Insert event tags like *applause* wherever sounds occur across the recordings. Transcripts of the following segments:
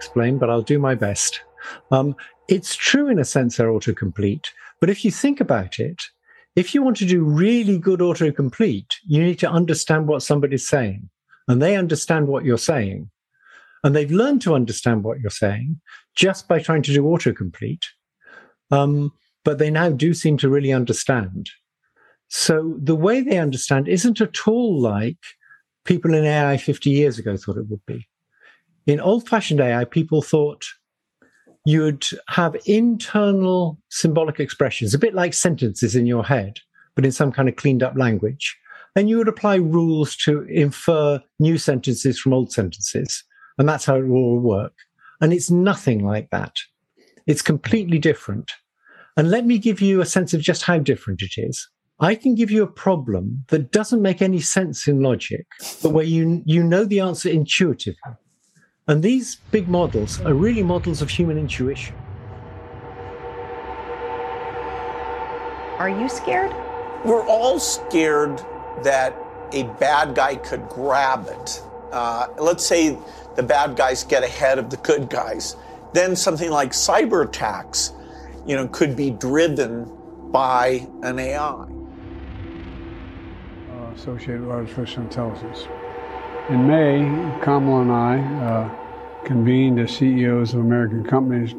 explain, but I'll do my best. Um, it's true in a sense they're autocomplete, but if you think about it, if you want to do really good autocomplete, you need to understand what somebody's saying, and they understand what you're saying. And they've learned to understand what you're saying just by trying to do autocomplete. Um, but they now do seem to really understand. So the way they understand isn't at all like people in AI 50 years ago thought it would be. In old fashioned AI, people thought you'd have internal symbolic expressions, a bit like sentences in your head, but in some kind of cleaned up language. And you would apply rules to infer new sentences from old sentences. And that's how it will all work. And it's nothing like that. It's completely different. And let me give you a sense of just how different it is. I can give you a problem that doesn't make any sense in logic, but where you, you know the answer intuitively. And these big models are really models of human intuition. Are you scared? We're all scared that a bad guy could grab it. Uh, let's say the bad guys get ahead of the good guys. Then something like cyber attacks, you know, could be driven by an AI. uh, associated with artificial intelligence. In May, Kamala and I uh, convened as CEOs of American companies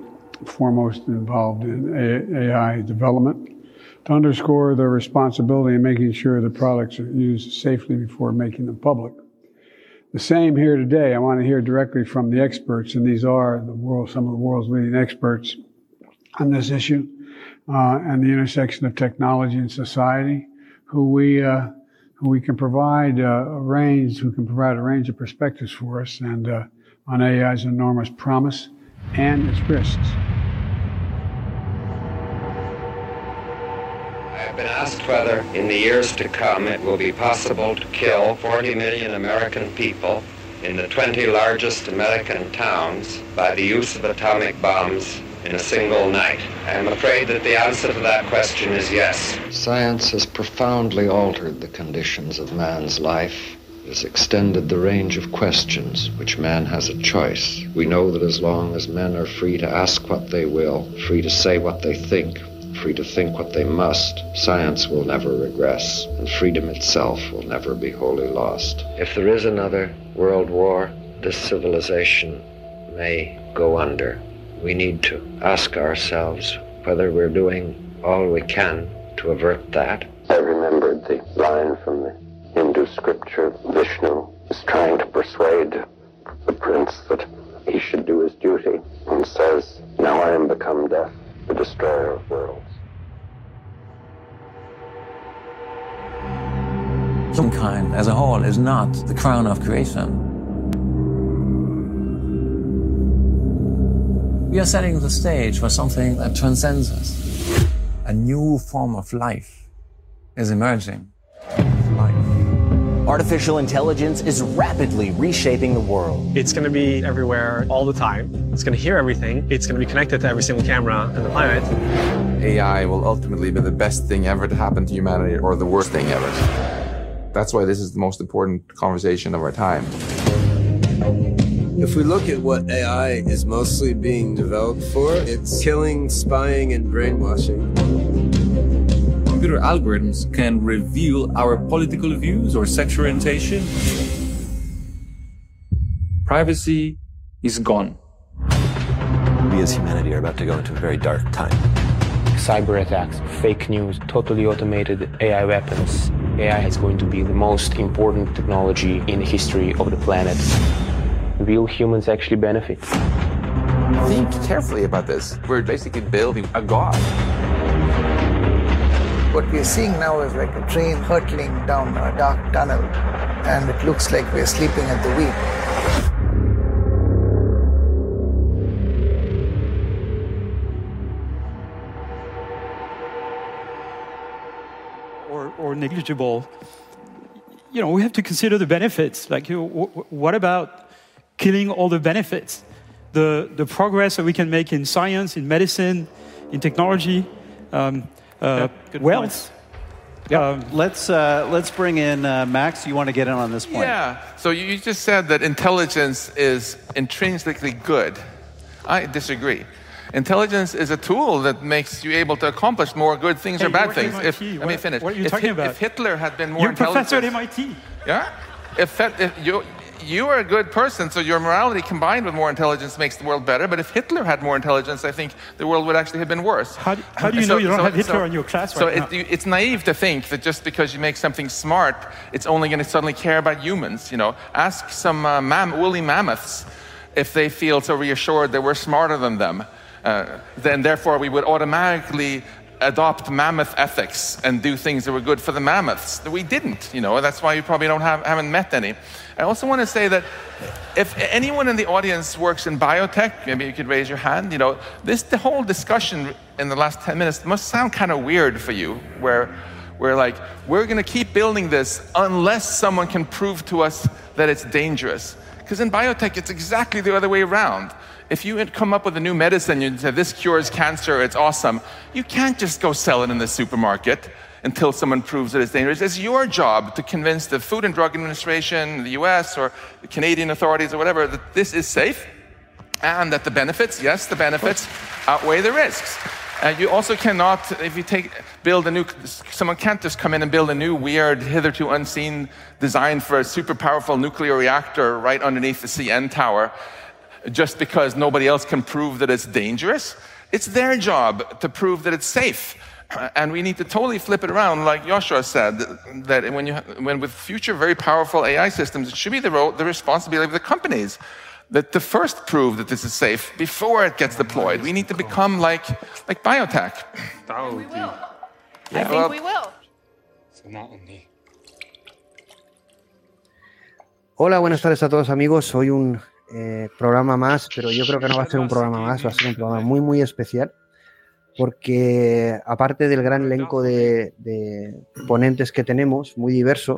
foremost involved in AI development to underscore their responsibility in making sure the products are used safely before making them public. The same here today. I want to hear directly from the experts, and these are the world, some of the world's leading experts on this issue uh, and the intersection of technology and society, who we uh, who we can provide uh, a range, who can provide a range of perspectives for us, and uh, on AI's enormous promise and its risks. I've been asked whether in the years to come it will be possible to kill 40 million American people in the 20 largest American towns by the use of atomic bombs in a single night. I am afraid that the answer to that question is yes. Science has profoundly altered the conditions of man's life. It has extended the range of questions which man has a choice. We know that as long as men are free to ask what they will, free to say what they think, free to think what they must, science will never regress, and freedom itself will never be wholly lost. If there is another world war, this civilization may go under. We need to ask ourselves whether we're doing all we can to avert that. I remembered the line from the Hindu scripture Vishnu is trying to persuade the prince that he should do his duty and says, Now I am become death, the destroyer of worlds. Humankind as a whole is not the crown of creation. We are setting the stage for something that transcends us. A new form of life is emerging. Artificial intelligence is rapidly reshaping the world. It's going to be everywhere all the time. It's going to hear everything. It's going to be connected to every single camera on the planet. AI will ultimately be the best thing ever to happen to humanity or the worst thing ever. That's why this is the most important conversation of our time. If we look at what AI is mostly being developed for, it's killing, spying, and brainwashing. Computer algorithms can reveal our political views or sexual orientation. Privacy is gone. We as humanity are about to go into a very dark time. Cyber attacks, fake news, totally automated AI weapons. AI is going to be the most important technology in the history of the planet. Will humans actually benefit? Think carefully about this. We're basically building a god. What we're seeing now is like a train hurtling down a dark tunnel, and it looks like we're sleeping at the wheel. Or, or negligible. You know, we have to consider the benefits. Like, you know, wh- what about killing all the benefits? The, the progress that we can make in science, in medicine, in technology, um, uh, good wealth. Um, let's uh, let's bring in uh, Max. You want to get in on this point? Yeah. So you you just said that intelligence is intrinsically good. I disagree. Intelligence is a tool that makes you able to accomplish more good things Hey, or bad you're things. MIT. If, let me finish. what are you if, talking Hit- about? if Hitler had been more You're a professor at intelligent, MIT. yeah. If, that- if you you are a good person, so your morality combined with more intelligence makes the world better. But if Hitler had more intelligence, I think the world would actually have been worse. How do, how do you know you don't have Hitler in your class So right it, now? you- it's naive to think that just because you make something smart, it's only going to suddenly care about humans. You know, ask some uh, mam- woolly mammoths if they feel so reassured that we're smarter than them. Uh, then, therefore, we would automatically adopt mammoth ethics and do things that were good for the mammoths. That we didn't. You know, that's why you probably don't have haven't met any. I also want to say that if anyone in the audience works in biotech, maybe you could raise your hand. You know, this the whole discussion in the last 10 minutes must sound kind of weird for you, where we're like, we're going to keep building this unless someone can prove to us that it's dangerous. Because in biotech, it's exactly the other way around. If you come up with a new medicine, you say, this cures cancer, it's awesome, you can't just go sell it in the supermarket until someone proves that it's dangerous. It's your job to convince the Food and Drug Administration, the US, or the Canadian authorities, or whatever, that this is safe and that the benefits, yes, the benefits outweigh the risks. Uh, you also cannot, if you take, build a new, someone can't just come in and build a new weird, hitherto unseen design for a super powerful nuclear reactor right underneath the CN tower just because nobody else can prove that it's dangerous. It's their job to prove that it's safe. *clears throat* And we need to totally flip it around, like Joshua said, that when, you, when with future very powerful AI systems, it should be the, role, the responsibility of the companies that to first prove that this is safe before it gets deployed. We need to become like, like biotech. We will. I Yeah, think well- we will. So not only Hola, buenas tardes a todos amigos. Hoy un eh, programa más, pero yo creo que no va a ser un programa más, va a ser un programa muy, muy especial, porque aparte del gran elenco de, de ponentes que tenemos, muy diverso,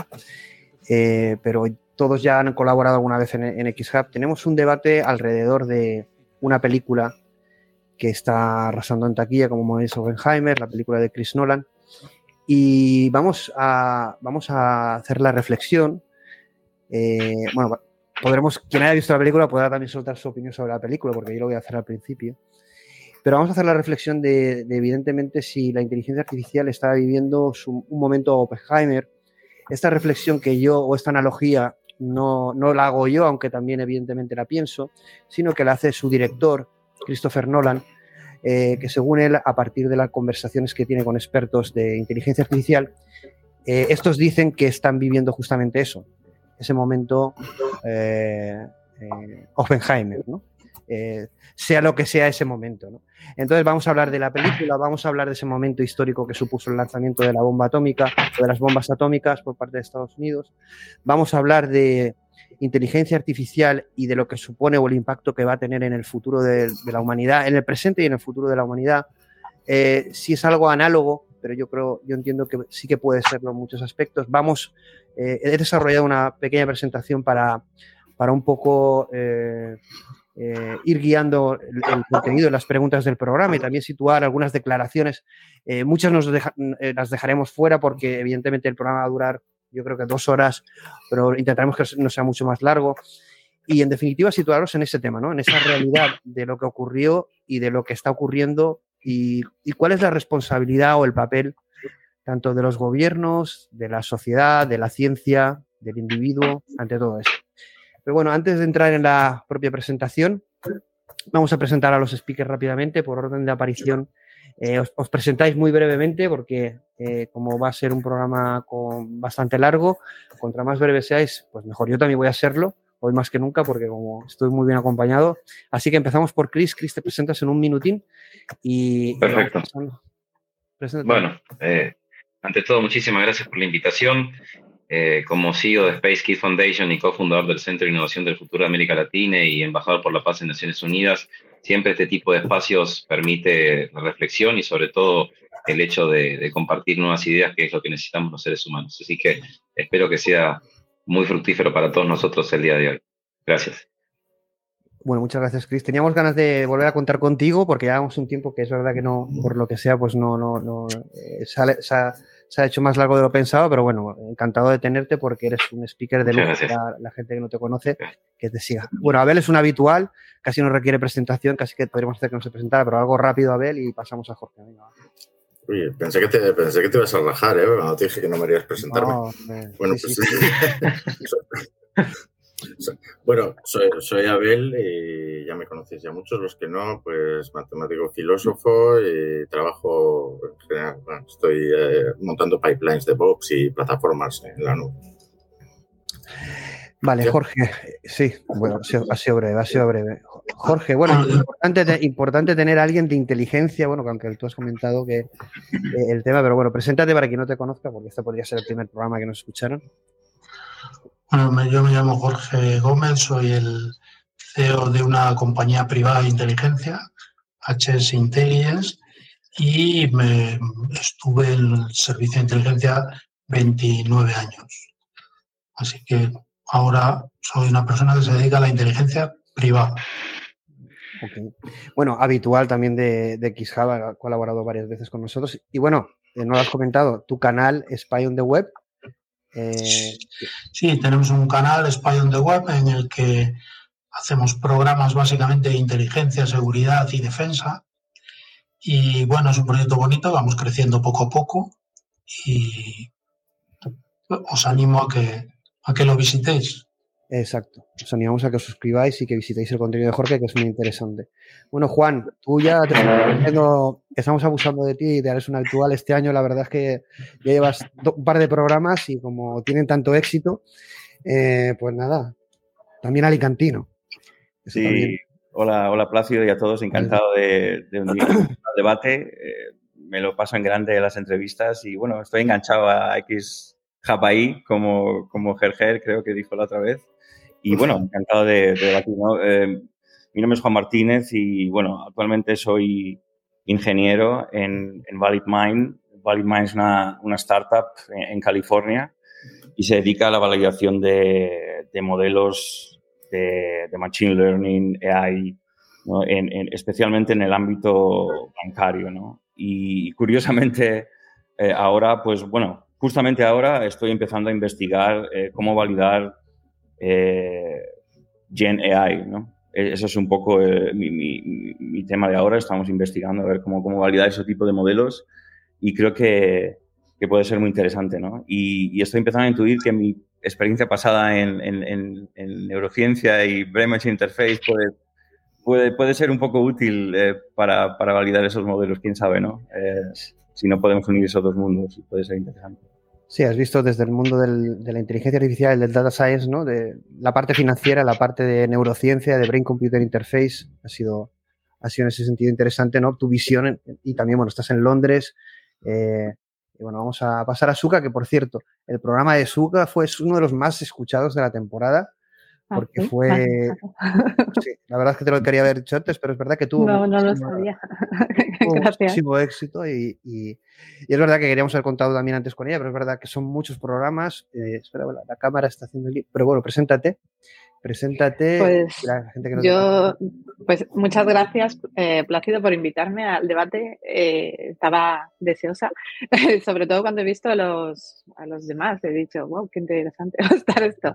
eh, pero todos ya han colaborado alguna vez en, en XHub, tenemos un debate alrededor de una película que está arrasando en taquilla, como es Oppenheimer, la película de Chris Nolan, y vamos a, vamos a hacer la reflexión eh, bueno, podremos, quien haya visto la película podrá también soltar su opinión sobre la película, porque yo lo voy a hacer al principio. Pero vamos a hacer la reflexión de, de, evidentemente, si la inteligencia artificial está viviendo su- un momento Oppenheimer. Esta reflexión que yo, o esta analogía, no, no la hago yo, aunque también evidentemente la pienso, sino que la hace su director, Christopher Nolan, eh, que según él, a partir de las conversaciones que tiene con expertos de inteligencia artificial, eh, estos dicen que están viviendo justamente eso, ese momento eh, eh, Oppenheimer, ¿no? Eh, sea lo que sea ese momento. Entonces vamos a hablar de la película, vamos a hablar de ese momento histórico que supuso el lanzamiento de la bomba atómica o de las bombas atómicas por parte de Estados Unidos. Vamos a hablar de inteligencia artificial y de lo que supone o el impacto que va a tener en el futuro de, de la humanidad, en el presente y en el futuro de la humanidad. Eh, si es algo análogo, pero yo creo, yo entiendo que sí que puede serlo en muchos aspectos. Vamos, eh, he desarrollado una pequeña presentación para, para un poco eh, eh, ir guiando el, contenido de las preguntas del programa y también situar algunas declaraciones. Eh, muchas nos eh, las dejaremos fuera porque evidentemente el programa va a durar yo creo que dos horas, pero intentaremos que no sea mucho más largo. Y en definitiva situaros en ese tema, ¿no? en esa realidad de lo que ocurrió y de lo que está ocurriendo y, y cuál es la responsabilidad o el papel tanto de los gobiernos, de la sociedad, de la ciencia, del individuo, ante todo esto. Pero bueno, antes de entrar en la propia presentación, vamos a presentar a los speakers rápidamente por orden de aparición. Eh, os, os, presentáis muy brevemente porque eh, como va a ser un programa con bastante largo, contra más breve seáis, pues mejor. Yo también voy a hacerlo, hoy más que nunca, porque como estoy muy bien acompañado. Así que empezamos por Chris. Chris, te presentas en un minutín y... Perfecto. Y bueno, eh, ante todo, muchísimas gracias por la invitación. Eh, como CEO de Space Kid Foundation y cofundador del Centro de Innovación del Futuro de América Latina y embajador por la paz en Naciones Unidas, siempre este tipo de espacios permite la reflexión y sobre todo el hecho de, de, compartir nuevas ideas, que es lo que necesitamos los seres humanos. Así que espero que sea muy fructífero para todos nosotros el día de hoy. Gracias. Bueno, muchas gracias, Chris. Teníamos ganas de volver a contar contigo porque llevamos un tiempo que es verdad que no, por lo que sea, pues no, no, no eh, sale, sale, se ha hecho más largo de lo pensado, pero bueno, encantado de tenerte porque eres un speaker de lujo para la gente que no te conoce, que te siga. Bueno, Abel es un habitual, casi no requiere presentación, casi que podríamos hacer que no se presentara, pero algo rápido, Abel, y pasamos a Jorge. Venga. Uy, pensé que, te, pensé que te ibas a rajar, ¿eh? Cuando te dije que no me harías presentarme. No, bueno, sí, pues sí, sí. *laughs* Bueno, soy, soy, Abel y ya me conocéis ya muchos, los que no, pues matemático filósofo y trabajo en general, bueno, estoy eh, montando pipelines de Box y plataformas en la nube. Vale, Jorge, sí, bueno, ha sido breve, ha sido breve. Jorge, bueno, importante, importante tener a alguien de inteligencia, bueno, aunque tú has comentado que eh, el tema, pero bueno, preséntate para quien no te conozca, porque este podría ser el primer programa que nos escucharon. Bueno, yo me llamo Jorge Gómez, soy el CEO de una compañía privada de inteligencia, HS Intelligence, y me estuve en el servicio de inteligencia 29 años. Así que ahora soy una persona que se dedica a la inteligencia privada. Bueno, habitual también de, de ha colaborado varias veces con nosotros. Y bueno, eh, no lo has comentado, tu canal Spy on the Web, eh, sí, tenemos un canal Spy on the Web en el que hacemos programas básicamente de inteligencia, seguridad y defensa. Y bueno, es un proyecto bonito, vamos creciendo poco a poco y os animo a que, a que lo visitéis. Exacto. Os animamos a que os suscribáis y que visitéis el contenido de Jorge, que es muy interesante. Bueno, Juan, tú ya te *laughs* estamos abusando de ti y te eres un habitual este año. La verdad es que ya llevas un par de programas y como tienen tanto éxito, eh, pues nada, también alicantino. Eso sí, también. hola, hola Plácido y a todos, encantado de, de unir *coughs* al debate. Eh, me lo paso en grande las entrevistas y bueno, estoy enganchado a X Japaí, como, como Gerger, creo que dijo la otra vez. Y bueno, encantado de, de debatir. ¿no? Eh, mi nombre es Juan Martínez y bueno, actualmente soy ingeniero en, en Valid Mind. Valid es una, una startup en, en, California y se dedica a la validación de, de modelos de, de, Machine Learning, AI, ¿no? en, especialmente en el ámbito bancario. ¿no? Y curiosamente, eh, ahora, pues bueno, justamente ahora estoy empezando a investigar eh, cómo validar eh, Gen AI, ¿no? Eso es un poco eh, mi, mi, mi, tema de ahora. Estamos investigando a ver cómo, cómo validar ese tipo de modelos y creo que, que puede ser muy interesante, ¿no? Y, y, estoy empezando a intuir que mi experiencia pasada en, en, en, en neurociencia y Brain Machine Interface puede, puede, puede ser un poco útil eh, para, para, validar esos modelos, quién sabe, ¿no? Eh, si no podemos unir esos dos mundos, puede ser interesante. Sí, has visto desde el mundo del, de la inteligencia artificial, del data science, ¿no? De la parte financiera, la parte de neurociencia, de brain computer interface, ha sido, ha sido en ese sentido interesante, ¿no? Tu visión y también, bueno, estás en Londres. Eh, y bueno, vamos a pasar a Suka, que por cierto, el programa de Suka fue uno de los más escuchados de la temporada. Ah, Porque fue. *laughs* Sí, la verdad es que te lo quería haber dicho antes, pero es verdad que tuvo. No, no lo sabía. *laughs* tuvo muchísimo éxito y, y- y es verdad que queríamos haber contado también antes con ella, pero es verdad que son muchos programas. Eh, espera, la, la cámara está haciendo el... Pero bueno, preséntate. Preséntate. Pues la gente que no te yo, pues muchas gracias, eh, Plácido, por invitarme al debate. Eh, estaba deseosa, *laughs* sobre todo cuando he visto a los, a los demás. He dicho, wow, qué interesante va a estar esto.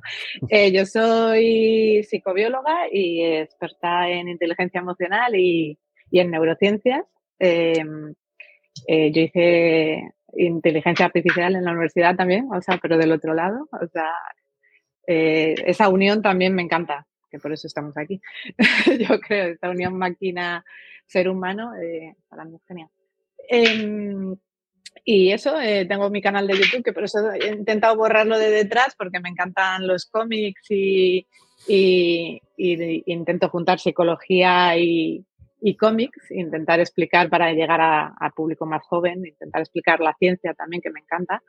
Eh, yo soy psicobióloga y experta en inteligencia emocional y, y en neurociencias. Eh, eh, yo hice inteligencia artificial en la universidad también, o sea, pero del otro lado. O sea, eh, esa unión también me encanta, que por eso estamos aquí. *laughs* Yo creo, esta unión máquina-ser humano, eh, para mí es genial. Em, y eso, eh, tengo mi canal de YouTube, que por eso he intentado borrarlo de detrás, porque me encantan los cómics y, y- y de- intento juntar psicología y, y cómics, intentar explicar para llegar a, a público más joven, intentar explicar la ciencia también, que me encanta,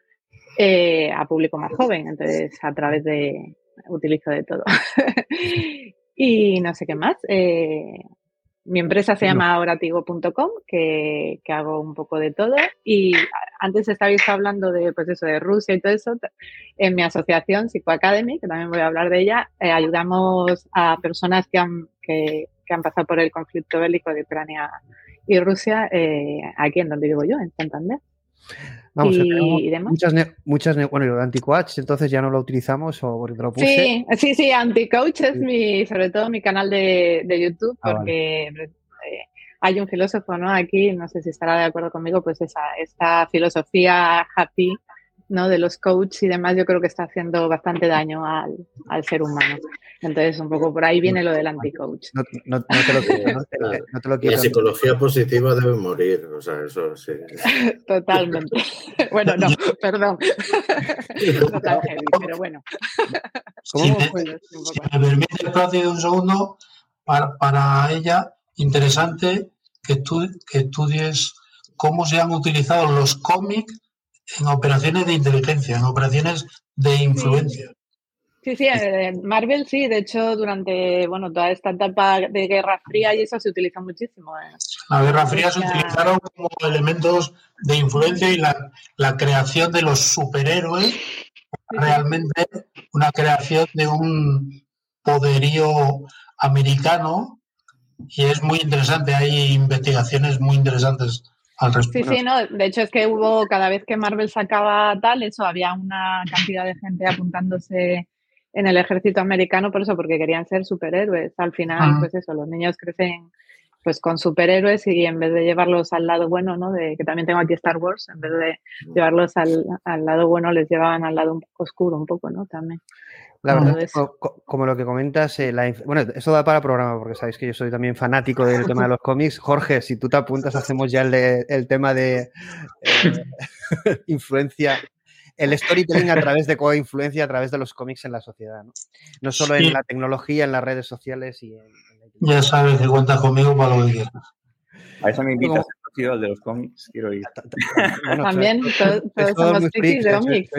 eh, a público más joven. Entonces, a través de, utilizo de todo. *laughs* y no sé qué más. eh, mi empresa se llama oratigo.com, que, que hago un poco de todo. Y antes estabais hablando de, pues eso, de Rusia y todo eso. En mi asociación, Psycho Academy, que también voy a hablar de ella, eh, ayudamos a personas que han, que, que han pasado por el conflicto bélico de Ucrania y Rusia, eh, aquí en donde vivo yo, en Santander. Vamos, y, demás. muchas, ne- muchas ne- bueno, de anticoach, entonces ya no lo utilizamos o porque te lo puse. Sí, sí, sí, Anticoach es mi, sobre todo mi canal de, de YouTube, Ah, porque eh, hay un filósofo, ¿no? Aquí, no sé si estará de acuerdo conmigo, pues esa, esta filosofía happy, ¿no? De los coaches y demás, yo creo que está haciendo bastante daño al, al ser humano. Entonces, un poco por ahí viene lo del anti-coach. No, no- no te lo quiero, no te, *laughs* no te lo La quiero. psicología positiva debe morir, o sea, eso sí. *laughs* Totalmente. *laughs* bueno, no, perdón. no tan heavy, pero bueno. Si me, si me permite, un segundo, para, para ella, interesante que, estu- que estudies cómo se han utilizado los cómics en operaciones de inteligencia, en operaciones de influencia. Sí, sí, eh, Marvel sí, de hecho durante bueno toda esta etapa de Guerra Fría y eso se utiliza muchísimo. eh. La Guerra Fría se utilizaron como elementos de influencia y la, la creación de los superhéroes, realmente una creación de un poderío americano y es muy interesante, hay investigaciones muy interesantes al Sí, respecto. sí, no, de hecho es que hubo cada vez que Marvel sacaba tal, eso había una cantidad de gente apuntándose en el ejército americano por eso, porque querían ser superhéroes. Al final, Ajá. pues eso, los niños crecen pues con superhéroes y en vez de llevarlos al lado bueno, ¿no? De que también tengo aquí Star Wars, en vez de llevarlos al, al lado bueno, les llevaban al lado un poco oscuro un poco, ¿no? También. La verdad, es que co- co- como lo que comentas, eh, la inf- bueno, eso da para programa, porque sabéis que yo soy también fanático del tema de los cómics. Jorge, si tú te apuntas, hacemos ya el, de- el tema de eh, *laughs* influencia, el storytelling a través de co-influencia a través de los cómics en la sociedad, ¿no? No solo Sí. en la tecnología, en las redes sociales y en, Ya sabes que cuentas conmigo para lo que quieras. A eso me Como- invitas, Rocío, al de los cómics. Quiero ir. Bueno, También todos, todos somos frikis de cómics.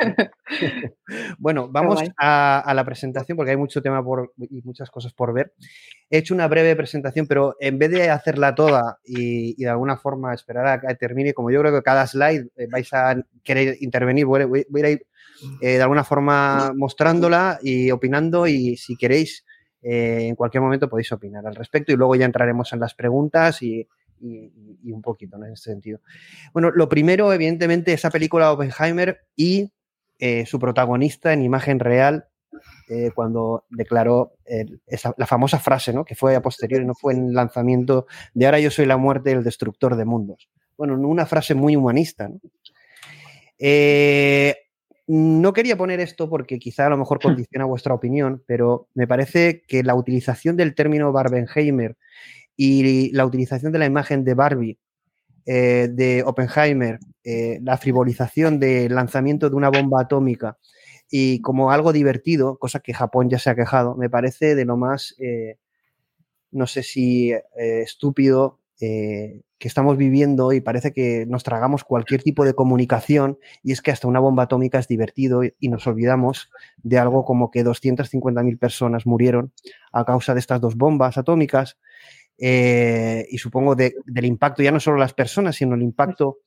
*laughs* bueno, vamos a, a la presentación porque hay mucho tema por, y muchas cosas por ver. He hecho una breve presentación, pero en vez de hacerla toda y, y de alguna forma esperar a que termine, como yo creo que cada slide eh, vais a querer intervenir, voy, voy- voy a ir eh, de alguna forma mostrándola y opinando y si queréis, eh, en cualquier momento podéis opinar al respecto y luego ya entraremos en las preguntas y, y- un poquito ¿no? en este sentido. Bueno, lo primero, evidentemente, esa película Oppenheimer y eh, su protagonista en imagen real, eh, cuando declaró la famosa frase, ¿no? que fue a posteriori, no fue en el lanzamiento de ahora yo soy la muerte, el destructor de mundos. Bueno, una frase muy humanista. ¿no? Eh, no quería poner esto porque quizá a lo mejor condiciona vuestra opinión, pero me parece que la utilización del término Barbenheimer y la utilización de la imagen de Barbie, eh, de Oppenheimer eh, la frivolización del lanzamiento de una bomba atómica y como algo divertido, cosa que Japón ya se ha quejado, me parece de lo más, eh, no sé si estúpido que estamos viviendo y parece que nos tragamos cualquier tipo de comunicación y es que hasta una bomba atómica es divertido y, nos olvidamos de algo como que 250.000 personas murieron a causa de estas dos bombas atómicas y supongo del impacto ya no solo las personas, sino el impacto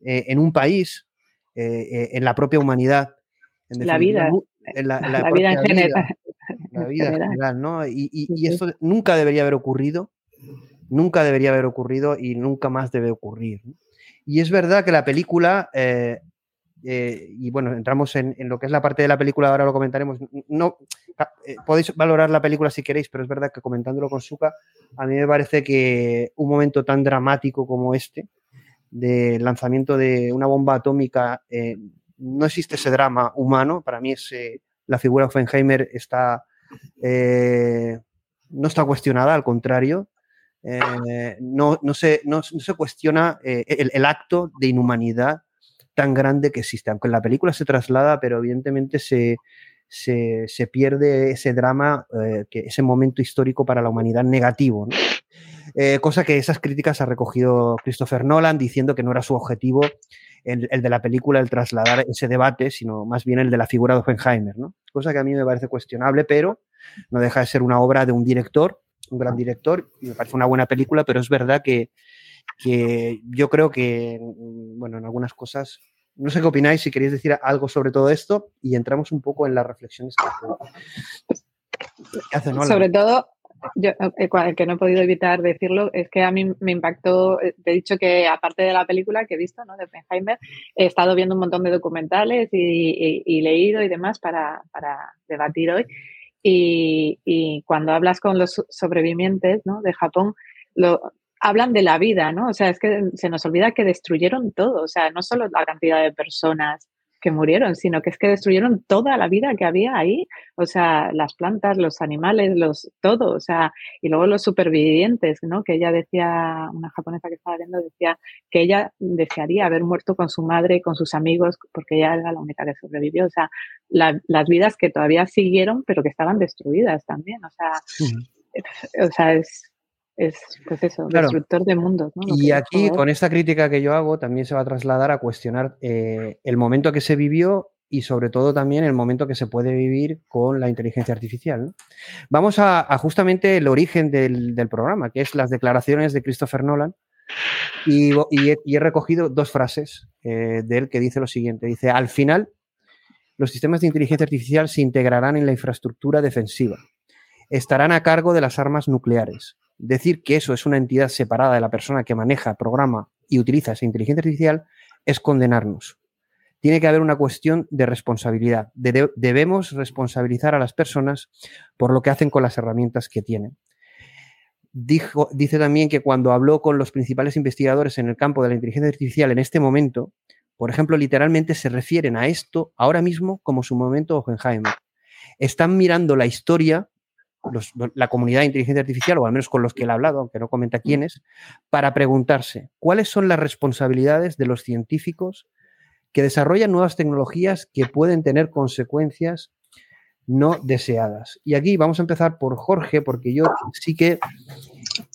eh, en un país, eh, eh, en la propia humanidad. En la vida. *laughs* la, vida en general. la *laughs* vida en general, ¿no? Y, y, esto nunca debería haber ocurrido, nunca debería haber ocurrido y nunca más debe ocurrir. Y es verdad que la película, y bueno, entramos en, en, lo que es la parte de la película, ahora lo comentaremos. No, podéis valorar la película si queréis, pero es verdad que comentándolo con Suka, a mí me parece que un momento tan dramático como este, del lanzamiento de una bomba atómica, eh, no existe ese drama humano. Para mí la figura de Oppenheimer está, eh, no está cuestionada, al contrario. Eh, no, no, se, no, se cuestiona el, acto de inhumanidad tan grande que existe. Aunque la película se traslada, pero evidentemente se, se, pierde ese drama, que, ese momento histórico para la humanidad negativo. Eh, cosa que esas críticas ha recogido Christopher Nolan diciendo que no era su objetivo el, de la película el trasladar ese debate, sino más bien el de la figura de Oppenheimer, ¿no? Cosa que a mí me parece cuestionable, pero no deja de ser una obra de un director, un gran director, y me parece una buena película, pero es verdad que, que yo creo que, bueno, en algunas cosas no sé qué opináis, si queréis decir algo sobre todo esto y entramos un poco en las reflexiones que hace. Sobre todo, yo, eh, que no he podido evitar decirlo, es que a mí me impactó, eh, te he dicho que aparte de la película que he visto, ¿no? De Oppenheimer, he estado viendo un montón de documentales y, leído y demás para, debatir hoy. Y, cuando hablas con los sobrevivientes ¿no? de Japón, lo, hablan de la vida, ¿no? O sea, es que se nos olvida que destruyeron todo, o sea, no solo la cantidad de personas, que murieron, sino que es que destruyeron toda la vida que había ahí, o sea, las plantas, los animales, los todo, o sea, y luego los supervivientes, ¿no? Que ella decía, una japonesa que estaba viendo decía que ella desearía haber muerto con su madre, con sus amigos, porque ella era la única que sobrevivió, o sea, las vidas que todavía siguieron, pero que estaban destruidas también, o sea, o sea, es es, pues eso, destructor de mundos. Y aquí, con esta crítica que yo hago, también se va a trasladar a cuestionar eh, el momento que se vivió y sobre todo también el momento que se puede vivir con la inteligencia artificial. Vamos a, justamente el origen del, programa, que es las declaraciones de Christopher Nolan. Y, he, recogido dos frases eh, de él que dice lo siguiente. Dice, al final, los sistemas de inteligencia artificial se integrarán en la infraestructura defensiva. Estarán a cargo de las armas nucleares decir que eso es una entidad separada de la persona que maneja, programa y utiliza esa inteligencia artificial es condenarnos. Tiene que haber una cuestión de responsabilidad. debemos responsabilizar a las personas por lo que hacen con las herramientas que tienen. Dijo, dice también que cuando habló con los principales investigadores en el campo de la inteligencia artificial en este momento, por ejemplo, literalmente se refieren a esto ahora mismo como su momento Oppenheimer. Están mirando la historia la comunidad de inteligencia artificial, o al menos con los que él ha hablado, aunque no comenta quiénes, para preguntarse cuáles son las responsabilidades de los científicos que desarrollan nuevas tecnologías que pueden tener consecuencias no deseadas. Y aquí vamos a empezar por Jorge, porque yo sí que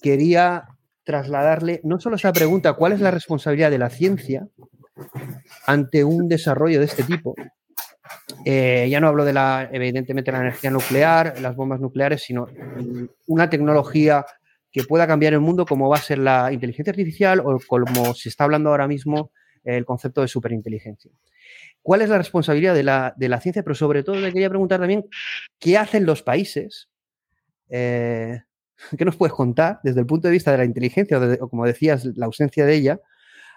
quería trasladarle no solo esa pregunta, ¿cuál es la responsabilidad de la ciencia ante un desarrollo de este tipo? Eh, ya no hablo de la, evidentemente, la energía nuclear, las bombas nucleares, sino una tecnología que pueda cambiar el mundo como va a ser la inteligencia artificial o como se está hablando ahora mismo el concepto de superinteligencia. ¿Cuál es la responsabilidad de la, ciencia? Pero sobre todo le quería preguntar también qué hacen los países. Eh, *laughs* ¿Qué nos puedes contar desde el punto de vista de la inteligencia o como decías, la ausencia de ella?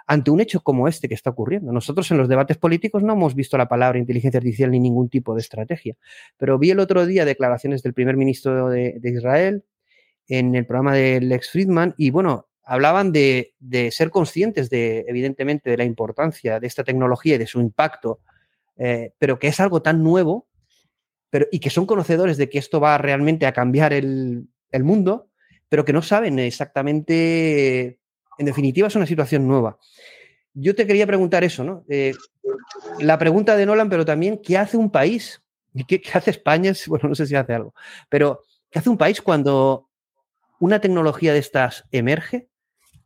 Ante un hecho como este que está ocurriendo. Nosotros en los debates políticos no hemos visto la palabra inteligencia artificial ni ningún tipo de estrategia, pero vi el otro día declaraciones del primer ministro de, Israel en el programa de Lex Friedman y bueno, hablaban de, ser conscientes de, evidentemente, de la importancia de esta tecnología y de su impacto, eh, pero que es algo tan nuevo pero, y que son conocedores de que esto va realmente a cambiar el, el mundo, pero que no saben exactamente en definitiva, es una situación nueva. yo te quería preguntar eso, ¿no? Eh, la pregunta de Nolan, pero también, ¿qué hace un país? ¿Qué, ¿Qué, hace España? *laughs* Bueno, no sé si hace algo, pero ¿qué hace un país cuando una tecnología de estas emerge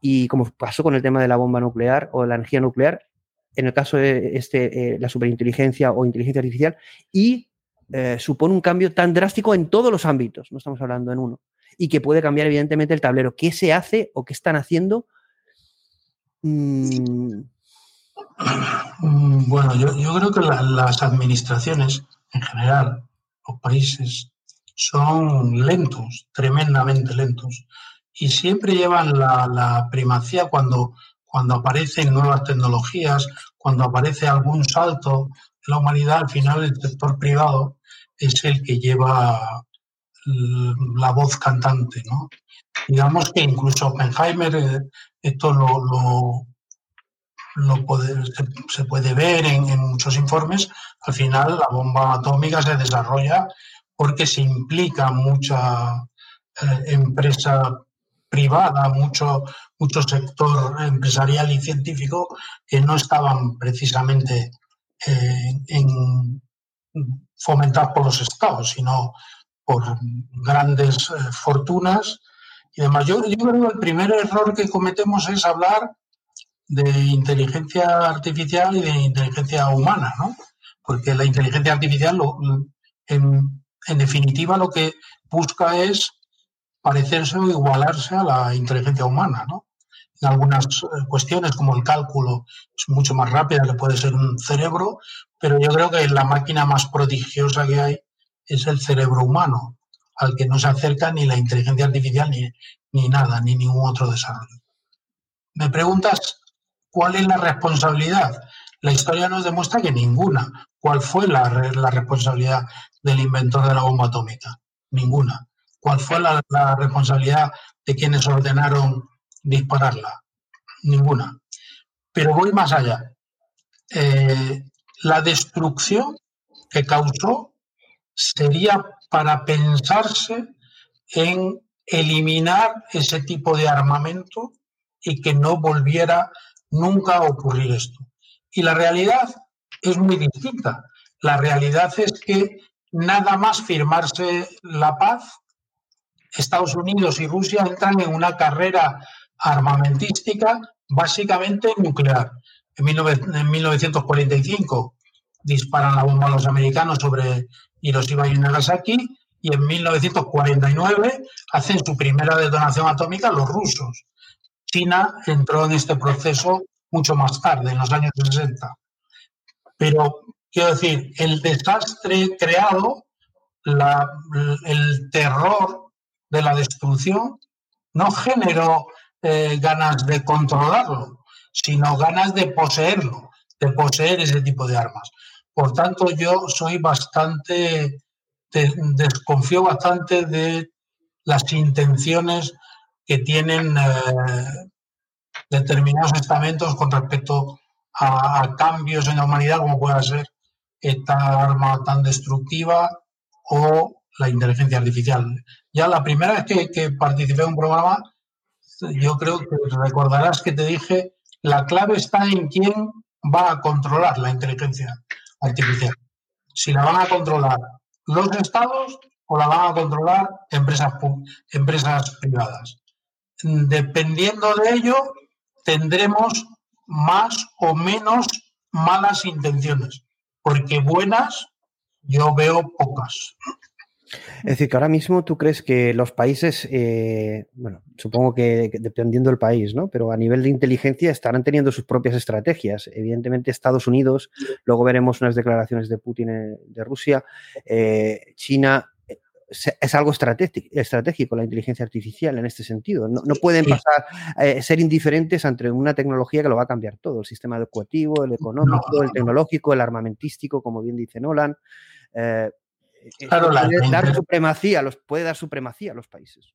y como pasó con el tema de la bomba nuclear o la energía nuclear, en el caso de este, eh, la superinteligencia o inteligencia artificial, y eh, supone un cambio tan drástico en todos los ámbitos, no estamos hablando en uno, y que puede cambiar evidentemente el tablero. ¿Qué se hace o qué están haciendo? Mm. Bueno, yo, yo creo que la, las administraciones en general, los países, son lentos, tremendamente lentos, y siempre llevan la, la primacía cuando, cuando aparecen nuevas tecnologías, cuando aparece algún salto en la humanidad, al final el sector privado es el que lleva la voz cantante. Digamos que incluso Oppenheimer, eh, esto lo, lo, se, puede ver en, en, muchos informes, al final la bomba atómica se desarrolla porque se implica mucha eh, empresa privada, mucho, mucho sector empresarial y científico que no estaban precisamente eh, en, fomentados por los estados, sino por grandes eh, fortunas y demás. Yo, creo que el primer error que cometemos es hablar de inteligencia artificial y de inteligencia humana, ¿no? Porque la inteligencia artificial, lo, en, en definitiva, lo que busca es parecerse o igualarse a la inteligencia humana, ¿no? En algunas eh, cuestiones, como el cálculo, es mucho más rápida que puede ser un cerebro, pero yo creo que la máquina más prodigiosa que hay es el cerebro humano, al que no se acerca ni la inteligencia artificial ni, ni nada, ni ningún otro desarrollo. Me preguntas cuál es la responsabilidad. La historia nos demuestra que ninguna. ¿Cuál fue la, la responsabilidad del inventor de la bomba atómica? Ninguna. ¿Cuál fue la, la responsabilidad de quienes ordenaron dispararla? Ninguna. Pero voy más allá. Eh, la destrucción que causó sería para pensarse en eliminar ese tipo de armamento y que no volviera nunca a ocurrir esto. Y la realidad es muy distinta. La realidad es que nada más firmarse la paz, Estados Unidos y Rusia entran en una carrera armamentística básicamente nuclear. En, 1945 disparan la bomba a los americanos sobre Hiroshima y Nagasaki y en 1949 hacen su primera detonación atómica los rusos. China entró en este proceso mucho más tarde, en los años 60. Pero, quiero decir, el desastre creado, el terror de la destrucción, no generó eh, ganas de controlarlo, sino ganas de poseerlo, de poseer ese tipo de armas. Por tanto, yo soy bastante, de, desconfío bastante de las intenciones que tienen eh, determinados estamentos con respecto a, cambios en la humanidad, como pueda ser esta arma tan destructiva o la inteligencia artificial. Ya la primera vez que participé en un programa, yo creo que recordarás que te dije, la clave está en quién va a controlar la inteligencia artificial. Si la van a controlar los estados o la van a controlar empresas, empresas privadas. Dependiendo de ello, tendremos más o menos malas intenciones, porque buenas yo veo pocas. Es decir, que ahora mismo tú crees que los países, eh, bueno, supongo que, dependiendo del país, ¿no? Pero a nivel de inteligencia estarán teniendo sus propias estrategias. Evidentemente, Estados Unidos, luego veremos unas declaraciones de Putin eh, de Rusia, eh, China. eh, Es algo estratégico, la inteligencia artificial en este sentido. No, no pueden pasar eh, ser indiferentes ante una tecnología que lo va a cambiar todo: el sistema educativo, el económico, no. el tecnológico, el armamentístico, como bien dice Nolan. Eh, Claro, la, puede, dar supremacía, los, puede dar supremacía a los países.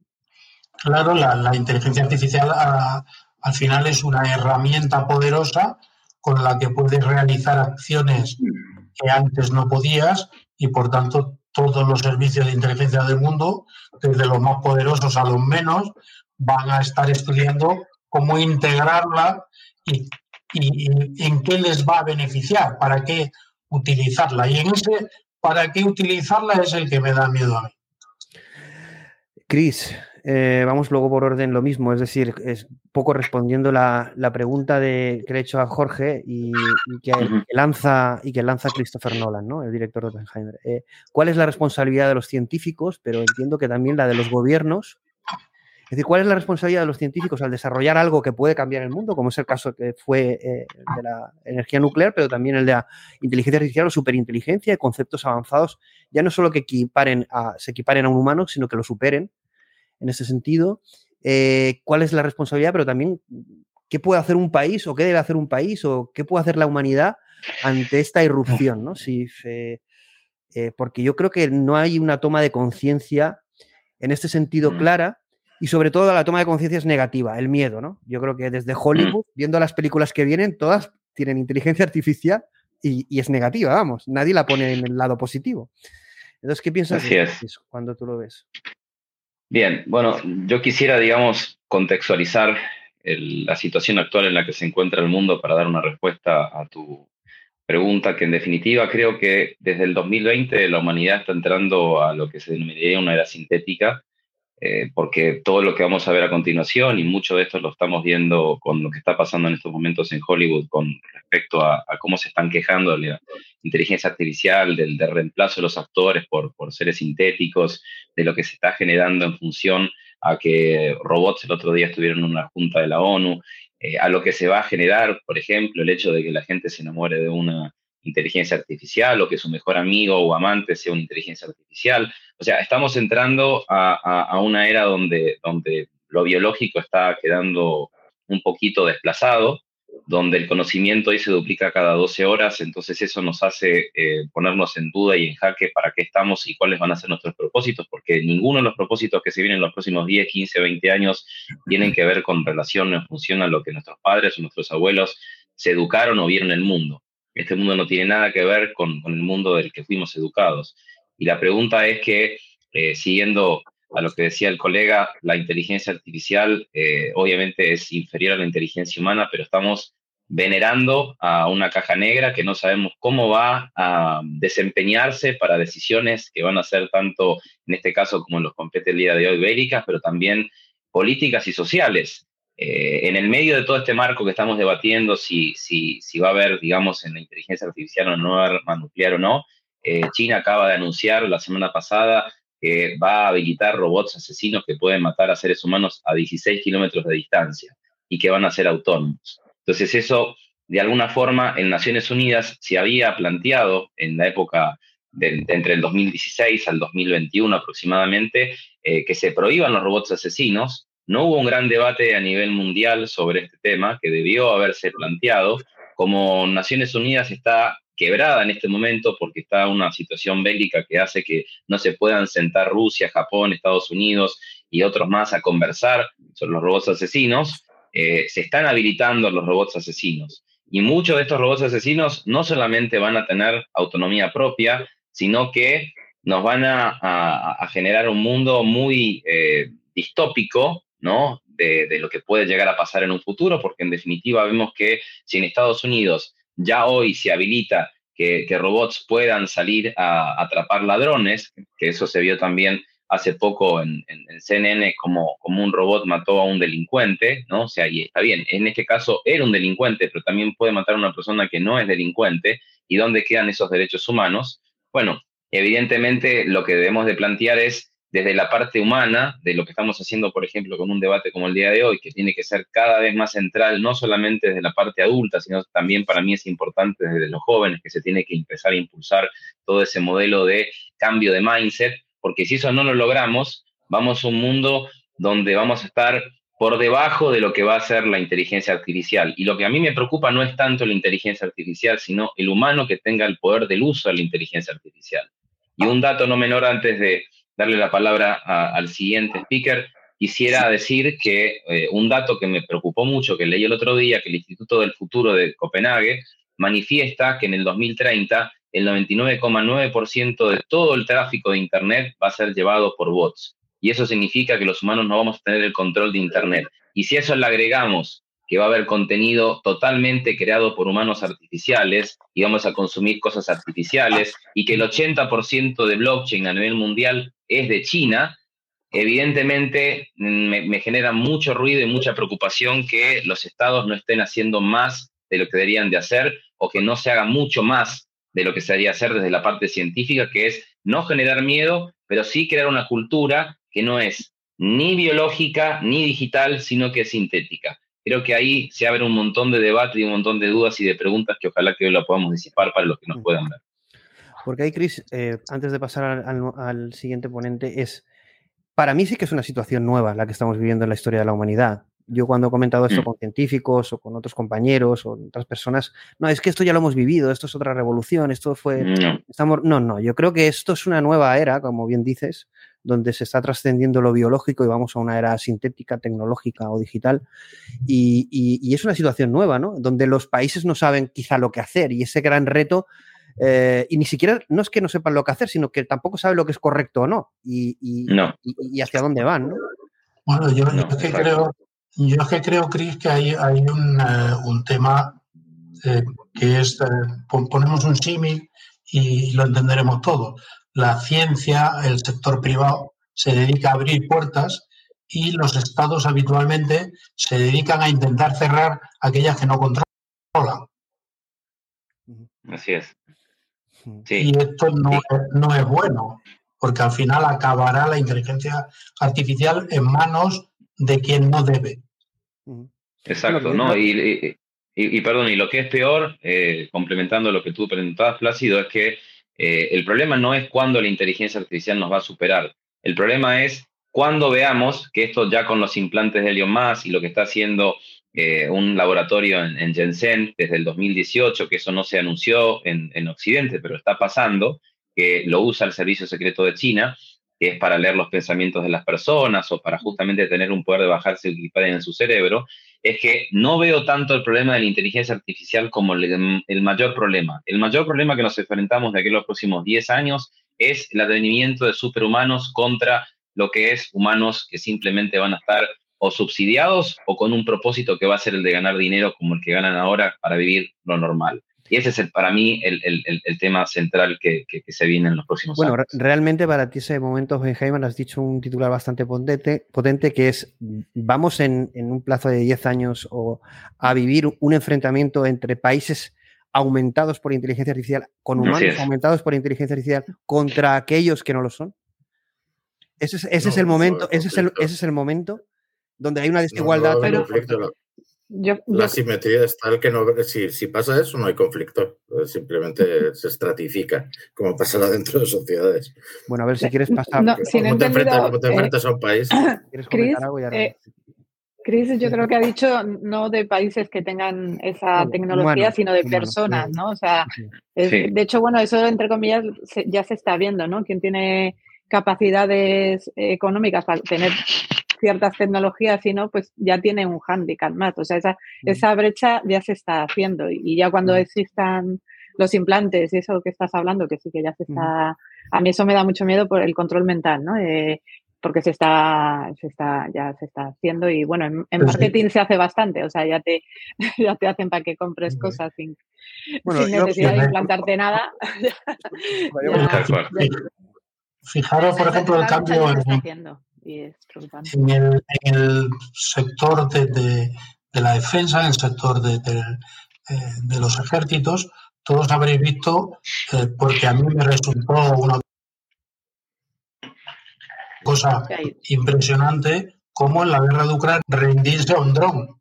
Claro, la, la inteligencia artificial a, al final es una herramienta poderosa con la que puedes realizar acciones que antes no podías y por tanto todos los servicios de inteligencia del mundo, desde los más poderosos a los menos, van a estar estudiando cómo integrarla y, y, en qué les va a beneficiar, para qué utilizarla. Y en ese para qué utilizarla es el que me da miedo a mí. Cris, eh, vamos luego por orden lo mismo, es decir, es poco respondiendo la, pregunta de, que le he hecho a Jorge y, que, lanza, y que lanza Christopher Nolan, ¿no? el director de Oppenheimer. Eh, ¿Cuál es la responsabilidad de los científicos, pero entiendo que también la de los gobiernos es decir, ¿cuál es la responsabilidad de los científicos al desarrollar algo que puede cambiar el mundo, como es el caso que fue eh, de la energía nuclear, pero también el de la inteligencia artificial o superinteligencia y conceptos avanzados, ya no solo que equiparen a, se equiparen a un humano, sino que lo superen en ese sentido? Eh, ¿Cuál es la responsabilidad, pero también qué puede hacer un país o qué debe hacer un país o qué puede hacer la humanidad ante esta irrupción? ¿no? Si, eh, porque yo creo que no hay una toma de conciencia en este sentido mm. clara y sobre todo la toma de conciencia es negativa, el miedo, ¿no? Yo creo que desde Hollywood, mm. viendo las películas que vienen, todas tienen inteligencia artificial y, es negativa, vamos, nadie la pone en el lado positivo. Entonces, ¿qué piensas de cuando tú lo ves? Bien, bueno, yo quisiera, digamos, contextualizar la situación actual en la que se encuentra el mundo para dar una respuesta a tu pregunta, que en definitiva creo que desde el 2020 la humanidad está entrando a lo que se denominaría una era sintética, eh, porque todo lo que vamos a ver a continuación, y mucho de esto lo estamos viendo con lo que está pasando en estos momentos en Hollywood con respecto a, cómo se están quejando de la inteligencia artificial, del, reemplazo de los actores por, por seres sintéticos, de lo que se está generando en función a que robots el otro día estuvieron en una junta de la ONU, eh, a lo que se va a generar, por ejemplo, el hecho de que la gente se enamore de una inteligencia artificial o que su mejor amigo o amante sea una inteligencia artificial. O sea, estamos entrando a, una era donde, donde lo biológico está quedando un poquito desplazado, donde el conocimiento ahí se duplica cada 12 horas, entonces eso nos hace eh, ponernos en duda y en jaque para qué estamos y cuáles van a ser nuestros propósitos, porque ninguno de los propósitos que se vienen en los próximos 10, 15, 20 años tienen que ver con relación en función a lo que nuestros padres o nuestros abuelos se educaron o vieron el mundo. Este mundo no tiene nada que ver con, el mundo del que fuimos educados. Y la pregunta es que, eh, siguiendo a lo que decía el colega, la inteligencia artificial eh, obviamente es inferior a la inteligencia humana, pero estamos venerando a una caja negra que no sabemos cómo va a desempeñarse para decisiones que van a ser tanto, en este caso, como los compete el día de hoy, bélicas, pero también políticas y sociales. Eh, en el medio de todo este marco que estamos debatiendo, si, si, si va a haber, digamos, en la inteligencia artificial una nueva arma nuclear o no, eh, China acaba de anunciar la semana pasada que va a habilitar robots asesinos que pueden matar a seres humanos a 16 kilómetros de distancia y que van a ser autónomos. Entonces eso, de alguna forma, en Naciones Unidas se había planteado en la época de, entre el 2016 al 2021 aproximadamente, eh, que se prohíban los robots asesinos no hubo un gran debate a nivel mundial sobre este tema que debió haberse planteado. Como Naciones Unidas está quebrada en este momento porque está una situación bélica que hace que no se puedan sentar Rusia, Japón, Estados Unidos y otros más a conversar sobre los robots asesinos, eh, se están habilitando los robots asesinos. Y muchos de estos robots asesinos no solamente van a tener autonomía propia, sino que nos van a, generar un mundo muy eh, distópico ¿no? De, lo que puede llegar a pasar en un futuro, porque en definitiva vemos que si en Estados Unidos ya hoy se habilita que, robots puedan salir a, atrapar ladrones, que eso se vio también hace poco en, CNN como, como un robot mató a un delincuente, ¿no? O sea, y está bien, en este caso era un delincuente, pero también puede matar a una persona que no es delincuente, ¿y dónde quedan esos derechos humanos? Bueno, evidentemente lo que debemos de plantear es desde la parte humana, de lo que estamos haciendo, por ejemplo, con un debate como el día de hoy, que tiene que ser cada vez más central, no solamente desde la parte adulta, sino también para mí es importante desde los jóvenes, que se tiene que empezar a impulsar todo ese modelo de cambio de mindset, porque si eso no lo logramos, vamos a un mundo donde vamos a estar por debajo de lo que va a ser la inteligencia artificial. Y lo que a mí me preocupa no es tanto la inteligencia artificial, sino el humano que tenga el poder del uso de la inteligencia artificial. Y un dato no menor antes de, darle la palabra al siguiente speaker, quisiera decir que eh, un dato que me preocupó mucho, que leí el otro día, que el Instituto del Futuro de Copenhague manifiesta que en el 2030 el 99,9% de todo el tráfico de Internet va a ser llevado por bots. Y eso significa que los humanos no vamos a tener el control de Internet. Y si a eso le agregamos que va a haber contenido totalmente creado por humanos artificiales y vamos a consumir cosas artificiales y que el 80% de blockchain a nivel mundial es de China, evidentemente mm, me, genera mucho ruido y mucha preocupación que los estados no estén haciendo más de lo que deberían de hacer o que no se haga mucho más de lo que se debería hacer desde la parte científica, que es no generar miedo, pero sí crear una cultura que no es ni biológica ni digital, sino que es sintética. Creo que ahí se abre un montón de debate y un montón de dudas y de preguntas que ojalá que hoy lo podamos disipar para los que nos puedan ver. Porque ahí, Chris, eh, antes de pasar al, al, al, siguiente ponente, es, para mí sí que es una situación nueva la que estamos viviendo en la historia de la humanidad. Yo cuando he comentado esto mm. con científicos o con otros compañeros o otras personas, no, es que esto ya lo hemos vivido, esto es otra revolución, esto fue... No. Estamos, no, no, yo creo que esto es una nueva era, como bien dices, donde se está trascendiendo lo biológico y vamos a una era sintética, tecnológica o digital. Y, y, y, es una situación nueva, ¿no? Donde los países no saben quizá lo que hacer y ese gran reto, eh, y ni siquiera, no es que no sepan lo que hacer, sino que tampoco saben lo que es correcto o no y, y, no. y hacia dónde van, ¿no? Bueno, yo, yo es que creo, yo es que creo, Cris, que hay, hay un, uh, un tema eh, que es, eh, ponemos un símil y lo entenderemos todo. La ciencia, el sector privado, se dedica a abrir puertas y los estados habitualmente se dedican a intentar cerrar aquellas que no controlan. Así es. Sí. Y esto no, sí. es, no es bueno, porque al final acabará la inteligencia artificial en manos de quien no debe. Exacto, ¿no? Y, y, y, y, perdón, y lo que es peor, eh, complementando lo que tú preguntabas, Plácido, es que eh, el problema no es cuándo la inteligencia artificial nos va a superar. El problema es cuando veamos que esto ya con los implantes de Elon Musk y lo que está haciendo eh, un laboratorio en, en, Shenzhen desde el 2018, que eso no se anunció en, en Occidente, pero está pasando, que lo usa el Servicio Secreto de China, que es para leer los pensamientos de las personas o para justamente tener un poder de bajarse el en su cerebro, es que no veo tanto el problema de la inteligencia artificial como el, el, mayor problema. El mayor problema que nos enfrentamos de aquí a los próximos 10 años es el advenimiento de superhumanos contra lo que es humanos que simplemente van a estar o subsidiados o con un propósito que va a ser el de ganar dinero como el que ganan ahora para vivir lo normal. Y ese es el, para mí el, el, el tema central que, que, que, se viene en los próximos bueno, años. Bueno, realmente para ti ese momento, Benjamin, has dicho un titular bastante potente, potente que es, vamos en, en un plazo de 10 años o a vivir un enfrentamiento entre países aumentados por inteligencia artificial, con humanos aumentados por inteligencia artificial, contra aquellos que no lo son. Ese es, ese no, es el momento, ese es el, ese es el momento donde hay una desigualdad. No, no, pero... Yo, la yo... simetría es tal que no, si, si, pasa eso no hay conflicto, simplemente se estratifica, como pasa dentro de sociedades. Bueno, a ver si quieres pasar. No, si ¿Cómo, te enfrentas, ¿Cómo te enfrentas eh, a un país? *coughs* ¿Quieres Chris, algo? Eh, Chris, yo creo que ha dicho no de países que tengan esa tecnología, bueno, sino de bueno, personas, ¿no? O sea, es, sí. de hecho, bueno, eso entre comillas se, ya se está viendo, ¿no? Quien tiene capacidades económicas para tener ciertas tecnologías, sino pues ya tiene un hándicap más. O sea, esa, mm. esa brecha ya se está haciendo y ya cuando mm. existan los implantes y eso que estás hablando, que sí que ya se está... Mm. A mí eso me da mucho miedo por el control mental, ¿no? Eh, porque se está, se está, ya se está haciendo y bueno, en, en marketing sí. se hace bastante, o sea, ya te, *laughs* ya te hacen para que compres cosas sin, bueno, sin necesidad yo, de implantarte nada. *laughs* *laughs* Fijaros, por ejemplo, el cambio en, y es preocupante. En el, en el sector de, de, de, la defensa, en el sector de, eh, de, los ejércitos, todos habréis visto, eh, porque a mí me resultó una cosa impresionante, como en la guerra de Ucrania rendirse a un dron.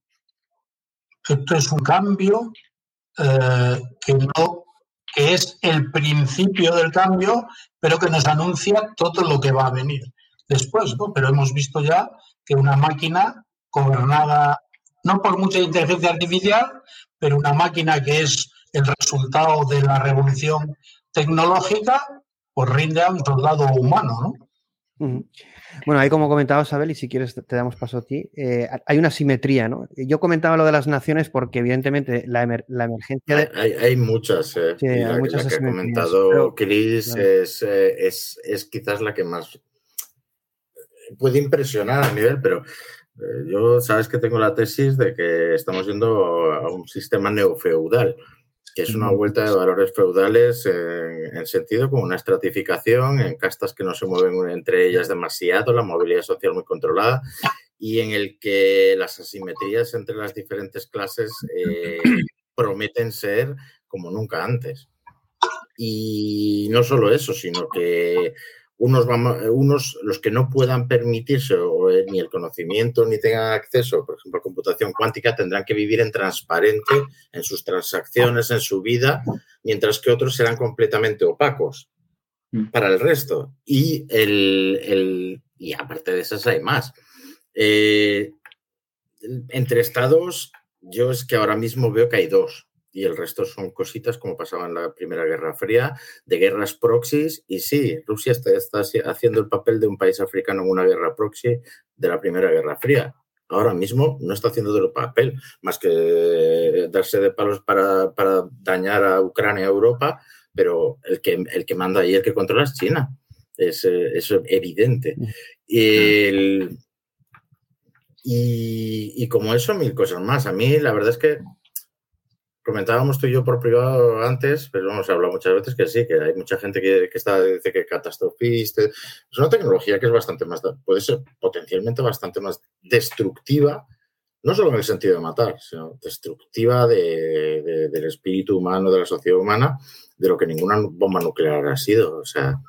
Esto es un cambio eh, que no que es el principio del cambio, pero que nos anuncia todo lo que va a venir después, ¿no? Pero hemos visto ya que una máquina gobernada no por mucha inteligencia artificial, pero una máquina que es el resultado de la revolución tecnológica, pues rinde a un soldado humano, ¿no? Bueno, ahí como comentaba Isabel, y si quieres te damos paso a ti, eh, hay una simetría, ¿no? Yo comentaba lo de las naciones porque evidentemente la, emer la emergencia de... Hay, hay muchas, eh, sí, hay la, muchas la que ha comentado pero, Chris claro. es, eh, es, es quizás la que más puede impresionar a nivel, pero Eh, yo, sabes que tengo la tesis de que estamos yendo a un sistema neofeudal, que es una vuelta de valores feudales en, en, sentido como una estratificación, en castas que no se mueven entre ellas demasiado, la movilidad social muy controlada y en el que las asimetrías entre las diferentes clases eh, *clears throat* prometen ser como nunca antes. Y no solo eso, sino que unos, unos los que no puedan permitirse eh, ni el conocimiento ni tengan acceso, por ejemplo, a computación cuántica, tendrán que vivir en transparente en sus transacciones, en su vida, mientras que otros serán completamente opacos mm. para el resto. Y, el, el, y aparte de esas hay más. Eh, entre estados, yo es que ahora mismo veo que hay dos y el resto son cositas como pasaba en la Primera Guerra Fría, de guerras proxies. Y sí, Rusia está, está, haciendo el papel de un país africano en una guerra proxy de la Primera Guerra Fría. Ahora mismo no está haciendo el papel, más que darse de palos para, para dañar a Ucrania, a Europa, pero el que, el que manda y el que controla es China. Es, es evidente. Y, el, y, y como eso, mil cosas más. A mí la verdad es que comentábamos tú y yo por privado antes, pero hemos hablado muchas veces que sí, que hay mucha gente que, que está, dice que catastrofista. Es una tecnología que es bastante más, puede ser potencialmente bastante más destructiva, no solo en el sentido de matar, sino destructiva de, de, del espíritu humano, de la sociedad humana, de lo que ninguna bomba nuclear ha sido. O sea,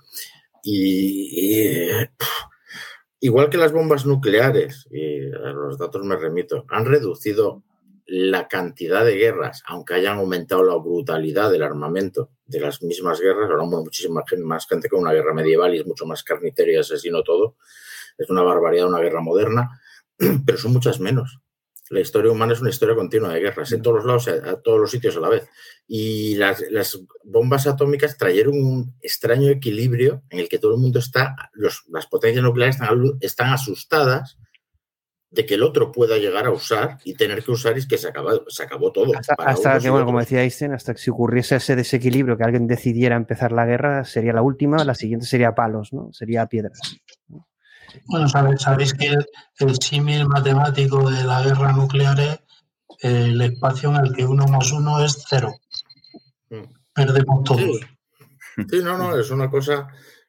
y, y igual que las bombas nucleares, y a los datos me remito, han reducido la cantidad de guerras, aunque hayan aumentado la brutalidad del armamento de las mismas guerras, ahora muchísima más gente con una guerra medieval y es mucho más carnicero y asesino todo. Es una barbaridad una guerra moderna, *clears throat* pero son muchas menos. La historia humana es una historia continua de guerras en todos los lados, a todos los sitios a la vez. Y las, las bombas atómicas trajeron un extraño equilibrio en el que todo el mundo está, los, las potencias nucleares están, están asustadas de que el otro pueda llegar a usar y tener que usar y es que se, acaba, se acabó todo. Hasta, hasta que, bueno, como decía Einstein, hasta que si ocurriese ese desequilibrio, que alguien decidiera empezar la guerra, sería la última, la siguiente sería palos, ¿no? Sería piedras. Bueno, sabéis, sabéis que el, el símil matemático de la guerra nuclear es el espacio en el que uno más uno es cero. Mm. Perdemos todos. Sí. sí, no, no, es una cosa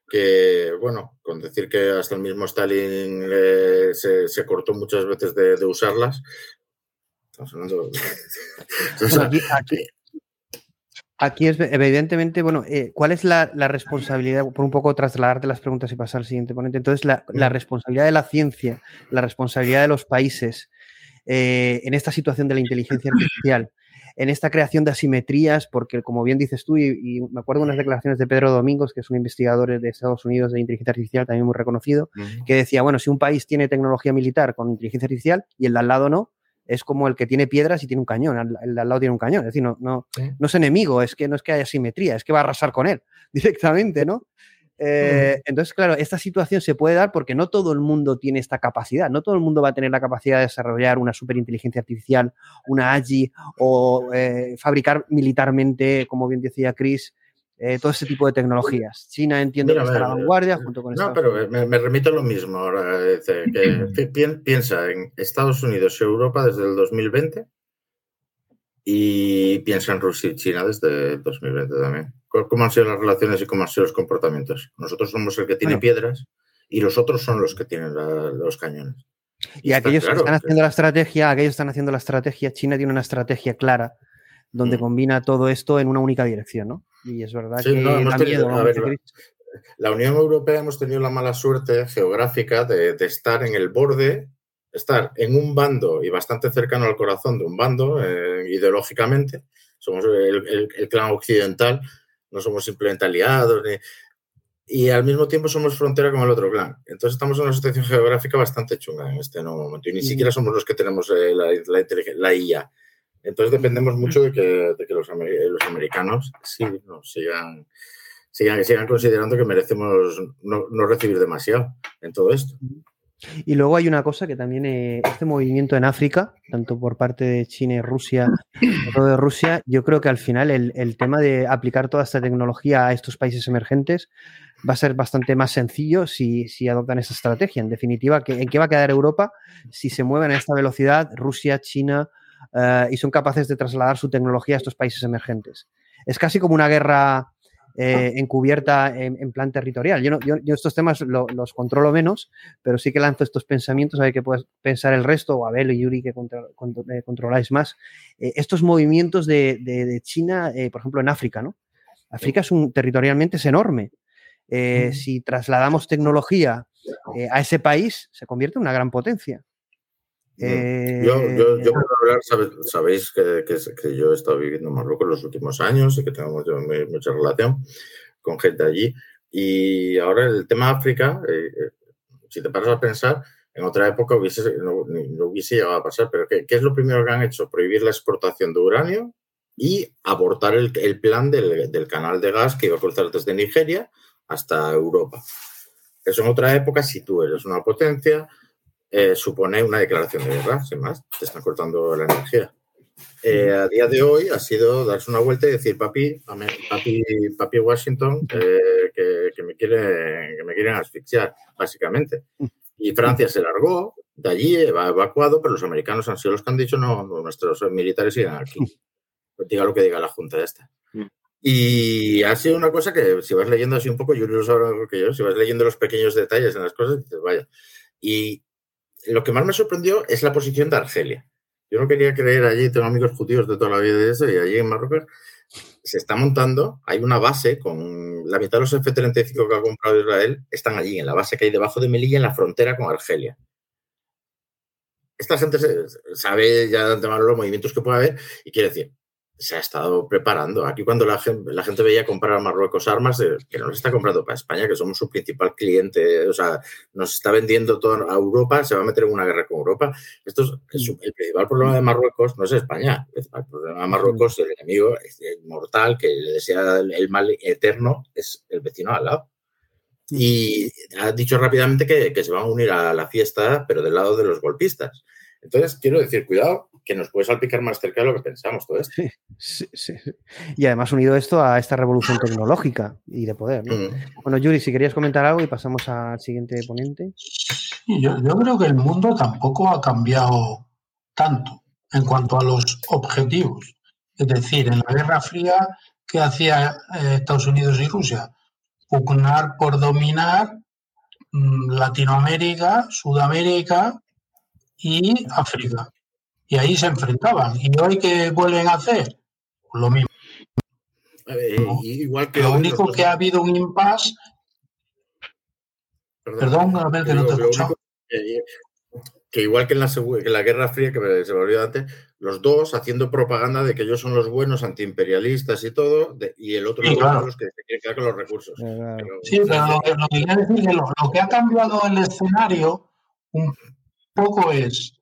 que, bueno, con decir que hasta el mismo Stalin eh, se, se, cortó muchas veces de, de usarlas. Estamos hablando. *laughs* aquí, aquí, aquí, es evidentemente, bueno, eh, ¿cuál es la, la, responsabilidad? Por un poco trasladarte las preguntas y pasar al siguiente ponente. Entonces, la, la responsabilidad de la ciencia, la responsabilidad de los países eh, en esta situación de la inteligencia artificial en esta creación de asimetrías, porque como bien dices tú, y, y, me acuerdo unas declaraciones de Pedro Domingos, que es un investigador de Estados Unidos de inteligencia artificial también muy reconocido, uh -huh. que decía, bueno, si un país tiene tecnología militar con inteligencia artificial y el de al lado no, es como el que tiene piedras y tiene un cañón, el de al lado tiene un cañón, es decir, no, no, ¿Sí? no es enemigo, es que no es que haya asimetría, es que va a arrasar con él *laughs* directamente, ¿no? Eh, entonces, claro, esta situación se puede dar porque no todo el mundo tiene esta capacidad, no todo el mundo va a tener la capacidad de desarrollar una superinteligencia artificial, una AGI o eh, fabricar militarmente, como bien decía Chris, eh, todo ese tipo de tecnologías. China entiendo Mira, que está a la vanguardia junto con No, Estados pero Unidos. me, me, remito a lo mismo ahora. Que piensa en Estados Unidos y Europa desde el 2020 y piensa en Rusia y China desde el 2020 también. ¿Cómo han sido las relaciones y cómo han sido los comportamientos? Nosotros somos el que tiene bueno. piedras y los otros son los que tienen la, los cañones. Y, y aquellos claro, que están haciendo la estrategia, aquellos están haciendo la estrategia, China tiene una estrategia clara donde mm. combina todo esto en una única dirección, ¿no? Y es verdad sí, que no, da tenido, miedo. Ver, la, la, Unión Europea hemos tenido la mala suerte geográfica de, de estar en el borde estar en un bando y bastante cercano al corazón de un bando, eh, ideológicamente, somos el, el, el, clan occidental, no somos simplemente aliados, ni, y al mismo tiempo somos frontera con el otro clan. Entonces estamos en una situación geográfica bastante chunga en este nuevo momento, y ni mm. siquiera somos los que tenemos eh, la, la, la, IA. Entonces dependemos mucho de que, de que los, los, americanos sí, no, sigan, sigan, sigan considerando que merecemos no, no recibir demasiado en todo esto. Y luego hay una cosa que también, eh, este movimiento en África, tanto por parte de China y Rusia, como de Rusia, yo creo que al final el, el, tema de aplicar toda esta tecnología a estos países emergentes va a ser bastante más sencillo si, si adoptan esa estrategia. En definitiva, ¿en qué va a quedar Europa si se mueven a esta velocidad Rusia, China uh, y son capaces de trasladar su tecnología a estos países emergentes? Es casi como una guerra eh, encubierta en, en, plan territorial. Yo, no, yo, yo estos temas lo, los controlo menos, pero sí que lanzo estos pensamientos a ver qué puede pensar el resto, o Abel y Yuri que control, control, eh, controláis más. Eh, estos movimientos de, de, de China, eh, por ejemplo, en África, ¿no? África es un, territorialmente es enorme. Si trasladamos tecnología a ese país, se convierte en una gran potencia. Eh, yo, yo, yo, puedo hablar, sabéis, sabéis que, que, que, yo he estado viviendo en Marruecos los últimos años y que tengo mucho, mucha relación con gente allí. Y ahora el tema África, eh, si te paras a pensar, en otra época hubiese, no, no, hubiese llegado a pasar, pero ¿qué, ¿qué, es lo primero que han hecho? Prohibir la exportación de uranio y abortar el, el plan del, del, canal de gas que iba a cruzar desde Nigeria hasta Europa. Eso en otra época, si tú eres una potencia, eh, supone una declaración de guerra, sin más, te están cortando la energía. Eh, a día de hoy ha sido darse una vuelta y decir, papi, papi, papi Washington, eh, que, que, me quieren, que me quieren asfixiar, básicamente. Y Francia se largó, de allí va evacuado, pero los americanos han sido los que han dicho, no, nuestros militares siguen aquí. Diga lo que diga la Junta esta. Y ha sido una cosa que, si vas leyendo así un poco, yo lo sabré que yo, si vas leyendo los pequeños detalles en las cosas, dices, vaya. Y lo que más me sorprendió es la posición de Argelia. Yo no quería creer allí, tengo amigos judíos de toda la vida de eso, y allí en Marruecos se está montando, hay una base con la mitad de los F-35 que ha comprado Israel, están allí, en la base que hay debajo de Melilla, en la frontera con Argelia. Esta gente sabe ya de antemano los movimientos que puede haber y quiere decir, se ha estado preparando. Aquí cuando la gente, la gente veía comprar a Marruecos armas, eh, que no nos está comprando para España, que somos su principal cliente, o sea, nos está vendiendo todo a Europa, se va a meter en una guerra con Europa. Esto es, el principal problema de Marruecos no es España. El problema de Marruecos, el enemigo mortal que le desea el mal eterno, es el vecino al lado. Y ha dicho rápidamente que, que se van a unir a la fiesta, pero del lado de los golpistas. Entonces, quiero decir, cuidado, que nos puede salpicar más cerca de lo que pensamos todo esto. Sí, sí, sí. Y además unido esto a esta revolución tecnológica y de poder. ¿no? Mm. Bueno, Yuri, si querías comentar algo y pasamos al siguiente ponente. Yo, yo, creo que el mundo tampoco ha cambiado tanto en cuanto a los objetivos. Es decir, en la Guerra Fría, ¿qué hacía eh, Estados Unidos y Rusia? Pugnar por dominar mmm, Latinoamérica, Sudamérica y África y ahí se enfrentaban. ¿Y hoy qué vuelven a hacer? Lo mismo. Eh, igual que lo único que ha habido un impasse. Perdón, Perdón, a ver que no te escucho. Que, que, igual que en, la, que en la Guerra Fría, que se me olvidó antes, los dos haciendo propaganda de que ellos son los buenos antiimperialistas y todo, de, y el otro sí, los claro. que se quiere quedar con los recursos. Pero, sí, pero lo que, lo que decir que lo, lo que ha cambiado el escenario un poco es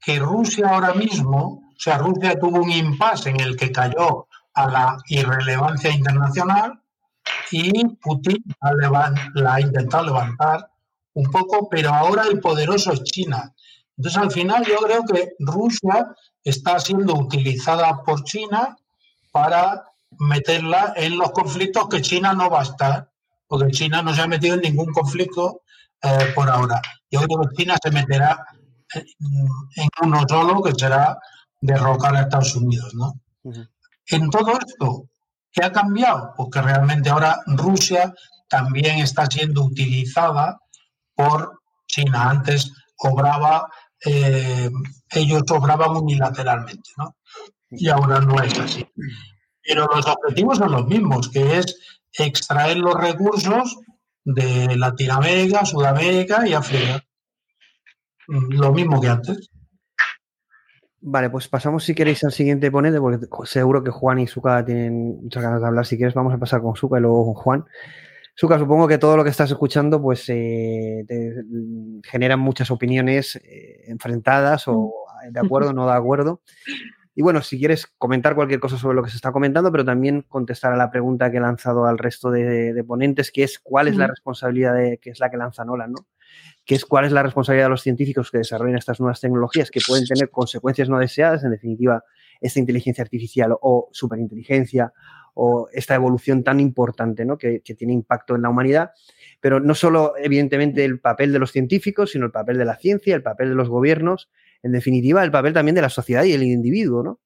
que Rusia ahora mismo, o sea, Rusia tuvo un impasse en el que cayó a la irrelevancia internacional y Putin la, ha intentado levantar un poco, pero ahora el poderoso es China. Entonces, al final, yo creo que Rusia está siendo utilizada por China para meterla en los conflictos que China no va a estar, porque China no se ha metido en ningún conflicto eh, por ahora. Yo creo que China se meterá en uno solo, que será derrocar a Estados Unidos. ¿no? Uh -huh. En todo esto, ¿qué ha cambiado? Porque realmente ahora Rusia también está siendo utilizada por China. Antes obraba, eh, ellos obraban unilateralmente, ¿no? Y ahora no es así. Pero los objetivos son los mismos, que es extraer los recursos de Latinoamérica, Sudamérica y África lo mismo que antes. Vale, pues pasamos si queréis al siguiente ponente, porque seguro que Juan y Suka tienen muchas ganas de hablar. Si quieres, vamos a pasar con Suka y luego con Juan. Suka, supongo que todo lo que estás escuchando pues eh, te generan muchas opiniones eh, enfrentadas o *laughs* de acuerdo o no de acuerdo. Y bueno, si quieres comentar cualquier cosa sobre lo que se está comentando, pero también contestar a la pregunta que he lanzado al resto de, de ponentes, que es cuál es la responsabilidad de, que es la que lanza Nolan, ¿no? Que es cuál es la responsabilidad de los científicos que desarrollan estas nuevas tecnologías que pueden tener consecuencias no deseadas, en definitiva, esta inteligencia artificial o superinteligencia o esta evolución tan importante ¿no? que, tiene impacto en la humanidad pero no solo, evidentemente, el papel de los científicos, sino el papel de la ciencia, el papel de los gobiernos, en definitiva, el papel también de la sociedad y el individuo, ¿no?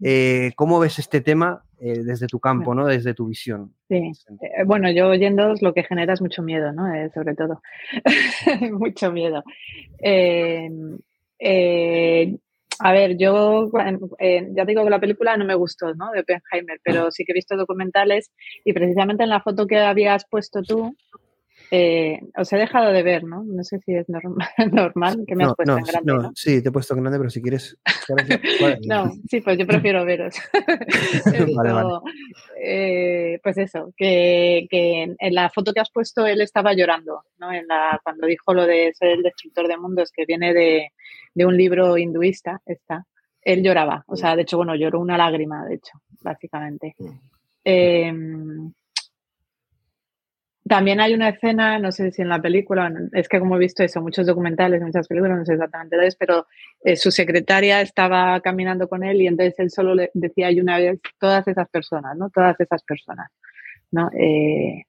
Eh, ¿Cómo ves este tema eh, desde tu campo, ¿no? desde tu visión? Sí, eh, bueno, yo oyendo lo que genera es mucho miedo, ¿no? sobre todo, *laughs* mucho miedo. a ver, yo ya digo que la película no me gustó, ¿no? De Oppenheimer, pero sí que he visto documentales y precisamente en la foto que habías puesto tú, eh, os he dejado de ver, ¿no? No sé si es *laughs* normal que me has puesto en grande. No, sí, te he puesto en grande, pero si quieres. *laughs* no, sí, pues yo prefiero veros. *laughs* vale, vale. Eh, pues eso, que, que, en la foto que has puesto él estaba llorando, ¿no? En la, cuando dijo lo de ser el destructor de mundos, que viene de, de un libro hinduista, está. Él lloraba, o sea, de hecho, bueno, lloró una lágrima, de hecho, básicamente. Eh, también hay una escena, no sé si en la película, es que como he visto eso, muchos documentales, muchas películas, no sé exactamente lo es, pero eh, su secretaria estaba caminando con él y entonces él solo le decía hay una vez todas esas personas, ¿no? Todas esas personas, ¿no? Eh,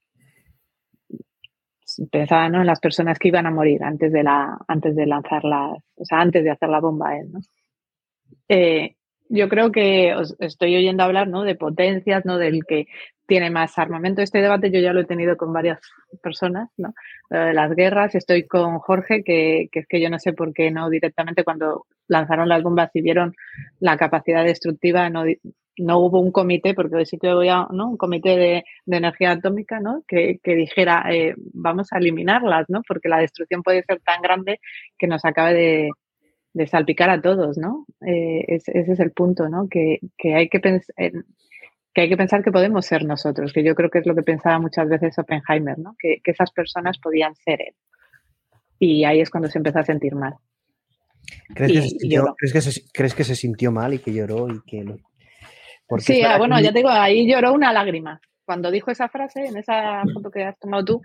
pensaba ¿no? en las personas que iban a morir antes de la antes de lanzarlas, o sea, antes de hacer la bomba él, ¿no? Eh, yo creo que os estoy oyendo hablar ¿no? de potencias, ¿no? del que tiene más armamento. Este debate yo ya lo he tenido con varias personas, ¿no? de las guerras. Estoy con Jorge, que, que, es que yo no sé por qué no directamente cuando lanzaron las bombas y vieron la capacidad destructiva, no, no hubo un comité, porque hoy sí que voy a, ¿no? Un comité de, de energía atómica, ¿no? Que, que dijera, eh, vamos a eliminarlas, ¿no? Porque la destrucción puede ser tan grande que nos acabe de, de salpicar a todos, ¿no? Eh, ese es el punto, ¿no? Que, que hay que pensar que hay que pensar que podemos ser nosotros, que yo creo que es lo que pensaba muchas veces Oppenheimer, ¿no? que, que esas personas podían ser él. Y ahí es cuando se empezó a sentir mal. ¿Crees, que, se sintió, ¿crees, que, se, ¿crees que se sintió mal y que lloró y que Sí, ah, bueno, ya te digo, ahí lloró una lágrima. Cuando dijo esa frase, en esa foto que has tomado tú,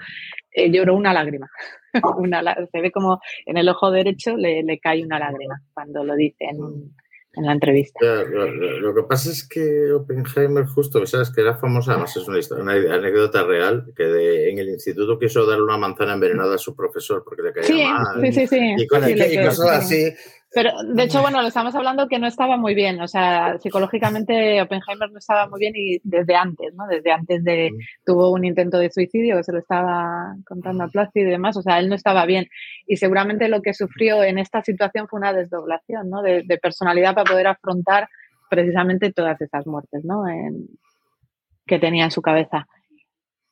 eh, lloró una lágrima. *laughs* una, se ve como en el ojo derecho le, le cae una lágrima cuando lo dice en, en la entrevista. lo, que pasa es que Oppenheimer justo, sabes que era famosa, además es una, una anécdota real, que en el instituto quiso darle una manzana envenenada a su profesor porque le caía mal. Sí, sí, sí. Y, cosas así. Pero, de hecho, bueno, lo estamos hablando que no estaba muy bien, o sea, psicológicamente Oppenheimer no estaba muy bien y desde antes, ¿no? Desde antes de, tuvo un intento de suicidio que se lo estaba contando a Plácido y demás, o sea, él no estaba bien. Y seguramente lo que sufrió en esta situación fue una desdoblación, ¿no? De, personalidad para poder afrontar precisamente todas esas muertes, ¿no? que tenía en su cabeza.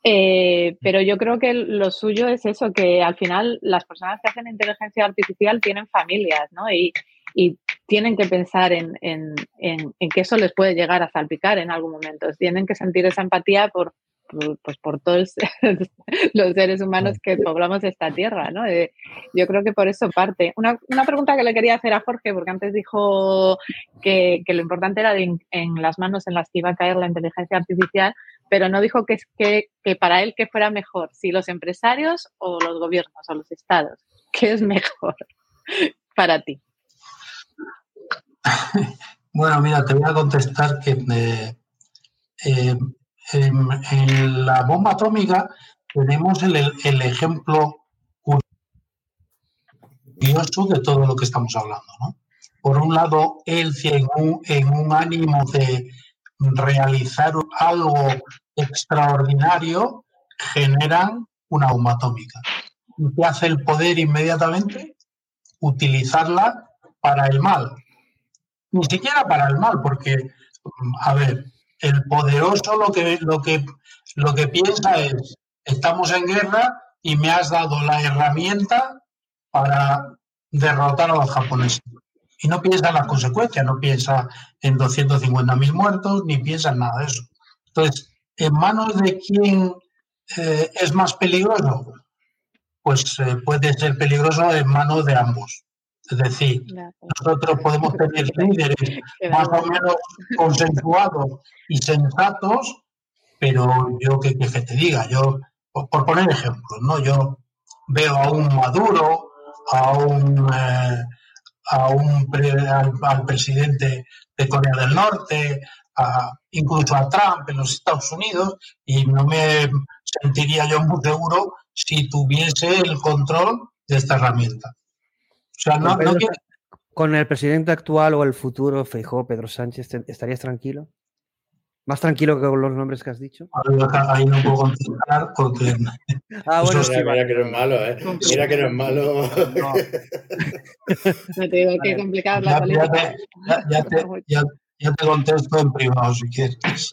Eh, pero yo creo que lo suyo es eso, que al final las personas que hacen inteligencia artificial tienen familias, ¿no? Y, y tienen que pensar en, en, en, en, que eso les puede llegar a salpicar en algún momento. Tienen que sentir esa empatía por, pues por todos los *laughs* seres humanos que poblamos esta tierra, ¿no? Eh, yo creo que por eso parte. Una, una, pregunta que le quería hacer a Jorge, porque antes dijo que, que lo importante era en, en, las manos en las que iba a caer la inteligencia artificial, pero no dijo que, que, que para él que fuera mejor, si los empresarios o los gobiernos o los estados. ¿Qué es mejor *laughs* para ti? *laughs* Bueno, mira, te voy a contestar que eh, eh, en, la bomba atómica tenemos el, el, ejemplo curioso de todo lo que estamos hablando. ¿no? Por un lado, él en un, en un ánimo de realizar algo extraordinario, generan una atómica. ¿Y qué hace el poder inmediatamente? Utilizarla para el mal. Ni siquiera para el mal, porque, a ver, el poderoso lo que, lo que, lo que piensa es, estamos en guerra y me has dado la herramienta para derrotar a los japoneses. Y no piensa en las consecuencias, no piensa en 250.000 muertos, ni piensa en nada de eso. Entonces, ¿en manos de quién eh, es más peligroso? Pues eh, puede ser peligroso en manos de ambos. Es decir, nosotros podemos tener *laughs* líderes más o menos consensuados y sensatos, pero yo que, que te diga, yo, por, poner ejemplos, ¿no? Yo veo a un Maduro, a un, eh, a un al, presidente de Corea del Norte, incluso a Trump en los Estados Unidos, y no me sentiría yo muy seguro si tuviese el control de esta herramienta. O sea, no, ¿Con el presidente actual o el futuro, Feijóo, Pedro Sánchez, estarías tranquilo? ¿Más tranquilo que con los nombres que has dicho? Ahí no puedo contestar porque... *laughs* Ah, bueno, mira, que no es malo, ¿eh? Mira que no es malo. No. *laughs* Me tengo que complicar la política. Ya te, ya, ya, te, contesto en privado si quieres. *laughs*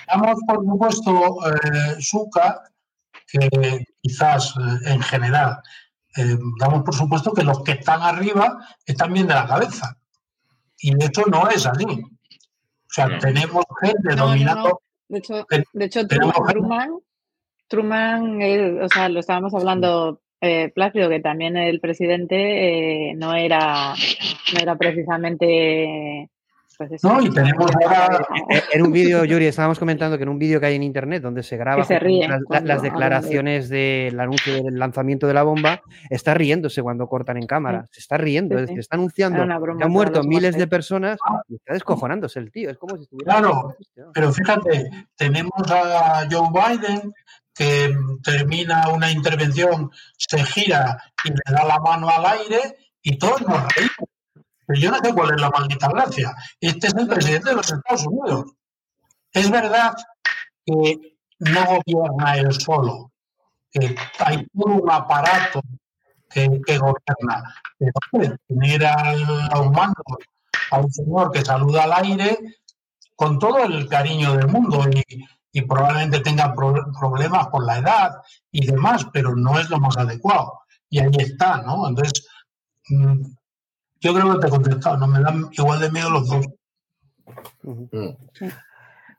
Estamos, por supuesto, eh, Suca, que quizás eh, en general eh, damos por supuesto que los que están arriba están bien de la cabeza. Y esto no es así. O sea, tenemos gente dominando. De hecho, de hecho Truman, Truman, o sea, lo estábamos hablando eh, Plácido, que también el presidente eh, no era no era precisamente no, y tenemos ahora... En un vídeo, *laughs* Yuri, estábamos comentando que en un vídeo que hay en internet donde se graba las, declaraciones del anuncio del lanzamiento de la bomba, está riéndose cuando cortan en cámara. Se está riendo, es decir, está anunciando que han muerto miles de personas y está descojonándose el tío. Es como si estuviera. Claro, pero fíjate, tenemos a Joe Biden que termina una intervención, se gira y le da la mano al aire y todos nos reímos pero yo no sé cuál es la maldita gracia. Este es el presidente de los Estados Unidos. Es verdad que no gobierna él solo, que hay todo un aparato que, gobierna. Pero tener a un mando a un señor que saluda al aire con todo el cariño del mundo y, probablemente tenga problemas por la edad y demás, pero no es lo más adecuado. Y ahí está, ¿no? Entonces, mm, yo creo que te he contestado, no me dan igual de miedo los dos.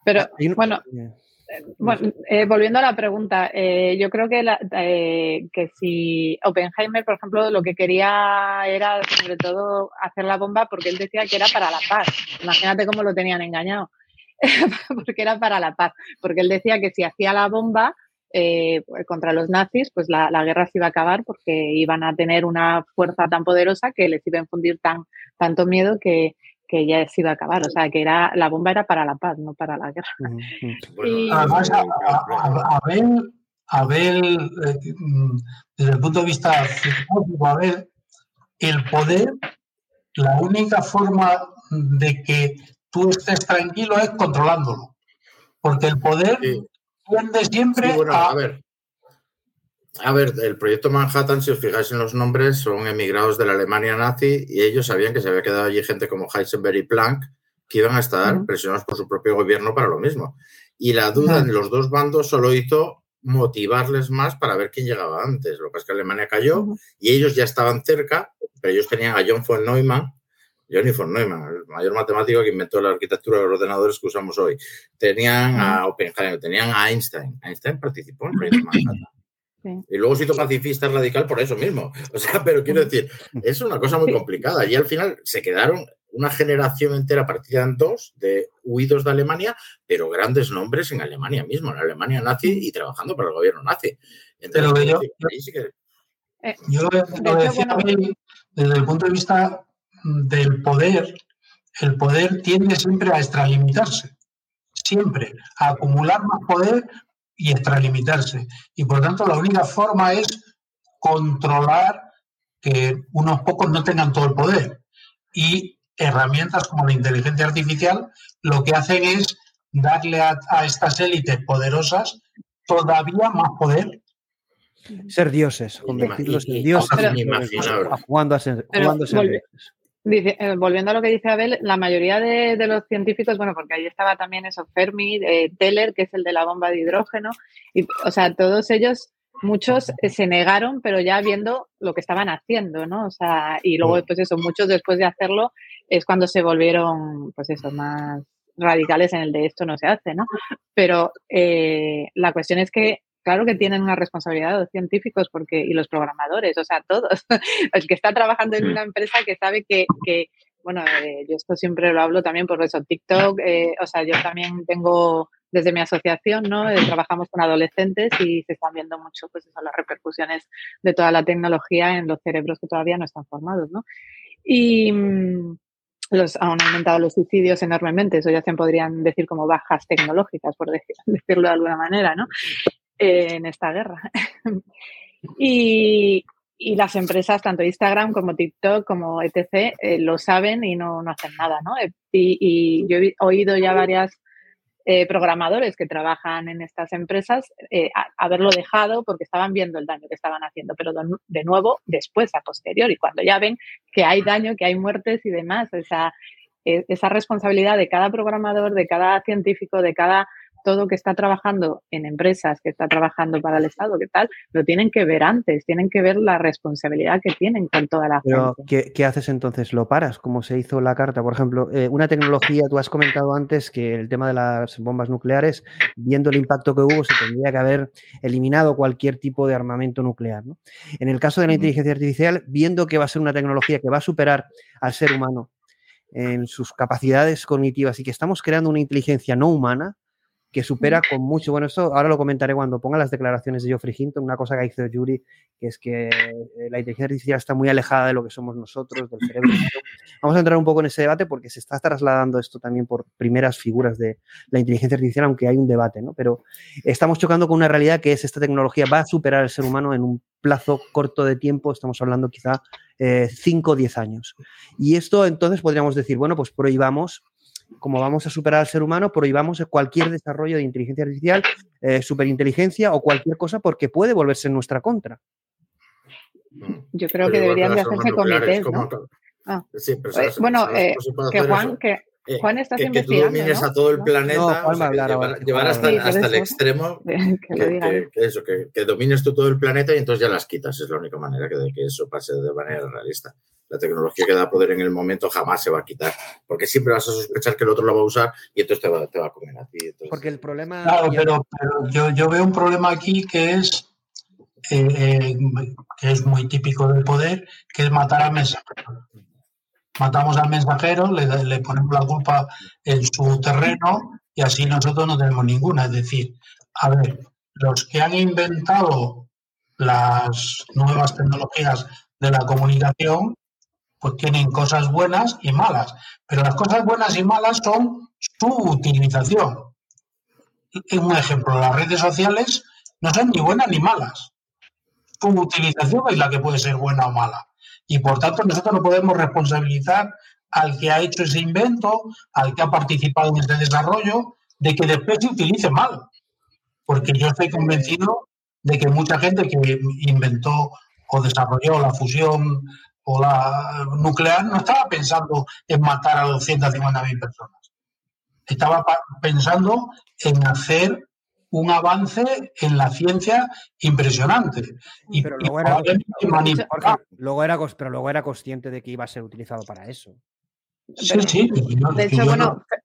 Pero bueno, bueno eh, volviendo a la pregunta, eh, yo creo que, eh, que si Oppenheimer, por ejemplo, lo que quería era sobre todo hacer la bomba porque él decía que era para la paz. Imagínate cómo lo tenían engañado. *laughs* porque era para la paz. Porque él decía que si hacía la bomba, eh, contra los nazis, pues la, guerra se iba a acabar porque iban a tener una fuerza tan poderosa que les iba a infundir tan, tanto miedo que, ya se iba a acabar. O sea, que era la bomba era para la paz, no para la guerra. Además, Abel, Abel eh, mm, desde el punto de vista filosófico, Abel, el poder, la única forma de que tú estés tranquilo es controlándolo. Porque el poder siempre a... ver. A ver, el proyecto Manhattan, si os fijáis en los nombres, son emigrados de la Alemania nazi y ellos sabían que se había quedado allí gente como Heisenberg y Planck que iban a estar presionados por su propio gobierno para lo mismo. Y la duda en los dos bandos solo hizo motivarles más para ver quién llegaba antes. Lo que pasa es que Alemania cayó y ellos ya estaban cerca, pero ellos tenían a John von Neumann, Johnny von Neumann, el mayor matemático que inventó la arquitectura de los ordenadores que usamos hoy. Tenían a Oppenheimer, tenían a Einstein. Einstein participó en el proyecto Manhattan. Y luego se hizo pacifista radical por eso mismo. O sea, pero quiero decir, es una cosa muy complicada. Y al final se quedaron una generación entera partida en dos de huidos de Alemania, pero grandes nombres en Alemania mismo, en Alemania nazi y trabajando para el gobierno nazi. Entonces, yo, yo lo decía desde el punto de vista del poder, el poder tiende siempre a extralimitarse, siempre, a acumular más poder y extralimitarse. Y por tanto la única forma es controlar que unos pocos no tengan todo el poder. Y herramientas como la inteligencia artificial lo que hacen es darle a, estas élites poderosas todavía más poder. Ser dioses, convertirlos en dioses, jugando a ser, dioses. Eh, volviendo a lo que dice Abel, la mayoría de, los científicos, bueno, porque ahí estaba también eso, Fermi, eh, Teller, que es el de la bomba de hidrógeno, y, o sea, todos ellos, muchos eh, se negaron, pero ya viendo lo que estaban haciendo, ¿no? O sea, y luego, pues eso, muchos después de hacerlo es cuando se volvieron, pues eso, más radicales en el de esto no se hace, ¿no? Pero la cuestión es que claro que tienen una responsabilidad los científicos porque, y los programadores, o sea, todos. *laughs* El que está trabajando en una empresa que sabe que, bueno, eh, yo esto siempre lo hablo también por eso, TikTok, eh, o sea, yo también tengo desde mi asociación, ¿no? Eh, trabajamos con adolescentes y se están viendo mucho, pues eso, las repercusiones de toda la tecnología en los cerebros que todavía no están formados, ¿no? Y mm, los, han aumentado los suicidios enormemente, eso ya se podrían decir como bajas tecnológicas, por *laughs* decirlo de alguna manera, ¿no? Eh, en esta guerra. *laughs* y, y las empresas, tanto Instagram como TikTok como etc., eh, lo saben y no, no hacen nada, ¿no? Y, y, yo he oído ya varias eh, programadores que trabajan en estas empresas eh, haberlo dejado porque estaban viendo el daño que estaban haciendo, pero de, nuevo después, a posteriori, cuando ya ven que hay daño, que hay muertes y demás, esa, e, esa responsabilidad de cada programador, de cada científico, de cada todo que está trabajando en empresas, que está trabajando para el Estado, que tal, lo tienen que ver antes, tienen que ver la responsabilidad que tienen con toda la Pero, ¿qué, ¿qué, haces entonces? ¿Lo paras? Como se hizo la carta, por ejemplo, eh, una tecnología, tú has comentado antes que el tema de las bombas nucleares, viendo el impacto que hubo, se tendría que haber eliminado cualquier tipo de armamento nuclear. ¿no? En el caso de la inteligencia artificial, viendo que va a ser una tecnología que va a superar al ser humano en sus capacidades cognitivas y que estamos creando una inteligencia no humana, que supera con mucho. Bueno, esto ahora lo comentaré cuando ponga las declaraciones de Geoffrey Hinton, una cosa que ha dicho Yuri, que es que eh, la inteligencia artificial está muy alejada de lo que somos nosotros, del cerebro. Vamos a entrar un poco en ese debate porque se está trasladando esto también por primeras figuras de la inteligencia artificial, aunque hay un debate, ¿no? Pero estamos chocando con una realidad que es esta tecnología va a superar al ser humano en un plazo corto de tiempo, estamos hablando quizá 5 o 10 años. Y esto entonces podríamos decir, bueno, pues prohibamos como vamos a superar al ser humano, prohibamos cualquier desarrollo de inteligencia artificial, eh, superinteligencia o cualquier cosa porque puede volverse en nuestra contra. Yo creo que deberían de hacerse comités, ¿no? Ah. Sí, pero bueno, eh, que Juan, que eh, Juan estás que, investigando. Que tú domines ¿no? a todo el planeta, No, o Juan va sea, a hablar que ahora. llevar, llevar hasta, Sí, por hasta el extremo, *laughs* Que lo que, digan. que- que eso, que, que domines tú todo el planeta y entonces ya las quitas. Es la única manera que, de que eso pase de manera realista. La tecnología que da poder en el momento jamás se va a quitar, porque siempre vas a sospechar que el otro lo va a usar y entonces te va, te va a comer a ti. Entonces, Porque el problema. Claro, pero, pero yo, yo veo un problema aquí que es, eh, eh, que es muy típico del poder, que es matar al mensajero. Matamos al mensajero, le, ponemos la culpa en su terreno y así nosotros no tenemos ninguna. Es decir, a ver, los que han inventado las nuevas tecnologías de la comunicación, pues tienen cosas buenas y malas. Pero las cosas buenas y malas son su utilización. Un ejemplo, las redes sociales no son ni buenas ni malas. Su utilización es la que puede ser buena o mala. Y por tanto nosotros no podemos responsabilizar al que ha hecho ese invento, al que ha participado en ese desarrollo, de que después se utilice mal. Porque yo estoy convencido de que mucha gente que inventó o desarrolló la fusión o la nuclear no estaba pensando en matar a 250.000 personas. Estaba pensando en hacer un avance en la ciencia impresionante. Y, Pero y luego era. Jorge, luego era cos- pero luego era consciente de que iba a ser utilizado para eso. Sí, sí, yo- De hecho, bueno, no- Fe-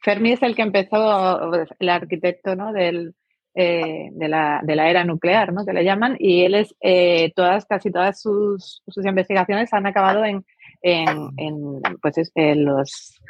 Fermi es el que empezó, el arquitecto ¿no? del, eh, de, la, de la era nuclear, ¿no? que le llaman, y él es, eh, todas, casi todas sus, sus investigaciones han acabado en, en, en, pues, es- en los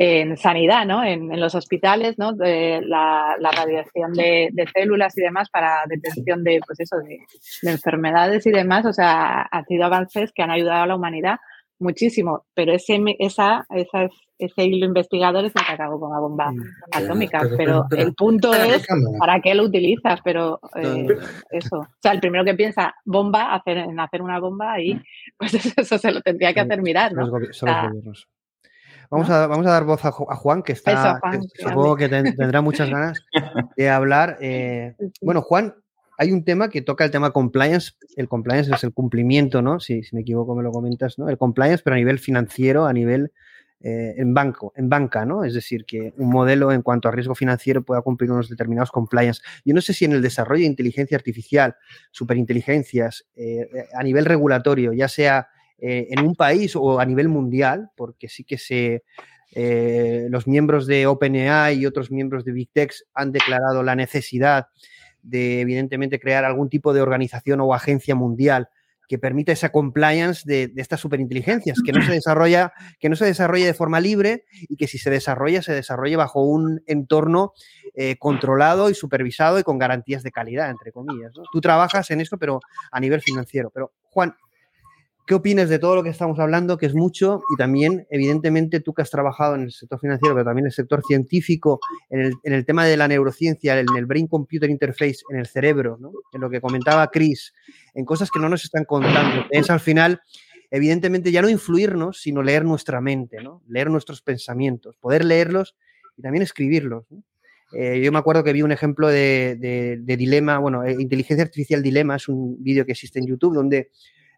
en sanidad, ¿no? En, en los hospitales, ¿no? De la, la radiación de, de células y demás para detección de, pues eso, de, de enfermedades y demás. O sea, ha sido avances que han ayudado a la humanidad muchísimo, pero ese, esa, esa, ese hilo investigador es el que acabó con la bomba atómica. pero- Pero, pero- pero- el punto pero es para qué lo utilizas, pero eh, eso. O sea, el primero que piensa bomba, hacer, en hacer una bomba y pues eso, *laughs* eso se lo tendría que hacer mirar, ¿no? los, gobi- O son los sea, gobiernos. Vamos, a, vamos a dar voz a, Ju- a Juan, que está. Eso, Juan, que que supongo que ten- tendrá muchas ganas *laughs* de hablar. eh, bueno, Juan, hay un tema que toca el tema compliance. El compliance es el cumplimiento, ¿no? Si, si me equivoco, me lo comentas, ¿no? El compliance, pero a nivel financiero, a nivel eh, en banco, en banca, ¿no? Es decir, que un modelo en cuanto a riesgo financiero pueda cumplir unos determinados compliance. Yo no sé si en el desarrollo de inteligencia artificial, superinteligencias, eh, a nivel regulatorio, ya sea eh, en un país o a nivel mundial, porque sí que se eh, los miembros de OpenAI y otros miembros de Big Tech han declarado la necesidad de, evidentemente, crear algún tipo de organización o agencia mundial que permita esa compliance de, estas superinteligencias, que no se *clears throat* desarrolla, que no se desarrolle de forma libre y que si se desarrolla, se desarrolle bajo un entorno eh, controlado y supervisado y con garantías de calidad, entre comillas. Tú trabajas en esto, pero a nivel financiero. Pero, Juan, ¿Qué opinas de todo lo que estamos hablando, que es mucho? Y también, evidentemente, tú que has trabajado en el sector financiero, pero también en el sector científico, en el, tema de la neurociencia, en el Brain Computer Interface, en el cerebro, en lo que comentaba Chris, en cosas que no nos están contando. Es al final, evidentemente, ya no influirnos, sino leer nuestra mente, ¿no? leer nuestros pensamientos, poder leerlos y también escribirlos. Eh, yo me acuerdo que vi un ejemplo de, dilema, bueno, eh, inteligencia artificial dilema, es un vídeo que existe en YouTube donde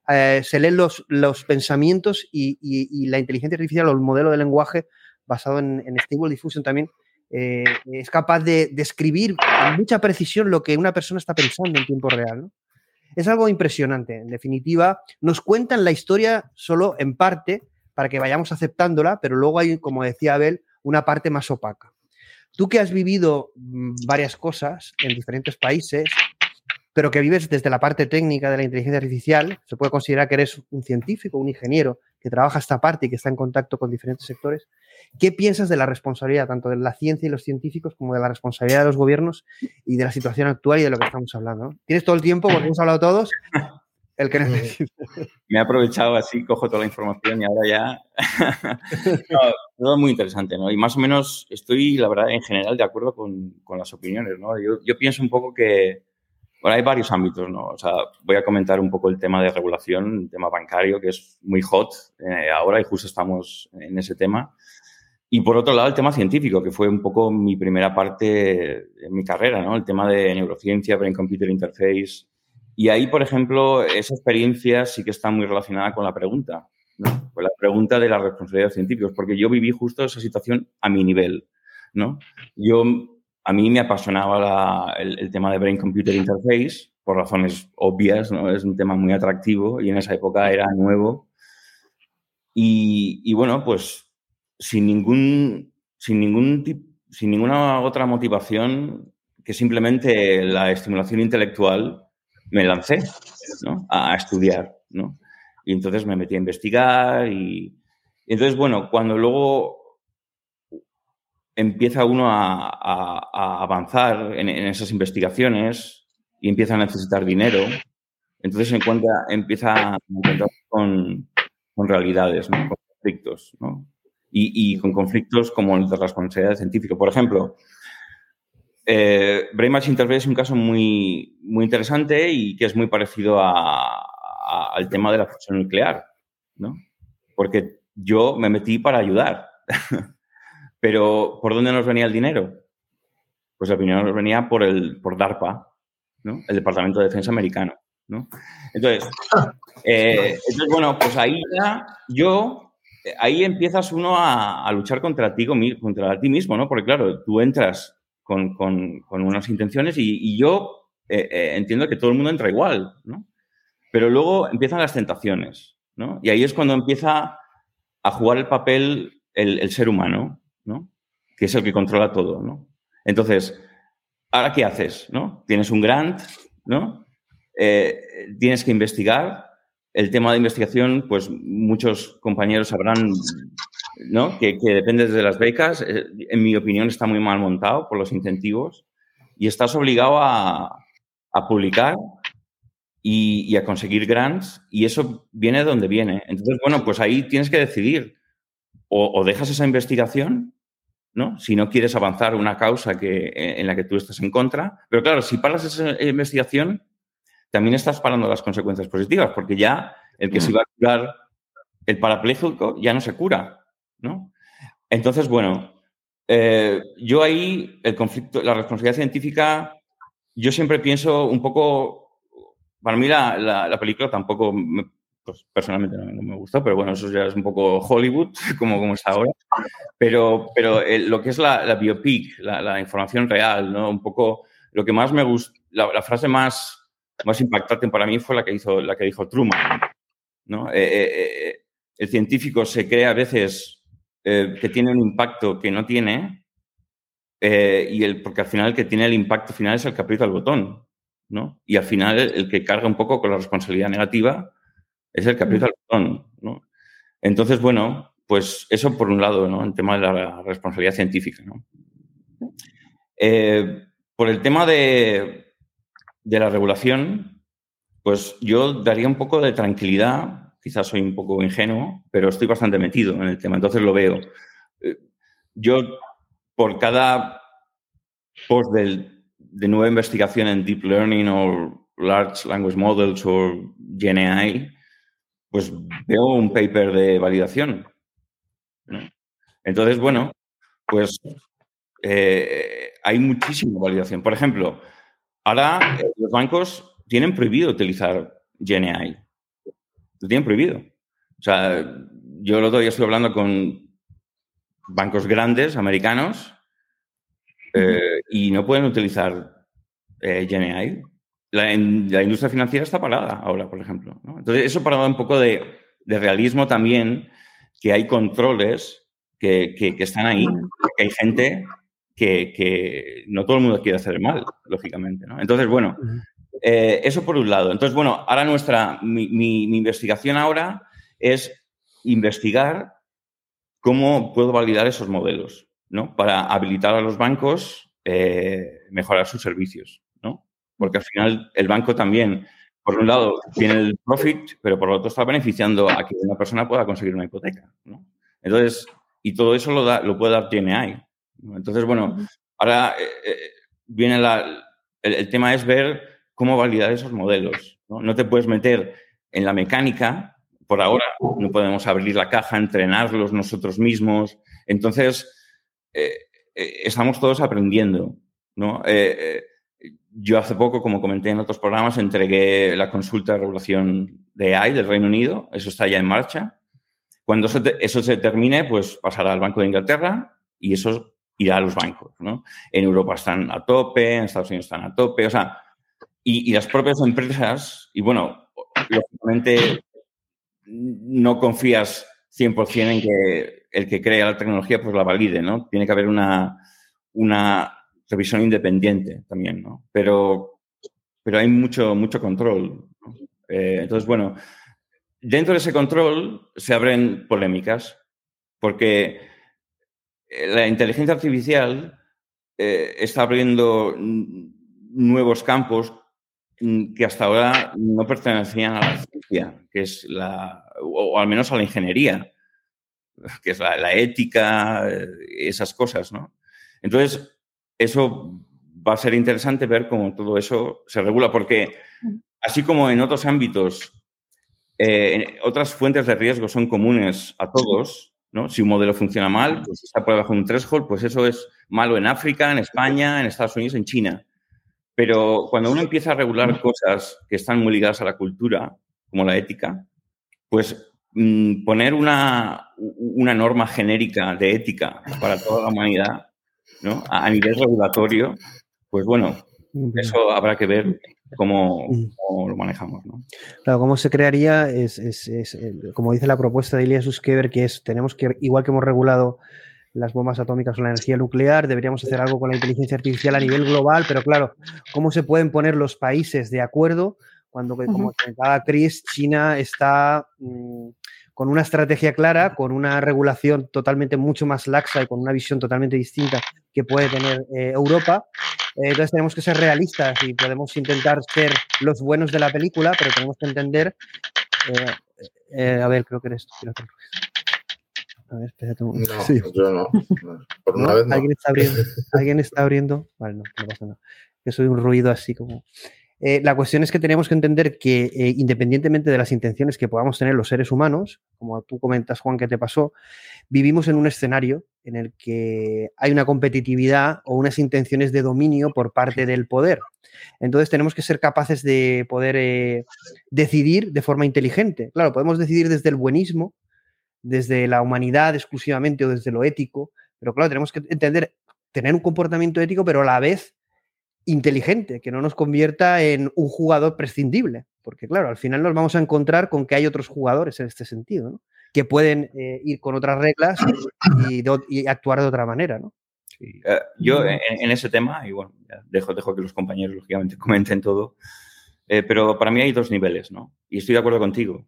eh, se leen los, los pensamientos y, la inteligencia artificial o el modelo de lenguaje basado en, Stable Diffusion también eh, es capaz de describir con mucha precisión lo que una persona está pensando en tiempo real. Es algo impresionante. En definitiva, nos cuentan la historia solo en parte para que vayamos aceptándola, pero luego hay, como decía Abel, una parte más opaca. Tú que has vivido mm, varias cosas en diferentes países, pero que vives desde la parte técnica de la inteligencia artificial, se puede considerar que eres un científico, un ingeniero que trabaja esta parte y que está en contacto con diferentes sectores. ¿Qué piensas de la responsabilidad tanto de la ciencia y los científicos como de la responsabilidad de los gobiernos y de la situación actual y de lo que estamos hablando? Tienes todo el tiempo, porque hemos hablado todos, el que *laughs* Me he aprovechado así, cojo toda la información y ahora ya... *laughs* todo muy interesante, ¿no? Y más o menos estoy, la verdad, en general de acuerdo con, con las opiniones, ¿no? Yo, yo pienso un poco que bueno, hay varios ámbitos, ¿no? O sea, voy a comentar un poco el tema de regulación, el tema bancario, que es muy hot eh, ahora y justo estamos en ese tema. Y por otro lado, el tema científico, que fue un poco mi primera parte en mi carrera, ¿no? El tema de neurociencia, Brain Computer Interface. Y ahí, por ejemplo, esa experiencia sí que está muy relacionada con la pregunta, ¿no? Con la pregunta de la responsabilidad de científicos, porque yo viví justo esa situación a mi nivel, ¿no? Yo a mí me apasionaba el, tema de Brain Computer Interface por razones obvias, ¿no? Es un tema muy atractivo y en esa época era nuevo. Y, bueno, pues sin ningún, sin ningún sin ninguna otra motivación que simplemente la estimulación intelectual, me lancé a, estudiar. ¿no? Y entonces me metí a investigar y, y entonces, bueno, cuando luego empieza uno a, avanzar en, esas investigaciones y empieza a necesitar dinero, entonces encuentra, empieza a encontrar con, realidades, con conflictos, y, con conflictos como el de responsabilidad científica. Por ejemplo, eh, Brain es un caso muy, muy interesante y que es muy parecido al tema de la fusión nuclear, ¿no? porque yo me metí para ayudar. *laughs* Pero, ¿por dónde nos venía el dinero? Pues el dinero nos venía por, el, por DARPA, ¿no? el Departamento de Defensa americano. ¿no? Entonces, *laughs* eh, entonces, bueno, pues ahí ya yo, ahí empiezas uno a, luchar contra ti, contra ti mismo, ¿no? Porque claro, tú entras con, con, con unas intenciones y, y yo eh, eh, entiendo que todo el mundo entra igual, ¿no? Pero luego empiezan las tentaciones, ¿no? Y ahí es cuando empieza a jugar el papel el, el ser humano, que es el que controla todo, ¿no? Entonces, ¿ahora qué haces? ¿no? Tienes un grant, ¿no? Eh, tienes que investigar. El tema de investigación, pues muchos compañeros sabrán ¿no? que, depende de las becas. Eh, en mi opinión, está muy mal montado por los incentivos y estás obligado a, publicar y, a conseguir grants y eso viene de donde viene. Entonces, bueno, pues ahí tienes que decidir o dejas esa investigación ¿no? Si no quieres avanzar una causa que, en la que tú estás en contra. Pero claro, si paras esa investigación, también estás parando las consecuencias positivas, porque ya el que se iba a curar el parapléjico ya no se cura, ¿no? Entonces, bueno, eh, yo ahí, el conflicto, la responsabilidad científica, yo siempre pienso un poco, para mí la, la, película tampoco pues personalmente no, me gustó, pero bueno, eso ya es un poco Hollywood, *laughs* como, como está ahora. Pero, pero eh, lo que es la, biopic, la, información real, ¿no? Un poco lo que más me gusta, la, frase más, más impactante para mí fue la que, hizo, la que dijo Truman, ¿no? Eh, eh, el científico se cree a veces que tiene un impacto que no tiene y el, porque al final el que tiene el impacto final es el que aprieta el botón, ¿no? Y al final el que carga un poco con la responsabilidad negativa Es el aprieta el botón, ¿no? Entonces, bueno, pues eso por un lado, ¿no? El tema de la responsabilidad científica, ¿no? Eh, por el tema de, de la regulación, pues yo daría un poco de tranquilidad, quizás soy un poco ingenuo, pero estoy bastante metido en el tema, entonces lo veo. Eh, yo, por cada post de, de nueva investigación en Deep Learning o Large Language Models o GenAI, pues veo un paper de validación. Entonces, bueno, pues eh, hay muchísima validación. Por ejemplo, ahora eh, los bancos tienen prohibido utilizar GNI. Lo tienen prohibido. O sea, yo el otro día estoy hablando con bancos grandes americanos eh, y no pueden utilizar GNI. La, industria financiera está parada ahora, por ejemplo. Entonces, eso para dar un poco de, realismo también, que hay controles que, que, están ahí, que hay gente que, no todo el mundo quiere hacer mal, lógicamente. ¿no? Entonces, bueno, eh, eso por un lado. Entonces, bueno, ahora nuestra, mi, investigación ahora es investigar cómo puedo validar esos modelos, ¿no? Para habilitar a los bancos eh, mejorar sus servicios. Porque al final el banco también, por un lado, tiene el profit, pero por otro está beneficiando a que una persona pueda conseguir una hipoteca, ¿no? Entonces, y todo eso lo, da, lo puede dar GNI, entonces, bueno, ahora eh, eh, viene la, el, tema es ver cómo validar esos modelos. ¿no? te puedes meter en la mecánica, por ahora no podemos abrir la caja, entrenarlos nosotros mismos. Entonces, eh, estamos todos aprendiendo. ¿no? Yo hace poco, como comenté en otros programas, entregué la consulta de regulación de AI del Reino Unido. Eso está ya en marcha. Cuando eso, se termine, pues pasará al Banco de Inglaterra y eso irá a los bancos. ¿no? En Europa están a tope, en Estados Unidos están a tope, o sea, y, las propias empresas, y bueno, lógicamente no confías 100% en que el que crea la tecnología pues la valide, ¿no? Tiene que haber una, una revisión independiente también, ¿no? Pero, pero hay mucho, mucho control. Eh, entonces, bueno, dentro de ese control se abren polémicas, porque eh, la inteligencia artificial eh, está abriendo nuevos campos que hasta ahora no pertenecían a la ciencia, que es la, o, al menos a la ingeniería, que es la, ética, esas cosas, ¿no? Entonces, eso va a ser interesante ver cómo todo eso se regula, porque así como en otros ámbitos, otras fuentes de riesgo son comunes a todos, si un modelo funciona mal, pues está por debajo de un threshold, pues eso es malo en África, en España, en Estados Unidos, en China. Pero cuando uno empieza a regular cosas que están muy ligadas a la cultura, como la ética, pues mm, poner una, una, norma genérica de ética para toda la humanidad, ¿no? a nivel regulatorio, pues bueno, eso habrá que ver cómo, lo manejamos. ¿no? Claro, cómo se crearía es, es, como dice la propuesta de Elias Suskever, que es, tenemos que, igual que hemos regulado las bombas atómicas o la energía nuclear, deberíamos hacer algo con la inteligencia artificial a nivel global, pero claro, ¿cómo se pueden poner los países de acuerdo cuando, como comentaba Chris, China está... Mm, con una estrategia clara, con una regulación totalmente mucho más laxa y con una visión totalmente distinta que puede tener eh, Europa. Eh, entonces tenemos que ser realistas y podemos intentar ser los buenos de la película, pero tenemos que entender... Eh, a ver, creo que eres tú. A ver, espérate un momento. No, yo no. Por una vez no. ¿Alguien está abriendo? *laughs* ¿Alguien está abriendo? Vale, no, no pasa nada. Que soy un ruido así como... Eh, la cuestión es que tenemos que entender que eh, independientemente de las intenciones que podamos tener los seres humanos, como tú comentas, Juan, que te pasó, vivimos en un escenario en el que hay una competitividad o unas intenciones de dominio por parte del poder. Entonces tenemos que ser capaces de poder eh, decidir de forma inteligente. Claro, podemos decidir desde el buenismo, desde la humanidad exclusivamente o desde lo ético, pero claro, tenemos que entender, tener un comportamiento ético, pero a la vez inteligente, que no nos convierta en un jugador prescindible. Porque claro, al final nos vamos a encontrar con que hay otros jugadores en este sentido, que pueden eh, ir con otras reglas y, actuar de otra manera. ¿no? Eh, yo en, ese tema, y bueno, dejo, dejo que los compañeros lógicamente *laughs* comenten todo, eh, pero para mí hay dos niveles, ¿no? Y estoy de acuerdo contigo.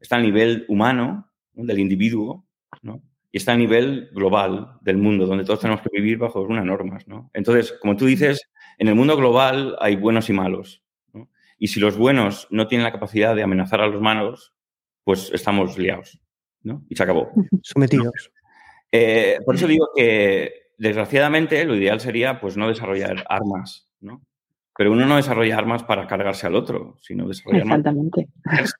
está a nivel humano, del individuo, ¿no? Y está a nivel global del mundo, donde todos tenemos que vivir bajo unas normas. ¿no? Entonces, como tú dices, en el mundo global hay buenos y malos. ¿no? Y si los buenos no tienen la capacidad de amenazar a los malos, pues estamos liados. ¿no? Y se acabó. *laughs* Sometidos. Eh, por eso digo que, desgraciadamente, lo ideal sería pues, no desarrollar armas. ¿no? Pero uno no desarrolla armas para cargarse al otro, sino *laughs* desarrolla Exactamente. armas.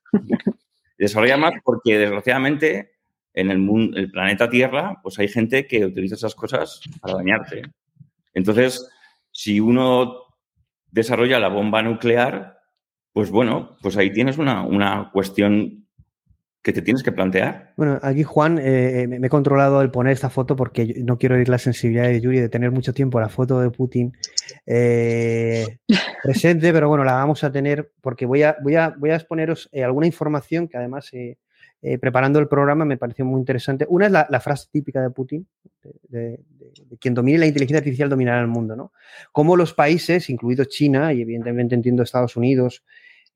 Desarrolla armas porque, desgraciadamente, en el, mundo, el planeta Tierra, pues hay gente que utiliza esas cosas para dañarte. Entonces, si uno desarrolla la bomba nuclear, pues bueno, pues ahí tienes una, una cuestión que te tienes que plantear. Bueno, aquí Juan, eh, me he controlado el poner esta foto porque no quiero ir la sensibilidad de Yuri de tener mucho tiempo la foto de Putin eh, *laughs* presente, pero bueno, la vamos a tener porque voy a, voy a, voy a exponeros eh, alguna información que además eh, preparando el programa me pareció muy interesante. Una es la, la frase típica de Putin, de, de, de, quien domine la inteligencia artificial dominará el mundo, ¿no? Cómo los países, incluido China y evidentemente entiendo Estados Unidos,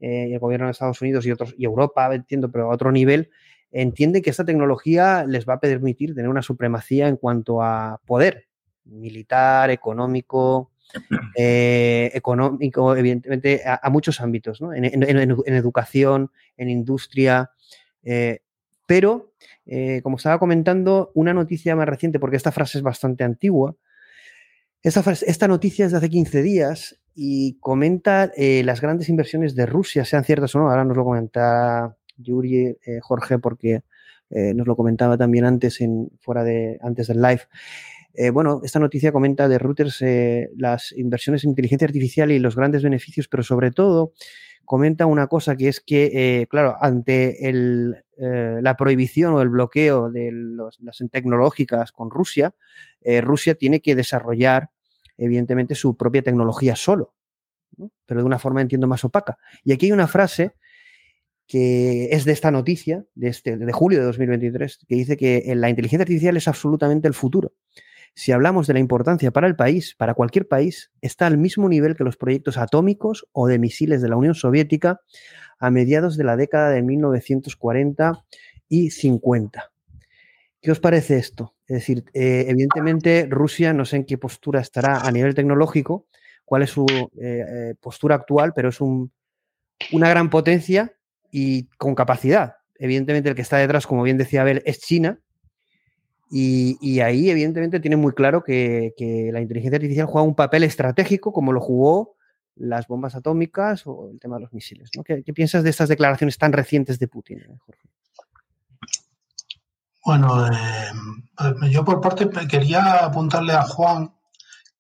eh, y el gobierno de Estados Unidos y otros, y Europa, entiendo, pero a otro nivel, entienden que esta tecnología les va a permitir tener una supremacía en cuanto a poder militar, económico, *clears throat* eh, económico, evidentemente, a, a muchos ámbitos, ¿no? en, en, en, en, educación, en industria, eh, pero, eh, como estaba comentando, una noticia más reciente, porque esta frase es bastante antigua, esta, noticia es de hace 15 días y comenta eh, las grandes inversiones de Rusia, sean ciertas o no, ahora nos lo comenta Yuri, Jorge, porque nos lo comentaba también antes, en, fuera de, antes del live. Bueno, esta noticia comenta de Reuters las inversiones en inteligencia artificial y los grandes beneficios, pero sobre todo comenta una cosa que es que, eh, claro, ante el, eh, la prohibición o el bloqueo de las tecnológicas con Rusia, eh, Rusia tiene que desarrollar, evidentemente, su propia tecnología solo, ¿no? pero de una forma, entiendo, más opaca. Y aquí hay una frase que es de esta noticia, de, este, de julio de 2023, que dice que la inteligencia artificial es absolutamente el futuro si hablamos de la importancia para el país, para cualquier país, está al mismo nivel que los proyectos atómicos o de misiles de la Unión Soviética a mediados de la década de 1940 y 50. ¿Qué os parece esto? Es decir, eh, evidentemente Rusia no sé en qué postura estará a nivel tecnológico, cuál es su eh, postura actual, pero es un, una gran potencia y con capacidad. Evidentemente el que está detrás, como bien decía Abel, es China, y, ahí, evidentemente, tiene muy claro que, la inteligencia artificial juega un papel estratégico, como lo jugó las bombas atómicas o el tema de los misiles. ¿no? ¿Qué, ¿Qué, piensas de estas declaraciones tan recientes de Putin, eh, Jorge? Bueno, eh, yo por parte quería apuntarle a Juan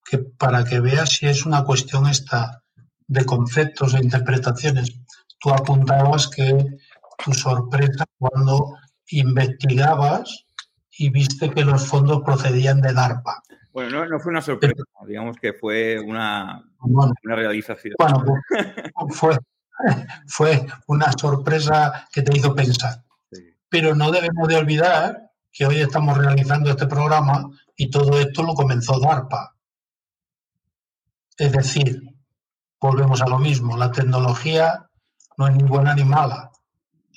que para que vea si es una cuestión esta de conceptos e interpretaciones. Tú apuntabas que tu sorpresa cuando investigabas y viste que los fondos procedían de DARPA. Bueno, no, no fue una sorpresa, Pero, digamos que fue una, bueno, una realización. Bueno, pues, *laughs* fue, fue una sorpresa que te hizo pensar. Sí. Pero no debemos de olvidar que hoy estamos realizando este programa y todo esto lo comenzó DARPA. Es decir, volvemos a lo mismo, la tecnología no es ni buena ni mala,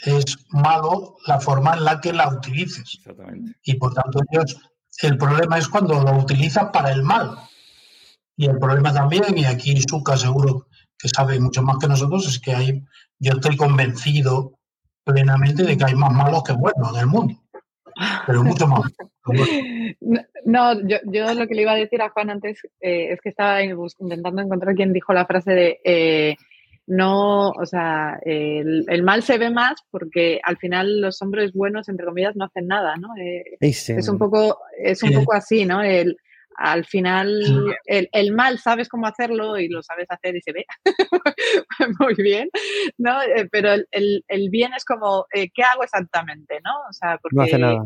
es malo la forma en la que la utilices. Exactamente. Y por tanto, ellos, el problema es cuando lo utilizan para el mal. Y el problema también, y aquí Suka seguro que sabe mucho más que nosotros, es que hay, yo estoy convencido plenamente de que hay más malos que buenos en el mundo. Pero mucho más. *laughs* No, yo, yo, lo que le iba a decir a Juan antes eh, es que estaba intentando encontrar quien dijo la frase de eh, no, o sea, el, el, mal se ve más porque al final los hombres buenos, entre comillas, no hacen nada, ¿no? Eh, sí. Es un poco, es un poco así, ¿no? El, al final, el, el, mal sabes cómo hacerlo y lo sabes hacer y se ve *laughs* muy bien, ¿no? Eh, pero el, el, bien es como, eh, ¿qué hago exactamente, no? O sea, porque... No hace nada.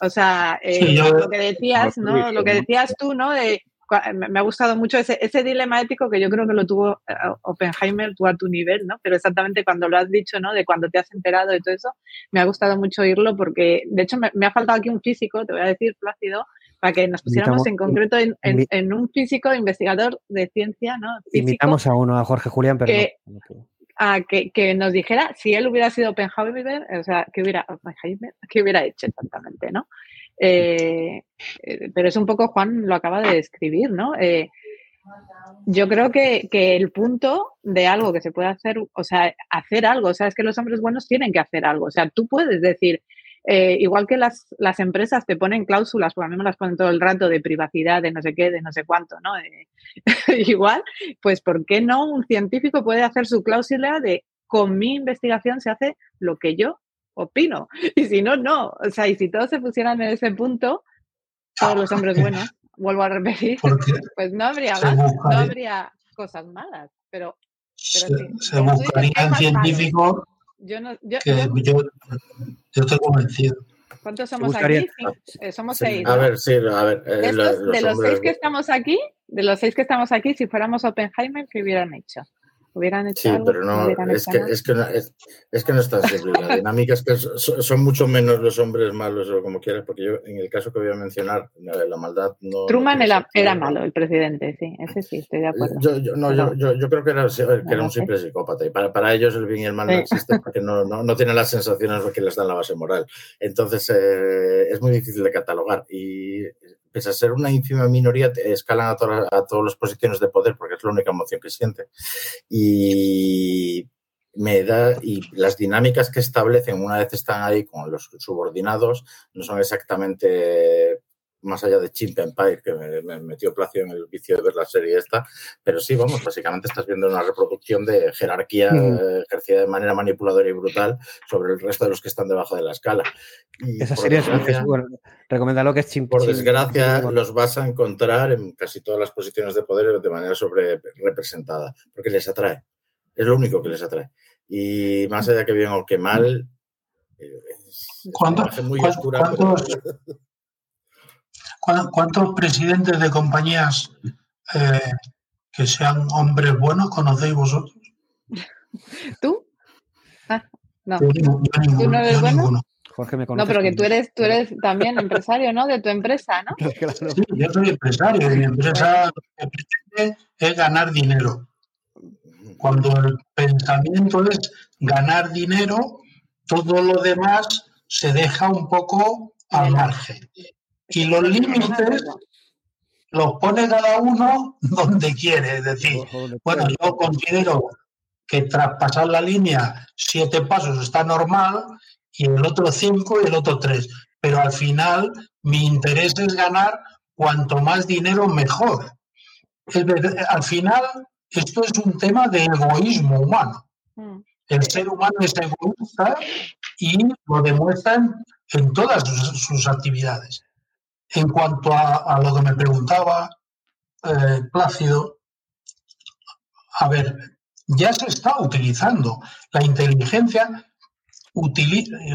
O sea, sí, yo, lo que decías, ¿no? Lo que decías tú, ¿no? De, me ha gustado mucho ese, ese, dilema ético que yo creo que lo tuvo eh, Oppenheimer, tú a tu nivel, ¿no? Pero exactamente cuando lo has dicho, ¿no? De cuando te has enterado de todo eso, me ha gustado mucho oírlo porque, de hecho, me, me ha faltado aquí un físico, te voy a decir, Plácido, para que nos pusiéramos en concreto en, en, en, un físico investigador de ciencia, ¿no? Físico, invitamos a uno, a Jorge Julián, pero que, no, no a que, que, nos dijera si él hubiera sido Oppenheimer, o sea, ¿qué hubiera, ¿qué hubiera hecho exactamente, no? Eh, eh, pero es un poco, Juan lo acaba de describir, ¿no? Eh, yo creo que, que, el punto de algo que se puede hacer, o sea, hacer algo, o sea, es que los hombres buenos tienen que hacer algo, o sea, tú puedes decir, igual que las, las, empresas te ponen cláusulas, porque a mí me las ponen todo el rato de privacidad, de no sé qué, de no sé cuánto, ¿no? *laughs* Igual, pues ¿por qué no un científico puede hacer su cláusula de con mi investigación se hace lo que yo opino? *laughs* Y si no, no. O sea, y si todos se pusieran en ese punto, todos los hombres buenos, *laughs* vuelvo a repetir, pues no habría, no habría cosas malas, pero... pero se, se buscarían científicos yo, no, yo, yo, yo, estoy convencido. ¿Cuántos somos aquí? Eh, somos seis. A ver, sí, a ver. Eh, de, los, de los seis que estamos aquí, de los seis que estamos aquí, si fuéramos Oppenheimer, ¿qué hubieran hecho? Hubieran hecho sí, pero no, es, que, es, que no es, es, que no es tan simple. La dinámica es que son, mucho menos los hombres malos o como quieras, porque yo, en el caso que voy a mencionar, la maldad no. Truman era, era, malo, el presidente, sí, ese sí, estoy de acuerdo. Yo, yo no, yo, yo, yo, creo que era, que era un simple psicópata y para, para ellos el bien y el mal no existen porque no, no, no tienen las sensaciones que les dan la base moral. Entonces eh, es muy difícil de catalogar y pese a ser una ínfima minoría, escalan a, todas, a todas las posiciones de poder porque es la única emoción que siente. Y me da, y las dinámicas que establecen una vez están ahí con los subordinados no son exactamente más allá de Chimp Empire, que me, metió placio en el vicio de ver la serie esta, pero sí, vamos, básicamente estás viendo una reproducción de jerarquía mm. ejercida de manera manipuladora y brutal sobre el resto de los que están debajo de la escala. Y Esa serie es bueno, recomienda lo que es Chimp. Por desgracia, los vas a encontrar en casi todas las posiciones de poder de manera sobre representada, porque les atrae. Es lo único que les atrae. Y más allá que bien o que mal, eh, es, muy oscura. ¿Cuántos presidentes de compañías eh, que sean hombres buenos conocéis vosotros? *laughs* ¿Tú? Ah, no. ¿Tú no eres bueno? Jorge me conoce. No, pero que tú eres, tú *laughs* eres también empresario, ¿no? De tu empresa, ¿no? *laughs* Sí, yo soy empresario mi empresa es ganar dinero. Cuando el pensamiento es ganar dinero, todo lo demás se deja un poco al margen. Y los límites los pone cada uno donde quiere. Es decir, bueno, yo considero que traspasar la línea siete pasos está normal y el otro cinco y el otro tres. Pero al final mi interés es ganar cuanto más dinero mejor. al final esto es un tema de egoísmo humano. Mm. El ser humano es egoísta y lo demuestran en todas sus actividades. En cuanto a, lo que me preguntaba eh, Plácido, a ver, ya se está utilizando la inteligencia.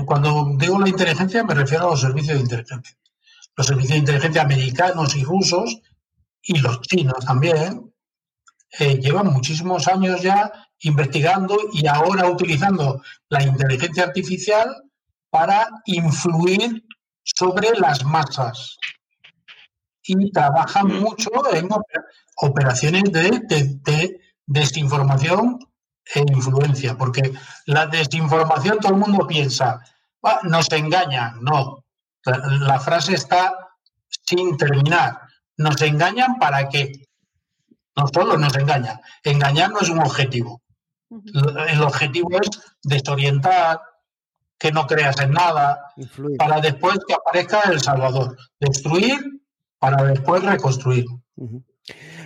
cuando digo la inteligencia me refiero a los servicios de inteligencia. Los servicios de inteligencia americanos y rusos y los chinos también eh, llevan muchísimos años ya investigando y ahora utilizando la inteligencia artificial para influir sobre las masas. Y trabajan mucho en operaciones de, desinformación e influencia, porque la desinformación todo el mundo piensa, ah, nos engañan, no, la, frase está sin terminar, nos engañan para qué, no solo nos engañan, engañar no es un objetivo, el objetivo es desorientar, que no creas en nada, para después que aparezca el Salvador. Destruir para después reconstruir.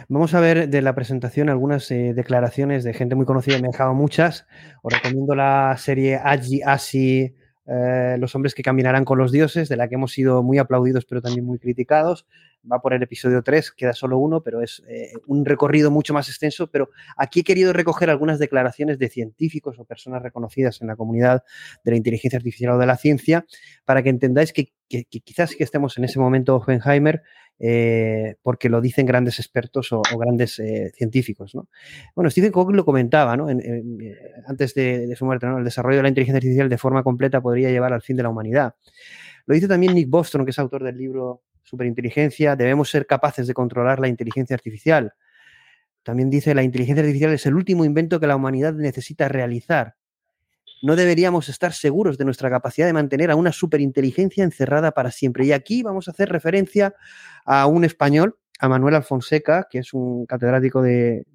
Vamos a ver de la presentación algunas eh, declaraciones de gente muy conocida, me he dejado muchas. Os recomiendo la serie Aji Asi, eh, Los hombres que caminarán con los dioses, de la que hemos sido muy aplaudidos pero también muy criticados va por el episodio 3, queda solo uno, pero es eh, un recorrido mucho más extenso. Pero aquí he querido recoger algunas declaraciones de científicos o personas reconocidas en la comunidad de la inteligencia artificial o de la ciencia para que entendáis que, quizás que estemos en ese momento Oppenheimer eh, porque lo dicen grandes expertos o, grandes eh, científicos. ¿no? Bueno, Stephen Hawking lo comentaba ¿no? antes de, de, su muerte, ¿no? el desarrollo de la inteligencia artificial de forma completa podría llevar al fin de la humanidad. Lo dice también Nick Boston, que es autor del libro superinteligencia, debemos ser capaces de controlar la inteligencia artificial. también dice la inteligencia artificial es el último invento que la humanidad necesita realizar. No deberíamos estar seguros de nuestra capacidad de mantener a una superinteligencia encerrada para siempre. Y aquí vamos a hacer referencia a un español, a Manuel Alfonseca, que es un catedrático de,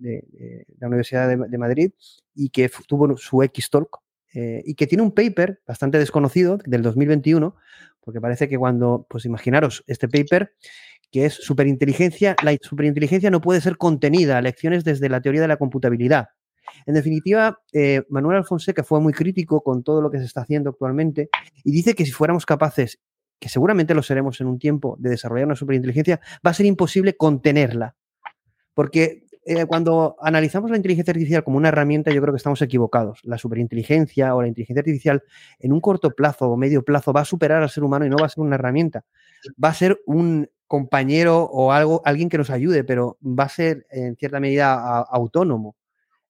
la Universidad de, Madrid y que tuvo su X-Talk eh, y que tiene un paper bastante desconocido del 2021, porque parece que cuando, pues imaginaros, este paper que es superinteligencia, la superinteligencia no puede ser contenida, lecciones desde la teoría de la computabilidad. En definitiva, eh, Manuel Alfonseca fue muy crítico con todo lo que se está haciendo actualmente y dice que si fuéramos capaces, que seguramente lo seremos en un tiempo, de desarrollar una superinteligencia, va a ser imposible contenerla. Porque eh, cuando analizamos la inteligencia artificial como una herramienta, yo creo que estamos equivocados. La superinteligencia o la inteligencia artificial en un corto plazo o medio plazo va a superar al ser humano y no va a ser una herramienta. Va a ser un compañero o algo, alguien que nos ayude, pero va a ser en cierta medida autónomo.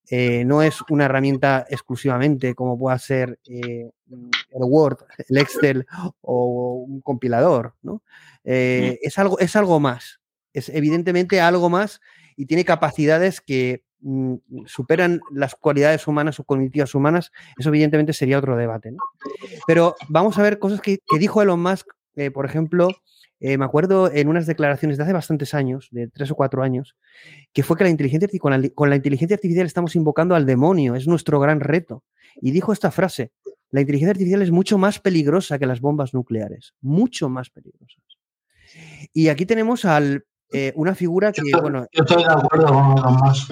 Eh, no es una herramienta exclusivamente como pueda ser eh, el Word, el Excel o un compilador. ¿no? Eh, es, algo, es algo más, es evidentemente algo más y tiene capacidades que mm, superan las cualidades humanas o cognitivas humanas. Eso evidentemente sería otro debate. Pero vamos a ver cosas que, que dijo Elon Musk, por ejemplo, eh, me acuerdo en unas declaraciones de hace bastantes años, de tres o cuatro años, que fue que la inteligencia, con, con la inteligencia artificial estamos invocando al demonio, es nuestro gran reto. Y dijo esta frase, la inteligencia artificial es mucho más peligrosa que las bombas nucleares, mucho más peligrosas. Y aquí tenemos al, eh, una figura que, bueno... Yo estoy de acuerdo con más.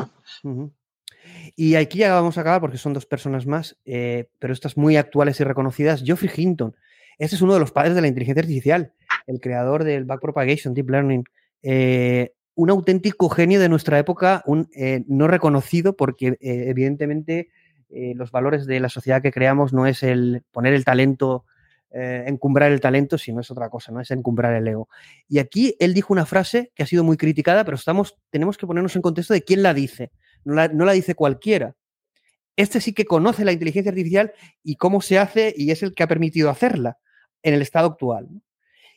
Y aquí ya vamos a acabar porque son dos personas más, eh, pero estas muy actuales y reconocidas. Geoffrey Hinton, este es uno de los padres de la inteligencia artificial, el creador del Backpropagation, Deep Learning. Eh, un auténtico genio de nuestra época, un eh, no reconocido porque evidentemente los valores de la sociedad que creamos no es el poner el talento, encumbrar el talento, sino es otra cosa, no es encumbrar el ego. Y aquí él dijo una frase que ha sido muy criticada, pero estamos, tenemos que ponernos en contexto de quién la dice. No la, no la dice cualquiera. Este sí que conoce la inteligencia artificial y cómo se hace y es el que ha permitido hacerla en el estado actual.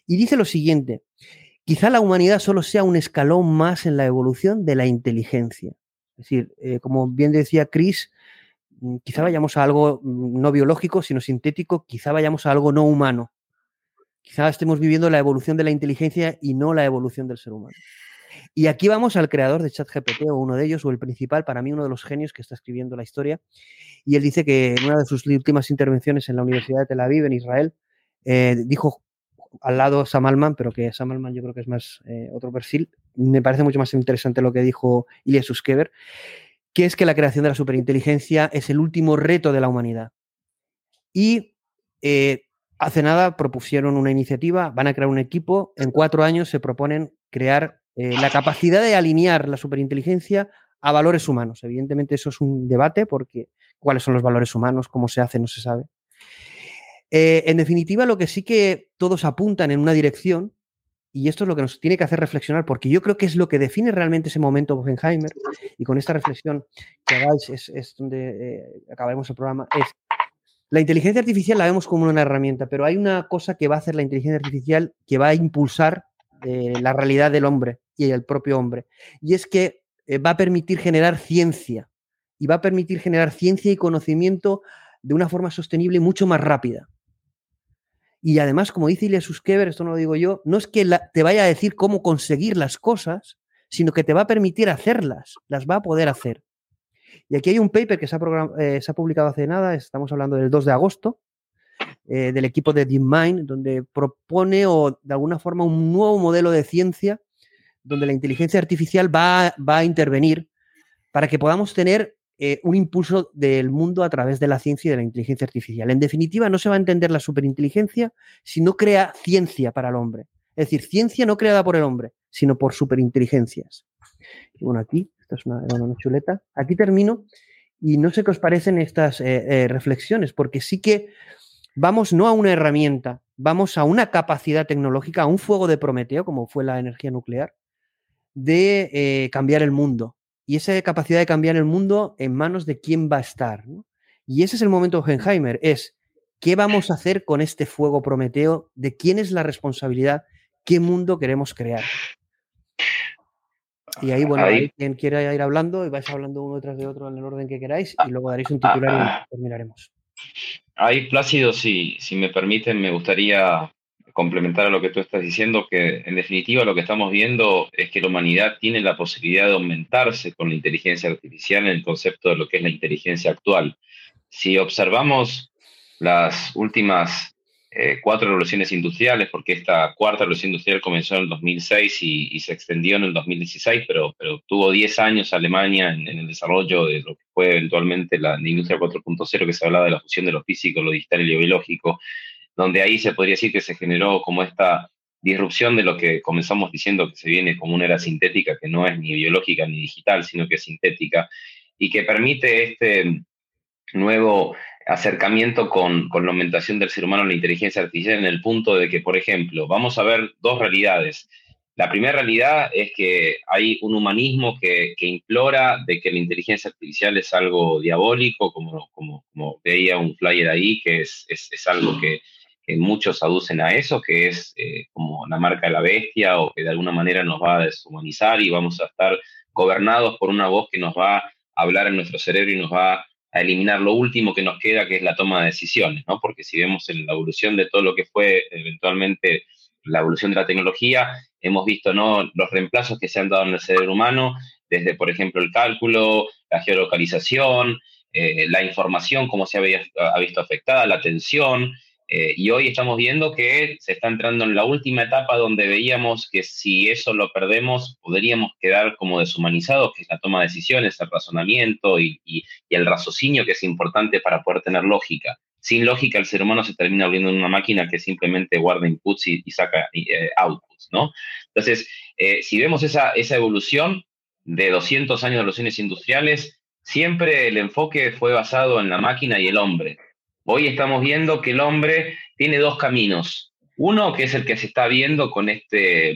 Y dice lo siguiente, quizá la humanidad solo sea un escalón más en la evolución de la inteligencia. Es decir, eh, como bien decía Chris, quizá vayamos a algo mm, no biológico, sino sintético, quizá vayamos a algo no humano. Quizá estemos viviendo la evolución de la inteligencia y no la evolución del ser humano. Y aquí vamos al creador de ChatGPT, o uno de ellos, o el principal, para mí uno de los genios que está escribiendo la historia. Y él dice que en una de sus últimas intervenciones en la Universidad de Tel Aviv, en Israel, eh, dijo al lado Sam Altman, pero que Sam Altman yo creo que es más eh, otro perfil. Me parece mucho más interesante lo que dijo Ilya Suskever, que es que la creación de la superinteligencia es el último reto de la humanidad. Y eh, hace nada propusieron una iniciativa, van a crear un equipo, en cuatro años se proponen crear la capacidad de alinear la superinteligencia a valores humanos. Evidentemente eso es un debate porque cuáles son los valores humanos, cómo se hace, no se sabe. Eh, en definitiva, lo que sí que todos apuntan en una dirección, y esto es lo que nos tiene que hacer reflexionar, porque yo creo que es lo que define realmente ese momento Oppenheimer, y con esta reflexión que hagáis es, donde eh, acabaremos el programa, es la inteligencia artificial la vemos como una herramienta, pero hay una cosa que va a hacer la inteligencia artificial que va a impulsar eh, la realidad del hombre y el propio hombre, y es que va a permitir generar ciencia, y va a permitir generar ciencia y conocimiento de una forma sostenible y mucho más rápida. Y además, como dice Ilya Suskever, esto no lo digo yo, no es que te vaya a decir cómo conseguir las cosas, sino que te va a permitir hacerlas, las va a poder hacer. Y aquí hay un paper que se ha, eh, publicado hace nada, estamos hablando del 2 de agosto, eh, del equipo de DeepMind, donde propone o de alguna forma un nuevo modelo de ciencia donde la inteligencia artificial va, va a intervenir para que podamos tener eh, un impulso del mundo a través de la ciencia y de la inteligencia artificial. En definitiva, no se va a entender la superinteligencia si no crea ciencia para el hombre. Es decir, ciencia no creada por el hombre, sino por superinteligencias. Y bueno, aquí, esta es una, chuleta. Aquí termino y no sé qué os parecen estas eh, eh, reflexiones, porque sí que vamos no a una herramienta, vamos a una capacidad tecnológica, a un fuego de Prometeo, como fue la energía nuclear, de cambiar el mundo y esa capacidad de cambiar el mundo en manos de quién va a estar. Y ese es el momento de Oppenheimer, es qué vamos a hacer con este fuego prometeo, de quién es la responsabilidad, qué mundo queremos crear. Y ahí, bueno, ahí. quien quiera ir hablando, y vais hablando uno tras de otro en el orden que queráis, y luego daréis un titular y terminaremos. Ahí, Plácido, si, si me permiten, me gustaría complementar a lo que tú estás diciendo, que en definitiva lo que estamos viendo es que la humanidad tiene la posibilidad de aumentarse con la inteligencia artificial en el concepto de lo que es la inteligencia actual. Si observamos las últimas eh, cuatro revoluciones industriales, porque esta cuarta revolución industrial comenzó en el 2006 y, se extendió en el 2016, pero, pero tuvo 10 años Alemania en, el desarrollo de lo que fue eventualmente la, la industria 4.0, que se hablaba de la fusión de lo físico, lo digital y lo biológico donde ahí se podría decir que se generó como esta disrupción de lo que comenzamos diciendo que se viene como una era sintética, que no es ni biológica ni digital, sino que es sintética, y que permite este nuevo acercamiento con, con la aumentación del ser humano a la inteligencia artificial en el punto de que, por ejemplo, vamos a ver dos realidades. La primera realidad es que hay un humanismo que, que, implora de que la inteligencia artificial es algo diabólico, como, como, como veía un flyer ahí, que es, es, es algo que, muchos aducen a eso, que es eh, como la marca de la bestia o que de alguna manera nos va a deshumanizar y vamos a estar gobernados por una voz que nos va a hablar en nuestro cerebro y nos va a eliminar lo último que nos queda, que es la toma de decisiones, ¿no? Porque si vemos en la evolución de todo lo que fue eventualmente la evolución de la tecnología, hemos visto, ¿no? Los reemplazos que se han dado en el cerebro humano, desde, por ejemplo, el cálculo, la geolocalización, eh, la información, cómo se había, ha visto afectada, la atención, eh, y hoy estamos viendo que se está entrando en la última etapa donde veíamos que si eso lo perdemos, podríamos quedar como deshumanizados, que es la toma de decisiones, el razonamiento y, el raciocinio que es importante para poder tener lógica. Sin lógica, el ser humano se termina volviendo en una máquina que simplemente guarda inputs y, saca eh, outputs, ¿no? Entonces, eh, si vemos esa, esa evolución de 200 años de relaciones industriales, siempre el enfoque fue basado en la máquina y el hombre Hoy estamos viendo que el hombre tiene dos caminos. Uno que es el que se está viendo con este,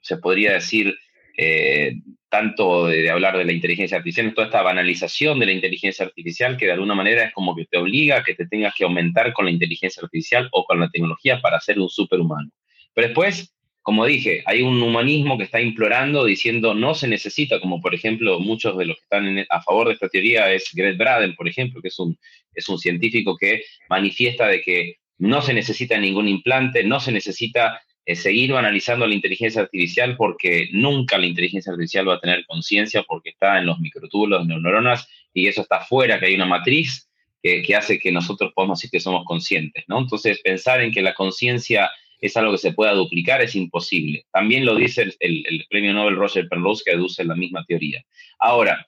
se podría decir, eh, tanto de, hablar de la inteligencia artificial, toda esta banalización de la inteligencia artificial que de alguna manera es como que te obliga a que te tengas que aumentar con la inteligencia artificial o con la tecnología para ser un superhumano. Pero después como dije, hay un humanismo que está implorando diciendo no se necesita, como por ejemplo muchos de los que están a favor de esta teoría es Greg Braden, por ejemplo, que es un, es un científico que manifiesta de que no se necesita ningún implante, no se necesita eh, seguir analizando la inteligencia artificial porque nunca la inteligencia artificial va a tener conciencia porque está en los microtúbulos de neuronas y eso está fuera, que hay una matriz que, que hace que nosotros podamos decir que somos conscientes, ¿no? Entonces, pensar en que la conciencia es algo que se pueda duplicar, es imposible. También lo dice el, premio Nobel Roger Penrose, que aduce la misma teoría. Ahora,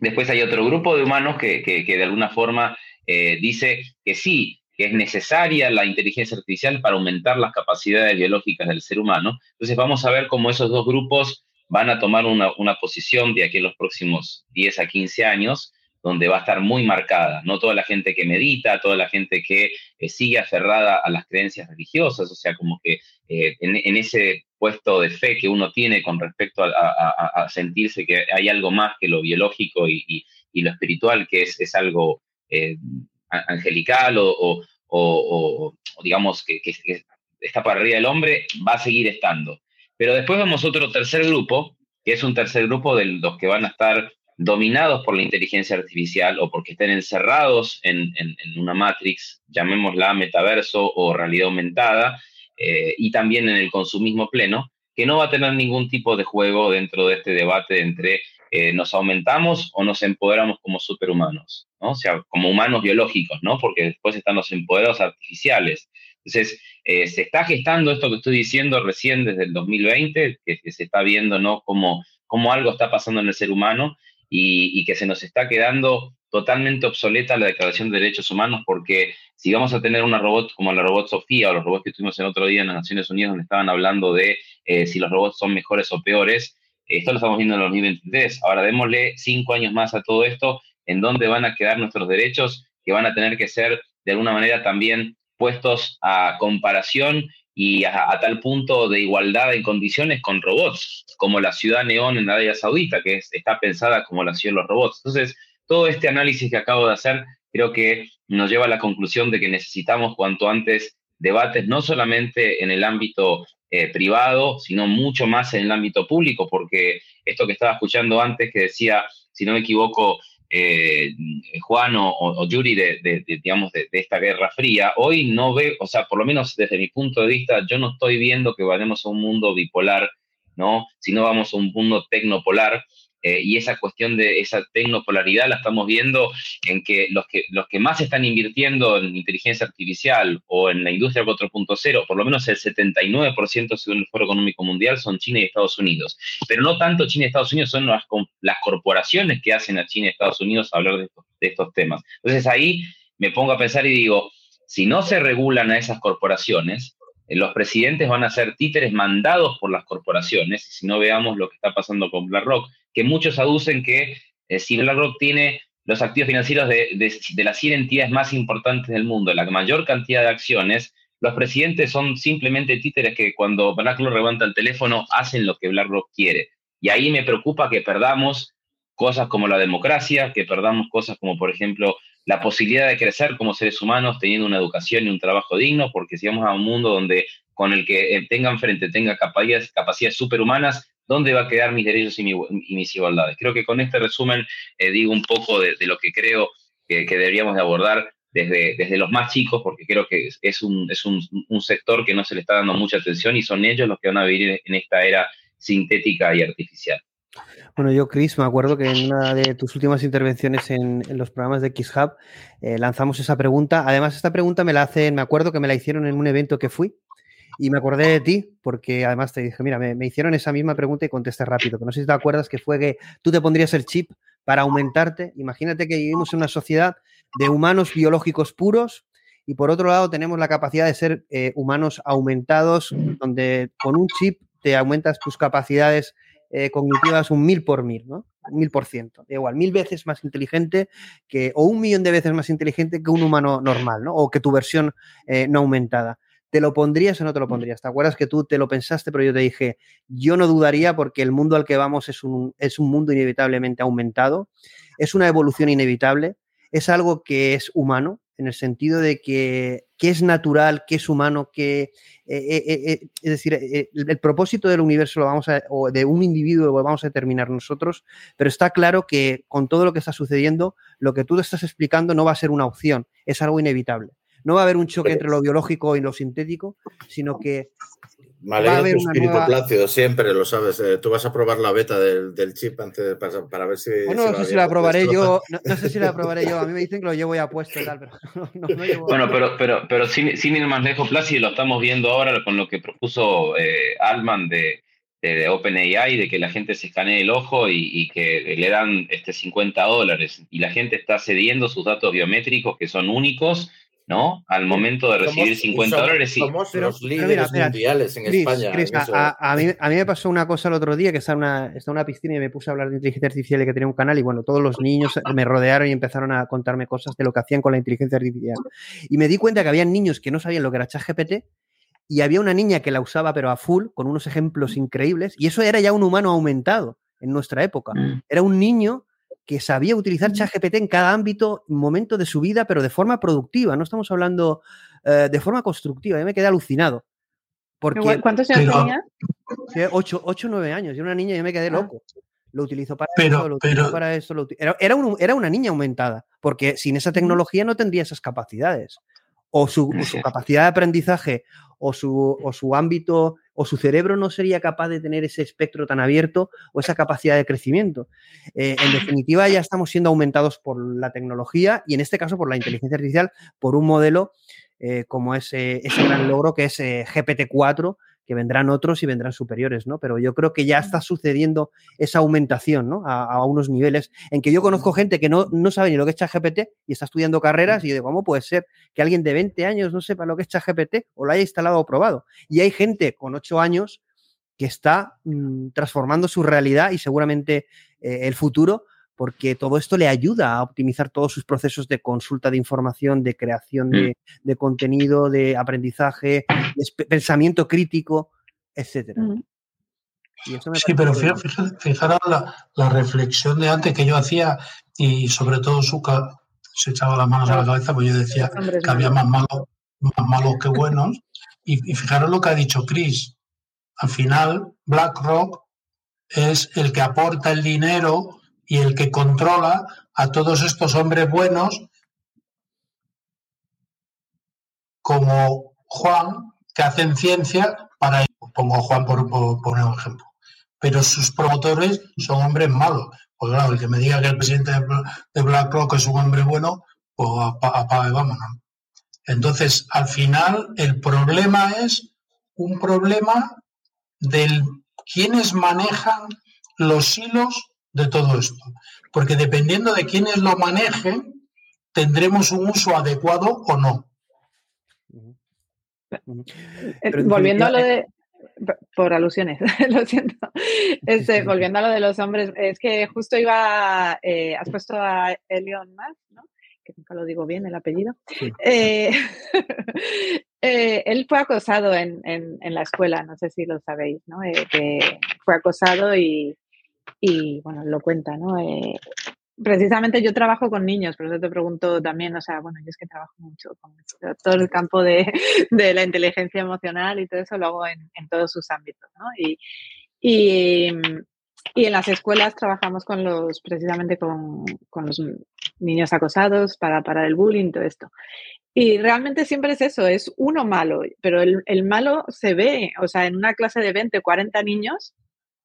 después hay otro grupo de humanos que, de alguna forma eh, dice que sí, que es necesaria la inteligencia artificial para aumentar las capacidades biológicas del ser humano. Entonces vamos a ver cómo esos dos grupos van a tomar una, una posición de aquí en los próximos 10 a 15 años donde va a estar muy marcada, no toda la gente que medita, toda la gente que eh, sigue aferrada a las creencias religiosas, o sea, como que eh, en, ese puesto de fe que uno tiene con respecto a, sentirse que hay algo más que lo biológico y, lo espiritual, que es, algo eh, angelical o, digamos que, que, está para arriba del hombre, va a seguir estando. Pero después vamos a otro tercer grupo, que es un tercer grupo de los que van a estar dominados por la inteligencia artificial o porque estén encerrados en, una matrix, llamémosla metaverso o realidad aumentada, eh, y también en el consumismo pleno, que no va a tener ningún tipo de juego dentro de este debate entre eh, nos aumentamos o nos empoderamos como superhumanos, ¿no? o sea, como humanos biológicos, ¿no? porque después están los empoderados artificiales. Entonces, eh, se está gestando esto que estoy diciendo recién desde el 2020, que, se está viendo ¿no? como, como algo está pasando en el ser humano y, que se nos está quedando totalmente obsoleta la Declaración de Derechos Humanos porque si vamos a tener una robot como la robot Sofía o los robots que tuvimos el otro día en las Naciones Unidas donde estaban hablando de eh, si los robots son mejores o peores, esto lo estamos viendo en el 2023. Ahora démosle cinco años más a todo esto, en dónde van a quedar nuestros derechos que van a tener que ser de alguna manera también puestos a comparación y a, tal punto de igualdad en condiciones con robots, como la ciudad neón en Arabia Saudita, que está pensada como la ciudad de los robots. Entonces, todo este análisis que acabo de hacer creo que nos lleva a la conclusión de que necesitamos cuanto antes debates, no solamente en el ámbito eh, privado, sino mucho más en el ámbito público, porque esto que estaba escuchando antes, que decía, si no me equivoco, eh, Juan o, Yuri de, digamos, de, esta guerra fría, hoy no ve, o sea, por lo menos desde mi punto de vista, yo no estoy viendo que vayamos a un mundo bipolar, ¿no? Sino vamos a un mundo tecnopolar, eh, y esa cuestión de esa tecnopolaridad la estamos viendo en que los, que los que más están invirtiendo en inteligencia artificial o en la industria 4.0, por lo menos el 79% según el Foro Económico Mundial, son China y Estados Unidos. Pero no tanto China y Estados Unidos, son las, las corporaciones que hacen a China y Estados Unidos hablar de estos, de estos temas. Entonces ahí me pongo a pensar y digo, si no se regulan a esas corporaciones, los presidentes van a ser títeres mandados por las corporaciones, si no veamos lo que está pasando con BlackRock, que muchos aducen que eh, si BlackRock tiene los activos financieros de, de, las 100 entidades más importantes del mundo, la mayor cantidad de acciones, los presidentes son simplemente títeres que cuando BlackRock levanta el teléfono hacen lo que BlackRock quiere. Y ahí me preocupa que perdamos cosas como la democracia, que perdamos cosas como, por ejemplo, la posibilidad de crecer como seres humanos teniendo una educación y un trabajo digno, porque si vamos a un mundo donde con el que eh, tengan frente tenga capacidades, capacidades superhumanas, ¿dónde va a quedar mis derechos y, mis igualdades? Creo que con este resumen eh, digo un poco de, lo que creo que, deberíamos de abordar desde, desde los más chicos, porque creo que es, un, es un, un, sector que no se le está dando mucha atención y son ellos los que van a vivir en esta era sintética y artificial. Bueno, yo, Chris, me acuerdo que en una de tus últimas intervenciones en, los programas de XHub eh, lanzamos esa pregunta. Además, esta pregunta me la hacen, me acuerdo que me la hicieron en un evento que fui y me acordé de ti porque además te dije, mira, me, hicieron esa misma pregunta y contesté rápido. Pero no sé si te acuerdas que fue que tú te pondrías el chip para aumentarte. Imagínate que vivimos en una sociedad de humanos biológicos puros y por otro lado tenemos la capacidad de ser eh, humanos aumentados, donde con un chip te aumentas tus capacidades eh, cognitivas un mil por mil, ¿no? Mil por ciento. Igual, mil veces más inteligente que, o un millón de veces más inteligente que un humano normal, ¿no? O que tu versión eh, no aumentada. ¿Te lo pondrías o no te lo pondrías? ¿Te acuerdas que tú te lo pensaste, pero yo te dije, yo no dudaría porque el mundo al que vamos es un, es un mundo inevitablemente aumentado, es una evolución inevitable, es algo que es humano, en el sentido de que, es natural, que es humano, que eh, eh, eh, es decir, el, propósito del universo lo vamos a, o de un individuo lo vamos a determinar nosotros, pero está claro que con todo lo que está sucediendo, lo que tú te estás explicando no va a ser una opción, es algo inevitable. No va a haber un choque entre lo biológico y lo sintético, sino que Haber tu espíritu plácido, siempre lo sabes. Eh, tú vas a probar la beta del, chip antes para, ver si. no, sé si la probaré yo. No, sé si la probaré yo. A mí me dicen que lo llevo ya puesto y tal, pero *laughs* no, Bueno, pero, pero, pero sin, sin, ir más lejos, Plácido, lo estamos viendo ahora con lo que propuso eh, Altman de, de, OpenAI, de que la gente se escanee el ojo y, y, que le dan este 50 dólares. Y la gente está cediendo sus datos biométricos que son únicos ¿no? Al momento de recibir 50 dólares. Somos los líderes mundiales en España. a, mí, a, mí, me pasó una cosa el otro día, que estaba en una, está una piscina y me puse a hablar de inteligencia artificial y que tenía un canal y bueno, todos los niños *laughs* me rodearon y empezaron a contarme cosas de lo que hacían con la inteligencia artificial. Y me di cuenta que había niños que no sabían lo que era ChatGPT y había una niña que la usaba pero a full, con unos ejemplos increíbles, y eso era ya un humano aumentado en nuestra época. Mm. Era un niño que sabía utilizar ChatGPT en cada ámbito, momento de su vida, pero de forma productiva. No estamos hablando eh, de forma constructiva. Yo me quedé alucinado. Porque, ¿Cuántos años tenía? Ocho, ocho, nueve años. Yo era una niña y yo me quedé ah. loco. Lo utilizó para eso, lo utilizó para eso. Era, era, una niña aumentada, porque sin esa tecnología no tendría esas capacidades. O su, su capacidad de aprendizaje o su, o su ámbito o su cerebro no sería capaz de tener ese espectro tan abierto o esa capacidad de crecimiento. Eh, en definitiva, ya estamos siendo aumentados por la tecnología y en este caso por la inteligencia artificial, por un modelo eh, como ese, gran logro que es eh, GPT-4, que vendrán otros y vendrán superiores, ¿no? Pero yo creo que ya está sucediendo esa aumentación, ¿no? A, unos niveles en que yo conozco gente que no, no sabe ni lo que es ChatGPT y está estudiando carreras y yo digo, ¿cómo puede ser que alguien de 20 años no sepa lo que es ChatGPT o lo haya instalado o probado? Y hay gente con 8 años que está mm, transformando su realidad y seguramente eh, el futuro porque todo esto le ayuda a optimizar todos sus procesos de consulta de información, de creación de, mm. contenido, de aprendizaje, de pensamiento crítico, etcétera. Mm. sí, pero fijaros la, reflexión de antes que yo hacía y sobre todo Suca se echaba las manos a la cabeza, pues yo decía que había más malos, más malos que buenos. Y, y fijaros lo que ha dicho Chris. Al final, BlackRock es el que aporta el dinero y el que controla a todos estos hombres buenos como Juan, que hacen ciencia para... Pongo Juan por, un ejemplo. Pero sus promotores son hombres malos. Pues claro, el que me diga que el presidente de BlackRock es un hombre bueno, pues apaga y vámonos. Entonces, al final, el problema es un problema del quiénes manejan los hilos de todo esto. Porque dependiendo de quiénes lo manejen, tendremos un uso adecuado o no. Eh, volviendo a lo de. Por alusiones, *laughs* lo siento. Este, volviendo a lo de los hombres, es que justo iba. Eh, has puesto a Elion Musk, ¿no? Que nunca lo digo bien el apellido. *laughs* Eh, él fue acosado en, en, la escuela, no sé si lo sabéis, ¿no? que fue acosado y, y, bueno, lo cuenta, ¿no? precisamente yo trabajo con niños, por eso te pregunto también, o sea, bueno, yo es que trabajo mucho con todo el campo de, *laughs* de la inteligencia emocional y todo eso lo hago en, en todos sus ámbitos, ¿no? Y, y, y, en las escuelas trabajamos con los, precisamente con, con los niños acosados para parar el bullying, todo esto. Y realmente siempre es eso, es uno malo, pero el, el malo se ve, o sea, en una clase de 20 o 40 niños,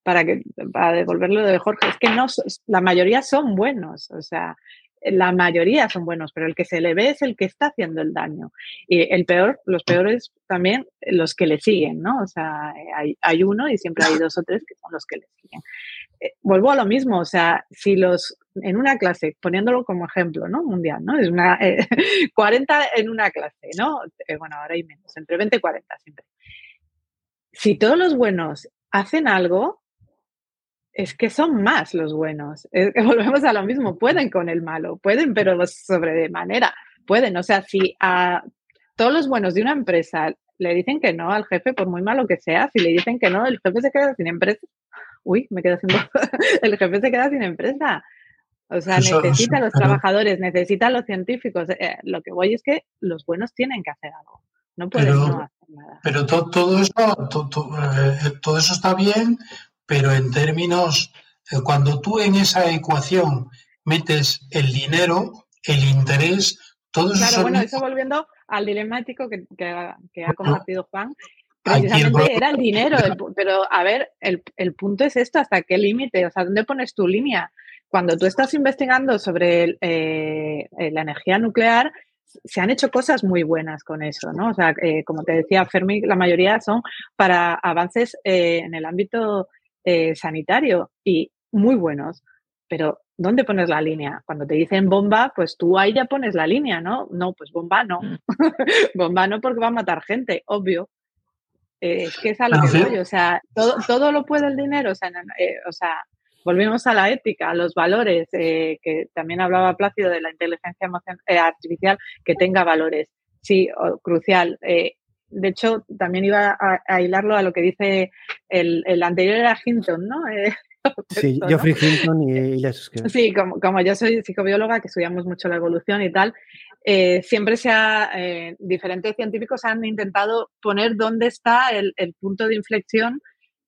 para, que, para devolverlo de Jorge, es que no, la mayoría son buenos, o sea, la mayoría son buenos, pero el que se le ve es el que está haciendo el daño. Y el peor, los peores también los que le siguen, ¿no? O sea, hay, hay uno y siempre hay dos o tres que son los que le siguen. Eh, vuelvo a lo mismo, o sea, si los, en una clase, poniéndolo como ejemplo, ¿no? Mundial, ¿no? Es una, 40 eh, *laughs* en una clase, ¿no? Eh, bueno, ahora hay menos, entre 20 y 40 siempre. Si todos los buenos hacen algo, es que son más los buenos. *laughs* volvemos a lo mismo, pueden con el malo, pueden, pero sobre de manera, pueden. O sea, si a todos los buenos de una empresa le dicen que no al jefe, por muy malo que sea, si le dicen que no, el jefe se queda sin empresa. Uy, me quedo sin *laughs* El jefe se queda sin empresa. O sea, necesita a los trabajadores, necesita a los científicos. Eh, lo que voy es que los buenos tienen que hacer algo. No pueden no hacer nada. Pero todo, eso, eh, todo eso está bien, pero en términos, eh, cuando tú en esa ecuación metes el dinero, el interés, todo eso... Claro, bueno, eso volviendo al dilemático que, que, ha compartido Juan, precisamente era el dinero, *laughs* pero a ver, el, el, punto es esto, ¿hasta qué límite? O sea, ¿dónde pones tu línea? Cuando tú estás investigando sobre eh, la energía nuclear, se han hecho cosas muy buenas con eso, ¿no? O sea, eh, como te decía Fermi, la mayoría son para avances en el ámbito eh, sanitario y muy buenos, pero ¿dónde pones la línea? Cuando te dicen bomba, pues tú ahí ya pones la línea, ¿no? No, pues bomba no. Mm. *laughs* bomba no porque va a matar gente, obvio. Eh, es que es a lo que voy, o sea, todo, todo lo puede el dinero, o sea, eh, o sea volvemos a la ética, a los valores, que también hablaba Plácido de la inteligencia artificial, que tenga valores. Sí, crucial de hecho, también iba a, hilarlo a lo que dice el, el anterior era Hinton, ¿no? *laughs* Eh, sí, Geoffrey Hinton y, Sí, como, como, yo soy psicobióloga, que estudiamos mucho la evolución y tal, eh, siempre se ha, eh, diferentes científicos han intentado poner dónde está el, el, punto de inflexión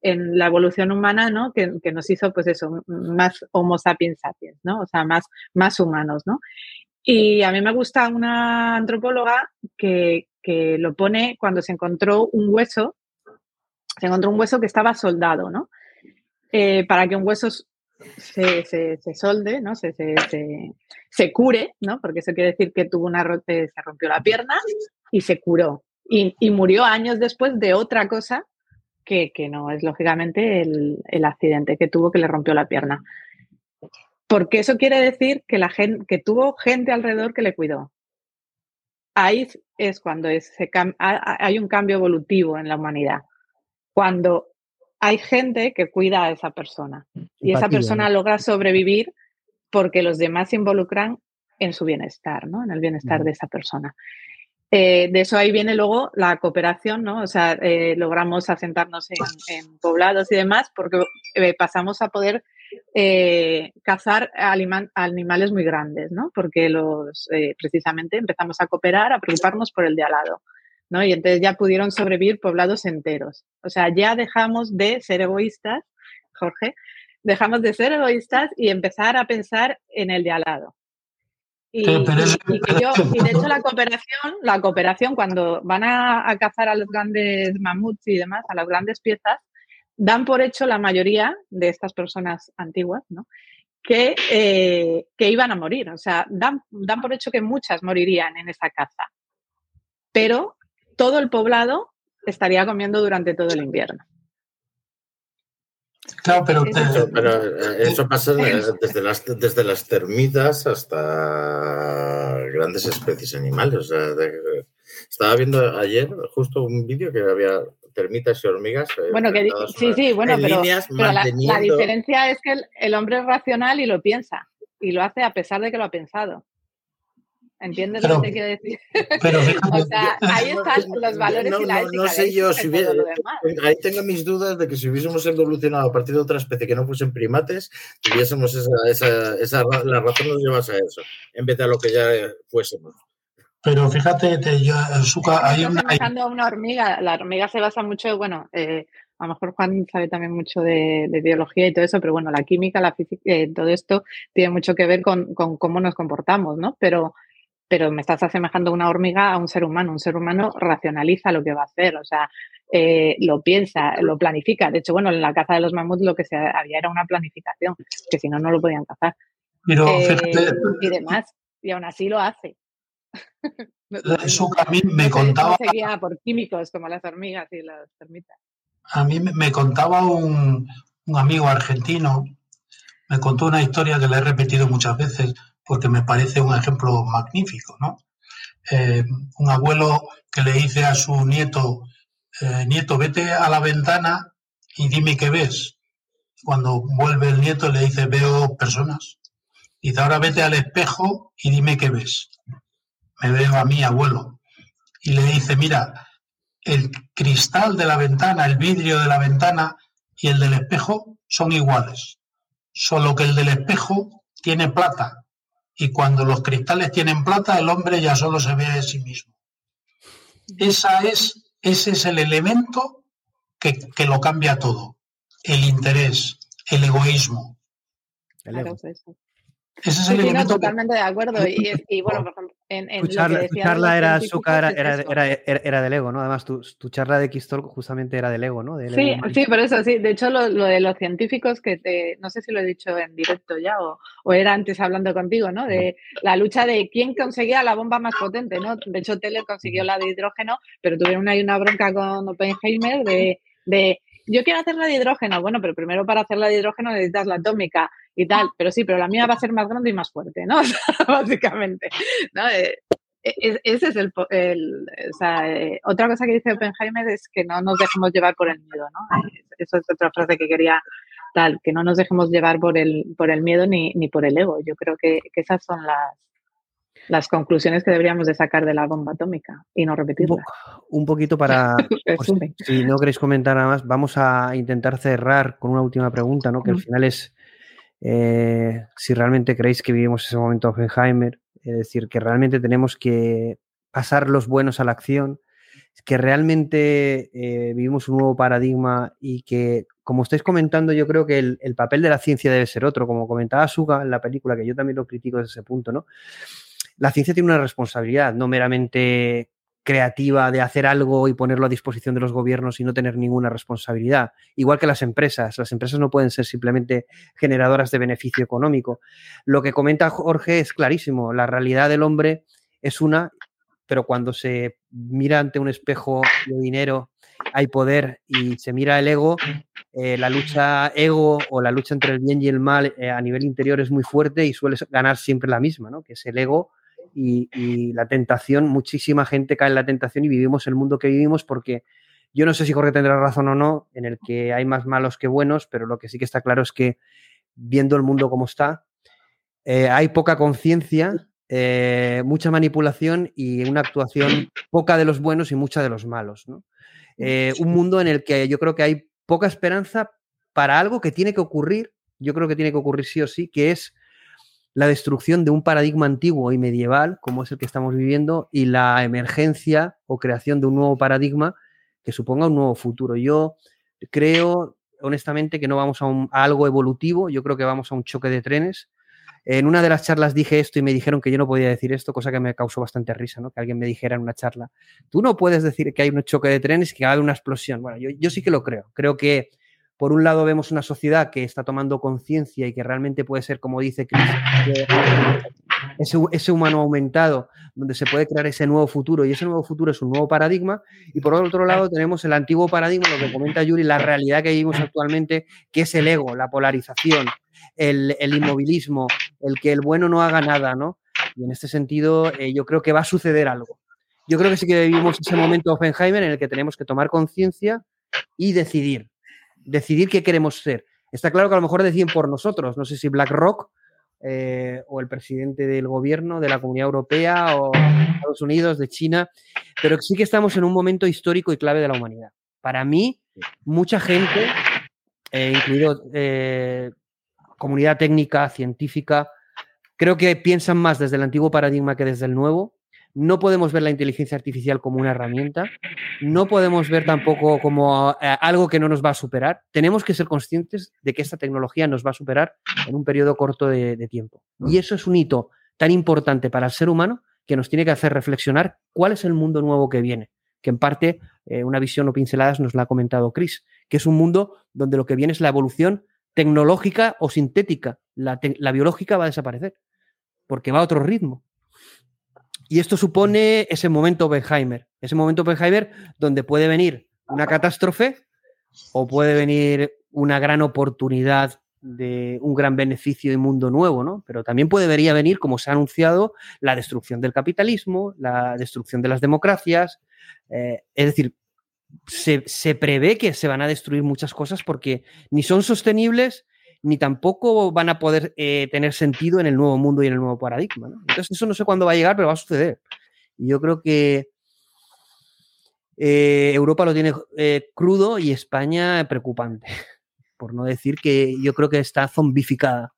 en la evolución humana, ¿no? Que, que, nos hizo, pues eso, más Homo sapiens sapiens, ¿no? O sea, más, más humanos, ¿no? Y a mí me gusta una antropóloga que, que lo pone cuando se encontró un hueso, se encontró un hueso que estaba soldado, ¿no? Eh, para que un hueso se, se, solde, ¿no? Se, se, cure, ¿no? Porque eso quiere decir que tuvo una se rompió la pierna y se curó. Y, y murió años después de otra cosa que, que no es lógicamente el, el, accidente que tuvo que le rompió la pierna. Porque eso quiere decir que, la que tuvo gente alrededor que le cuidó ahí es cuando hay un cambio evolutivo en la humanidad. Cuando hay gente que cuida a esa persona y esa persona logra sobrevivir porque los demás se involucran en su bienestar, ¿no? En el bienestar de esa persona. Eh, de eso ahí viene luego la cooperación, ¿no? O sea, eh, logramos asentarnos en, poblados y demás porque eh, pasamos a poder eh, cazar animales muy grandes, ¿no? Porque los, eh, precisamente empezamos a cooperar, a preocuparnos por el de al lado. ¿no? Y entonces ya pudieron sobrevivir poblados enteros. O sea, ya dejamos de ser egoístas, Jorge, dejamos de ser egoístas y empezar a pensar en el de al lado. Y, de hecho la cooperación, la cooperación cuando van a, a, cazar a los grandes mamuts y demás, a las grandes piezas, dan por hecho la mayoría de estas personas antiguas, ¿no? Que, eh, que iban a morir. O sea, dan, dan por hecho que muchas morirían en esa caza. Pero todo el poblado estaría comiendo durante todo el invierno. Claro, pero, eh, eso pasa desde las, desde las termitas hasta grandes especies animales. estaba viendo ayer justo un vídeo que había termitas y hormigas. Eh, bueno, que sí, sí, bueno, pero, la, diferencia es que el, hombre es racional y lo piensa. Y lo hace a pesar de que lo ha pensado. ¿Entiendes lo que te quiero decir? *laughs* Pero *laughs* o sea, ahí *laughs* están los valores y la ética. No sé yo si hubiera, ahí tengo mis dudas de que si hubiésemos evolucionado a partir de otra especie que no fuesen primates, tuviésemos esa, esa, esa la razón nos llevas a eso, en vez de a lo que ya fuésemos. Pero fíjate, te, yo, hay una... a una hormiga, la hormiga se basa mucho, bueno, eh, a lo mejor Juan sabe también mucho de, biología y todo eso, pero bueno, la química, la física, eh, todo esto tiene mucho que ver con, con, cómo nos comportamos, ¿no? Pero, pero me estás asemejando una hormiga a un ser humano. Un ser humano racionaliza lo que va a hacer, o sea, eh, lo piensa, lo planifica. De hecho, bueno, en la caza de los mamuts lo que se había era una planificación, que si no, no lo podían cazar. Pero, y demás, y aún así lo hace. *laughs* Eso a mí me contaba. Por químicos como las hormigas y las termitas. A mí me contaba un, amigo argentino, me contó una historia que le he repetido muchas veces porque me parece un ejemplo magnífico, ¿no? Eh, un abuelo que le dice a su nieto, eh, nieto, vete a la ventana y dime qué ves. Cuando vuelve el nieto le dice, veo personas. Dice, ahora vete al espejo y dime qué ves me veo a mi abuelo, y le dice, mira, el cristal de la ventana, el vidrio de la ventana y el del espejo son iguales, solo que el del espejo tiene plata, y cuando los cristales tienen plata, el hombre ya solo se ve a sí mismo. Esa es, ese es el elemento que, lo cambia todo, el interés, el egoísmo. Ese es el elemento totalmente de acuerdo. Y, bueno, por ejemplo, en, en tu charla, tu charla era, era, era, era, del ego, ¿no? Además, tu, tu charla de Kistol justamente era del ego, ¿no? sí, sí, por eso, sí. De hecho, lo, lo, de los científicos, que te, no sé si lo he dicho en directo ya o, o, era antes hablando contigo, ¿no? De la lucha de quién conseguía la bomba más potente, ¿no? De hecho, Tele consiguió la de hidrógeno, pero tuvieron ahí una bronca con Oppenheimer de, de yo quiero hacer la de hidrógeno. Bueno, pero primero para hacer la de hidrógeno necesitas la atómica y tal. Pero sí, pero la mía va a ser más grande y más fuerte, ¿no? *laughs* básicamente. ¿no? Eh, e, ese es el, o sea, eh, otra cosa que dice Oppenheimer es que no nos dejemos llevar por el miedo, ¿no? Eso es otra frase que quería tal, que no nos dejemos llevar por el, por el miedo ni, ni por el ego. Yo creo que esas son las, las conclusiones que deberíamos de sacar de la bomba atómica y no repetirlas. Un, poquito para, *laughs* si, no queréis comentar nada más, vamos a intentar cerrar con una última pregunta, ¿no? que al final es eh, si realmente creéis que vivimos ese momento Oppenheimer, es decir, que realmente tenemos que pasar los buenos a la acción, que realmente eh, vivimos un nuevo paradigma y que, como estáis comentando, yo creo que el, el, papel de la ciencia debe ser otro, como comentaba Suga en la película, que yo también lo critico desde ese punto, ¿no? La ciencia tiene una responsabilidad, no meramente creativa de hacer algo y ponerlo a disposición de los gobiernos y no tener ninguna responsabilidad. Igual que las empresas. Las empresas no pueden ser simplemente generadoras de beneficio económico. Lo que comenta Jorge es clarísimo. La realidad del hombre es una, pero cuando se mira ante un espejo de dinero, hay poder y se mira el ego, eh, la lucha ego o la lucha entre el bien y el mal eh, a nivel interior es muy fuerte y suele ganar siempre la misma, ¿no? que es el ego y, la tentación, muchísima gente cae en la tentación y vivimos el mundo que vivimos porque yo no sé si Jorge tendrá razón o no, en el que hay más malos que buenos, pero lo que sí que está claro es que viendo el mundo como está, eh, hay poca conciencia, eh, mucha manipulación y una actuación poca de los buenos y mucha de los malos. Eh, un mundo en el que yo creo que hay poca esperanza para algo que tiene que ocurrir, yo creo que tiene que ocurrir sí o sí, que es la destrucción de un paradigma antiguo y medieval, como es el que estamos viviendo, y la emergencia o creación de un nuevo paradigma que suponga un nuevo futuro. Yo creo, honestamente, que no vamos a, un- algo evolutivo, yo creo que vamos a un choque de trenes. En una de las charlas dije esto y me dijeron que yo no podía decir esto, cosa que me causó bastante risa, ¿no? Que alguien me dijera en una charla, tú no puedes decir que hay un choque de trenes que va a haber una explosión. Bueno, yo, yo sí que lo creo. Creo que por un lado vemos una sociedad que está tomando conciencia y que realmente puede ser, como dice Chris, *laughs* ese, humano aumentado, donde se puede crear ese nuevo futuro y ese nuevo futuro es un nuevo paradigma. Y por otro lado tenemos el antiguo paradigma, lo que comenta Yuri, la realidad que vivimos actualmente, que es el ego, la polarización, el, el inmovilismo, el que el bueno no haga nada, ¿no? Y en este sentido eh, yo creo que va a suceder algo. Yo creo que sí que vivimos ese momento Oppenheimer en el que tenemos que tomar conciencia y decidir, decidir qué queremos ser. Está claro que a lo mejor deciden por nosotros, no sé si BlackRock eh, o el presidente del gobierno de la Comunidad Europea o Estados Unidos, de China, pero sí que estamos en un momento histórico y clave de la humanidad. Para mí, mucha gente, eh, incluido eh, comunidad técnica, científica, creo que piensan más desde el antiguo paradigma que desde el nuevo. No podemos ver la inteligencia artificial como una herramienta, no podemos ver tampoco como eh, algo que no nos va a superar. Tenemos que ser conscientes de que esta tecnología nos va a superar en un periodo corto de, tiempo. Y eso es un hito tan importante para el ser humano que nos tiene que hacer reflexionar cuál es el mundo nuevo que viene. Que en parte, eh, una visión o pinceladas nos la ha comentado Chris, que es un mundo donde lo que viene es la evolución tecnológica o sintética. La biológica va a desaparecer porque va a otro ritmo. Y esto supone ese momento Oppenheimer, ese momento Oppenheimer donde puede venir una catástrofe o puede venir una gran oportunidad de un gran beneficio y mundo nuevo, ¿no? Pero también debería venir, como se ha anunciado, la destrucción del capitalismo, la destrucción de las democracias. eh, es decir, se, se prevé que se van a destruir muchas cosas porque ni son sostenibles ni tampoco van a poder eh, tener sentido en el nuevo mundo y en el nuevo paradigma. Entonces, eso no sé cuándo va a llegar, pero va a suceder. Y yo creo que eh, Europa lo tiene eh, crudo y España preocupante. *laughs* Por no decir que yo creo que está zombificada.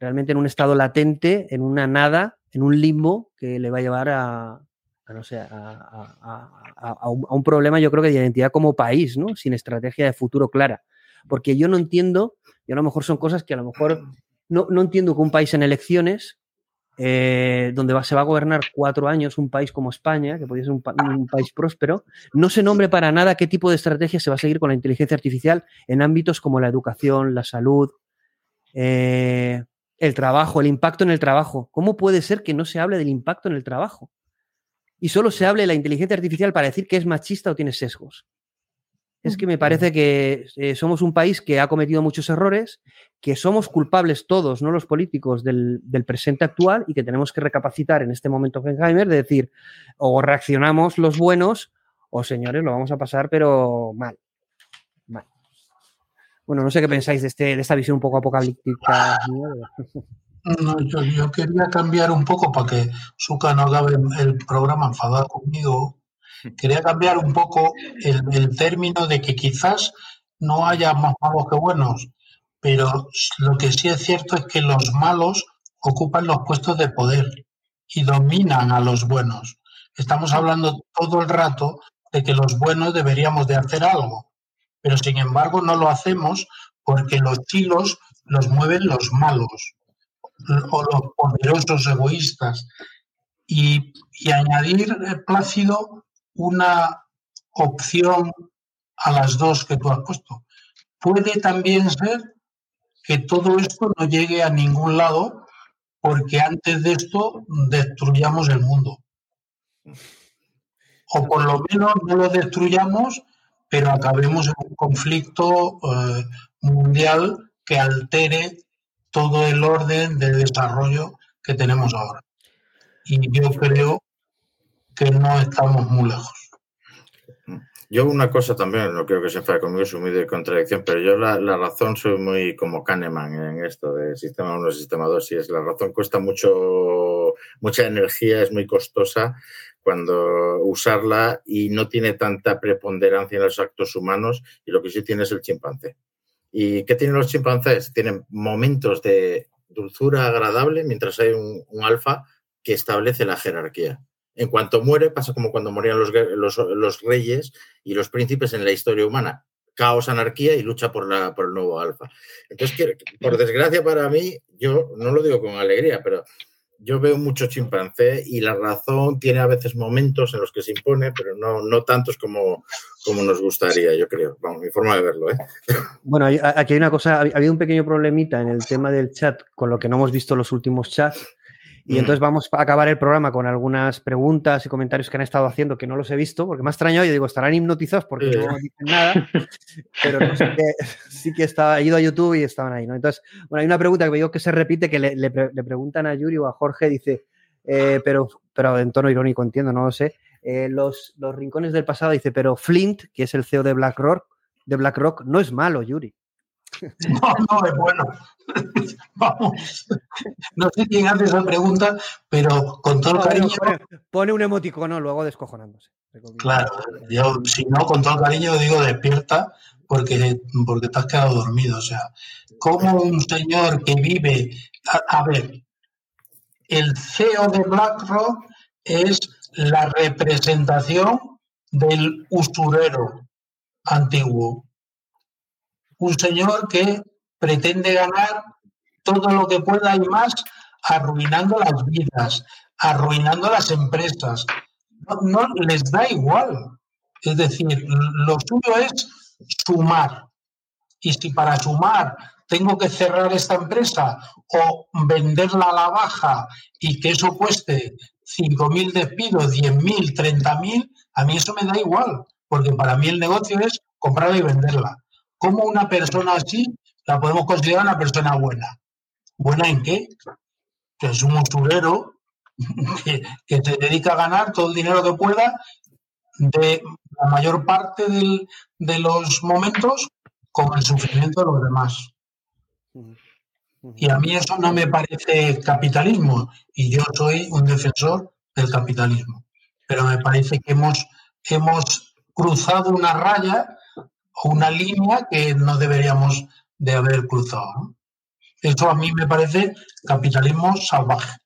Realmente en un estado latente, en una nada, en un limbo que le va a llevar a, no sé, a un, a un problema, yo creo que de identidad como país, ¿no? Sin estrategia de futuro clara. Porque yo no entiendo, y a lo mejor son cosas que a lo mejor no, no entiendo que un país en elecciones, eh, donde va- se va a gobernar cuatro años un país como España, que podría ser un, pa- un país próspero, no se nombre para nada qué tipo de estrategia se va a seguir con la inteligencia artificial en ámbitos como la educación, la salud, eh, el trabajo, el impacto en el trabajo. ¿Cómo puede ser que no se hable del impacto en el trabajo? Y solo se hable de la inteligencia artificial para decir que es machista o tiene sesgos. Es que me parece que eh, somos un país que ha cometido muchos errores, que somos culpables todos, no los políticos, del, del presente actual y que tenemos que recapacitar en este momento Oppenheimer de decir, o reaccionamos los buenos, o señores, lo vamos a pasar, pero mal. Mal. Bueno, no sé qué pensáis de, este, de esta visión un poco apocalíptica. No, yo, yo quería cambiar un poco para que Suka no acabe el programa enfadado conmigo. Quería cambiar un poco el, término de que quizás no haya más malos que buenos, pero lo que sí es cierto es que los malos ocupan los puestos de poder y dominan a los buenos. Estamos hablando todo el rato de que los buenos deberíamos de hacer algo, pero sin embargo no lo hacemos porque los hilos los mueven los malos o los poderosos egoístas. Y, y añadir, eh, Plácido, una opción a las dos que tú has puesto. Puede también ser que todo esto no llegue a ningún lado porque antes de esto destruyamos el mundo. O por lo menos no lo destruyamos, pero acabemos en un conflicto eh, mundial que altere todo el orden de desarrollo que tenemos ahora. Y yo creo no estamos muy lejos. Yo una cosa también, no creo que se enfade conmigo, soy muy de contradicción, pero yo la, la razón soy muy como Kahneman en esto de sistema 1 sistema 2, y es la razón cuesta mucho, mucha energía, es muy costosa cuando usarla y no tiene tanta preponderancia en los actos humanos y lo que sí tiene es el chimpancé. ¿Y qué tienen los chimpancés? Tienen momentos de, dulzura agradable mientras hay un alfa que establece la jerarquía. En cuanto muere, pasa como cuando morían los, reyes y los príncipes en la historia humana. Caos, anarquía y lucha por, la, por el nuevo alfa. Entonces, por desgracia para mí, yo no lo digo con alegría, pero yo veo mucho chimpancé y la razón tiene a veces momentos en los que se impone, pero no, no tantos como, como nos gustaría, yo creo. Vamos, mi forma de verlo. ¿eh? Bueno, aquí hay una cosa, ha habido un pequeño problemita en el tema del chat, con lo que no hemos visto los últimos chats. Y entonces vamos a acabar el programa con algunas preguntas y comentarios que han estado haciendo que no los he visto, porque me ha extrañado, yo digo, estarán hipnotizados porque no dicen nada, *laughs* pero no sé que, sí que estaba, he ido a YouTube y estaban ahí, ¿no? Entonces, bueno, hay una pregunta que veo que se repite, que le, le, le preguntan a Yuri o a Jorge, dice, eh, pero, pero en tono irónico, entiendo, no lo sé, eh, los, los rincones del pasado, dice, pero Flint, que es el CEO de BlackRock, de BlackRock, no es malo, Yuri. *laughs* No, no es bueno. *laughs* Vamos. No sé quién hace esa pregunta, pero con todo el cariño. Pone, un emoticono luego descojonándose. Claro, yo si no, con todo el cariño digo despierta porque, porque te has quedado dormido. O sea, como un señor que vive. A, a ver, el CEO de BlackRock es la representación del usurero antiguo un señor que pretende ganar todo lo que pueda y más, arruinando las vidas, arruinando las empresas. No, les da igual. Es decir, lo suyo es sumar. Y si para sumar tengo que cerrar esta empresa o venderla a la baja y que eso cueste 5.000 despidos, 10.000, 30.000, a mí eso me da igual, porque para mí el negocio es comprarla y venderla. ¿Cómo una persona así la podemos considerar una persona buena? ¿Buena en qué? Que es un usurero *laughs* que, se dedica a ganar todo el dinero que pueda de la mayor parte de los momentos con el sufrimiento de los demás. Y a mí eso no me parece capitalismo y yo soy un defensor del capitalismo. Pero me parece que hemos, hemos cruzado una raya una línea que no deberíamos de haber cruzado. Esto a mí me parece capitalismo salvaje.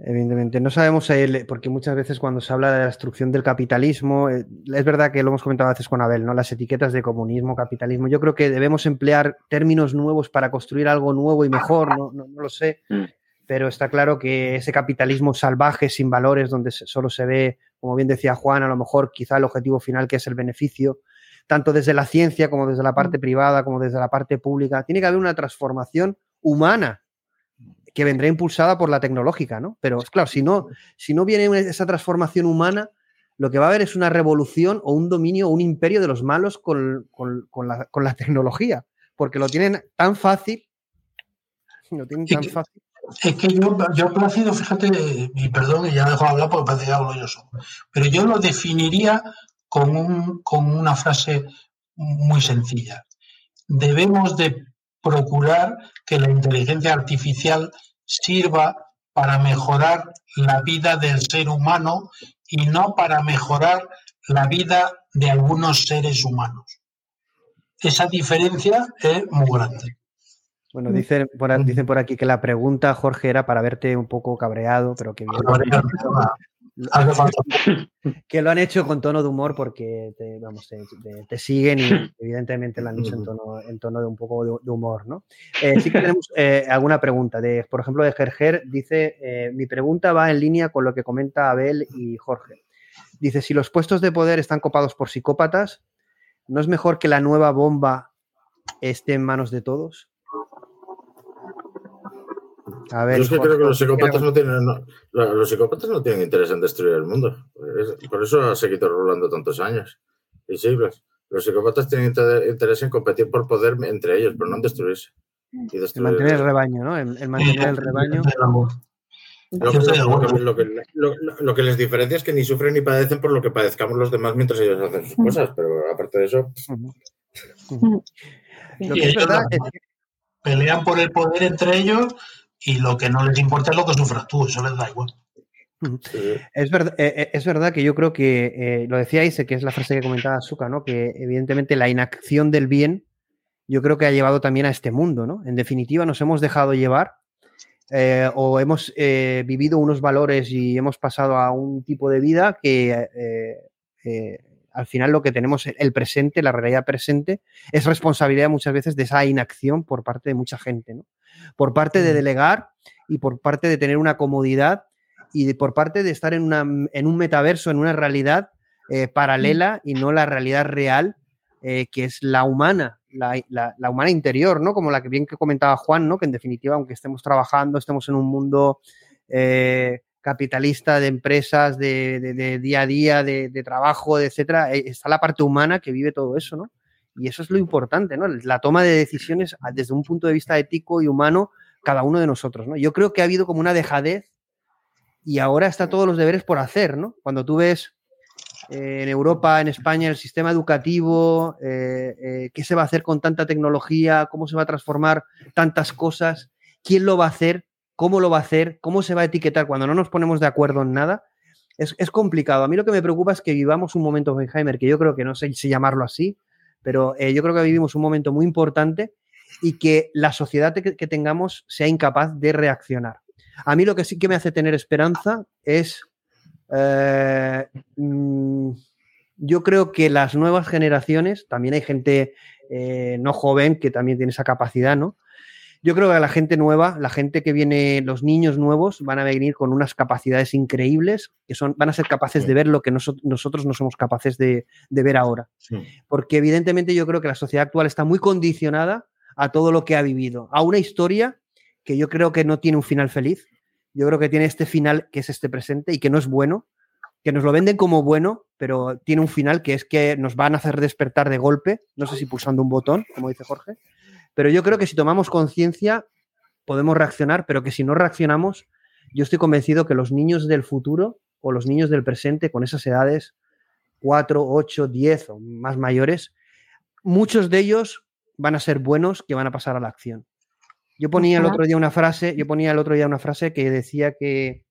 Evidentemente, no sabemos, él, porque muchas veces cuando se habla de la destrucción del capitalismo, eh, es verdad que lo hemos comentado a veces con Abel, ¿no? Las etiquetas de comunismo, capitalismo. Yo creo que debemos emplear términos nuevos para construir algo nuevo y mejor, no, no, no lo sé. Mm. Pero está claro que ese capitalismo salvaje, sin valores, donde solo se ve como bien decía Juan, a lo mejor quizá el objetivo final que es el beneficio, tanto desde la ciencia como desde la parte privada, como desde la parte pública. Tiene que haber una transformación humana que vendrá impulsada por la tecnológica, ¿no? Pero claro, si no, si no viene esa transformación humana, lo que va a haber es una revolución o un dominio o un imperio de los malos con, la, con la tecnología, porque lo tienen tan fácil, lo tienen tan fácil. Es que yo, yo Plácido, fíjate, y perdón, y ya dejo de hablar porque parece que hablo yo solo, pero yo lo definiría con, un, con una frase muy sencilla. Debemos de procurar que la inteligencia artificial sirva para mejorar la vida del ser humano y no para mejorar la vida de algunos seres humanos. Esa diferencia es muy grande. Bueno, dicen por, dicen por aquí que la pregunta, Jorge, era para verte un poco cabreado, pero que bien. *laughs* que lo han hecho con tono de humor porque te, vamos, te, siguen y *laughs* evidentemente lo han hecho en tono, en tono de un poco de, humor, ¿no? Eh, sí que tenemos eh, alguna pregunta. De, por ejemplo, de Gerger dice, eh, mi pregunta va en línea con lo que comenta Abel y Jorge. Dice, si los puestos de poder están copados por psicópatas, ¿no es mejor que la nueva bomba esté en manos de todos? A ver, Yo es que creo que los psicópatas no tienen, los psicópatas no tienen interés en destruir el mundo. Por eso ha seguido rolando tantos años y siglos. Los psicópatas tienen interés en competir por poder entre ellos, pero no en destruirse. Y mantener el rebaño, ¿no? El, mantener el rebaño. Lo que, les diferencia es que ni sufren ni padecen por lo que padezcamos los demás mientras ellos hacen sus cosas, pero aparte de eso. Lo que es verdad es que pelean por el poder entre ellos y lo que no les importa es lo que sufras tú, eso les da igual. Es, verdad, eh, eh, es verdad que yo creo que, eh, lo decía Ise, que es la frase que comentaba Suka, ¿no? que evidentemente la inacción del bien yo creo que ha llevado también a este mundo, ¿no? En definitiva, nos hemos dejado llevar eh, o hemos eh, vivido unos valores y hemos pasado a un tipo de vida que eh, al final lo que tenemos, el presente, la realidad presente, es responsabilidad muchas veces de esa inacción por parte de mucha gente, ¿no? Por parte de delegar y por parte de tener una comodidad y por parte de estar en, una, en un metaverso, en una realidad paralela y no la realidad real, que es la humana, la, humana interior, ¿no? Como la que bien que comentaba Juan, ¿no? Que en definitiva, aunque estemos trabajando, estemos en un mundo eh, capitalista de empresas, de, día a día, de, trabajo, etcétera, eh, está la parte humana que vive todo eso, ¿no? Y eso es lo importante, ¿no? La toma de decisiones desde un punto de vista ético y humano, cada uno de nosotros, ¿no? Yo creo que ha habido como una dejadez y ahora está todos los deberes por hacer, ¿no? Cuando tú ves eh, en Europa, en España, el sistema educativo, eh, eh, qué se va a hacer con tanta tecnología, cómo se va a transformar tantas cosas, quién lo va a hacer, cómo lo va a hacer, cómo se va a etiquetar cuando no nos ponemos de acuerdo en nada. Es, complicado. A mí lo que me preocupa es que vivamos un momento, Benheimer, que yo creo que no sé si llamarlo así, pero yo creo que vivimos un momento muy importante y que la sociedad que, que tengamos sea incapaz de reaccionar. A mí lo que sí que me hace tener esperanza es eh, mm, yo creo que las nuevas generaciones, también hay gente eh, no joven que también tiene esa capacidad, ¿no? Yo creo que la gente nueva, la gente que viene, los niños nuevos, van a venir con unas capacidades increíbles, que son, van a ser capaces de ver lo que nosotros no somos capaces de, ver ahora. Porque evidentemente yo creo que la sociedad actual está muy condicionada a todo lo que ha vivido, a una historia que yo creo que no tiene un final feliz, yo creo que tiene este final que es este presente y que no es bueno, que nos lo venden como bueno, pero tiene un final que es que nos van a hacer despertar de golpe, no sé si pulsando un botón, como dice Jorge, pero yo creo que si tomamos conciencia podemos reaccionar, pero que si no reaccionamos, yo estoy convencido que los niños del futuro o los niños del presente con esas edades, 4, 8, 10 o más mayores, muchos de ellos van a ser buenos que van a pasar a la acción. Yo ponía el otro día una frase, yo ponía el otro día una frase que decía que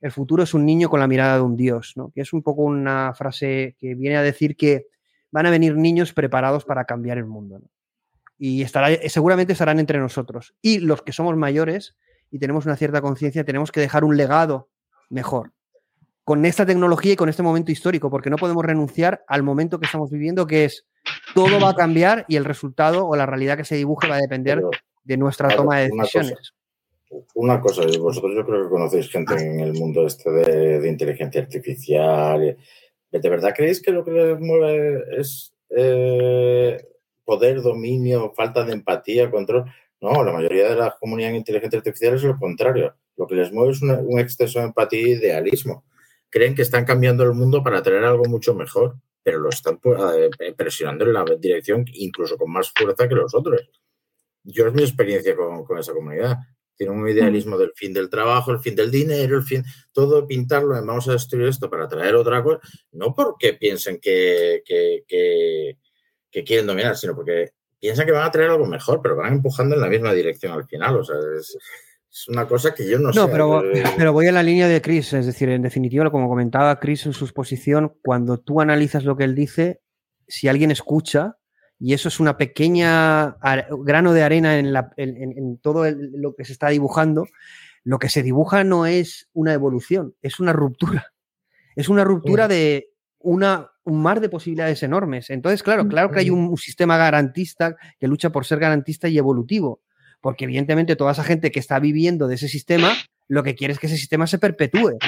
el futuro es un niño con la mirada de un dios, ¿no? Que es un poco una frase que viene a decir que van a venir niños preparados para cambiar el mundo. Y estará, seguramente estarán entre nosotros. Y los que somos mayores y tenemos una cierta conciencia, tenemos que dejar un legado mejor con esta tecnología y con este momento histórico, porque no podemos renunciar al momento que estamos viviendo, que es todo va a cambiar y el resultado o la realidad que se dibuje va a depender de nuestra toma de decisiones. Una cosa, vosotros yo creo que conocéis gente en el mundo este de, inteligencia artificial. ¿De verdad creéis que lo que les mueve es eh, poder, dominio, falta de empatía, control? No, la mayoría de las comunidades en inteligencia artificial es lo contrario. Lo que les mueve es un exceso de empatía e idealismo. Creen que están cambiando el mundo para tener algo mucho mejor, pero lo están eh, presionando en la dirección incluso con más fuerza que los otros yo es mi experiencia con, esa comunidad. Tiene un idealismo del fin del trabajo, el fin del dinero, el fin, todo pintarlo vamos a destruir esto para traer otra cosa, no porque piensen que, que, quieren dominar, sino porque piensan que van a traer algo mejor, pero van empujando en la misma dirección al final. O sea, es, una cosa que yo no, sé. No, pero, *laughs* pero voy a la línea de Chris, es decir, en definitiva, como comentaba Chris en su exposición, cuando tú analizas lo que él dice, si alguien escucha, y eso es una pequeña grano de arena en, todo lo que se está dibujando. Lo que se dibuja no es una evolución, es una ruptura. Es una ruptura de una, un mar de posibilidades enormes. Entonces, claro, claro que hay un, sistema garantista que lucha por ser garantista y evolutivo, porque evidentemente toda esa gente que está viviendo de ese sistema, lo que quiere es que ese sistema se perpetúe.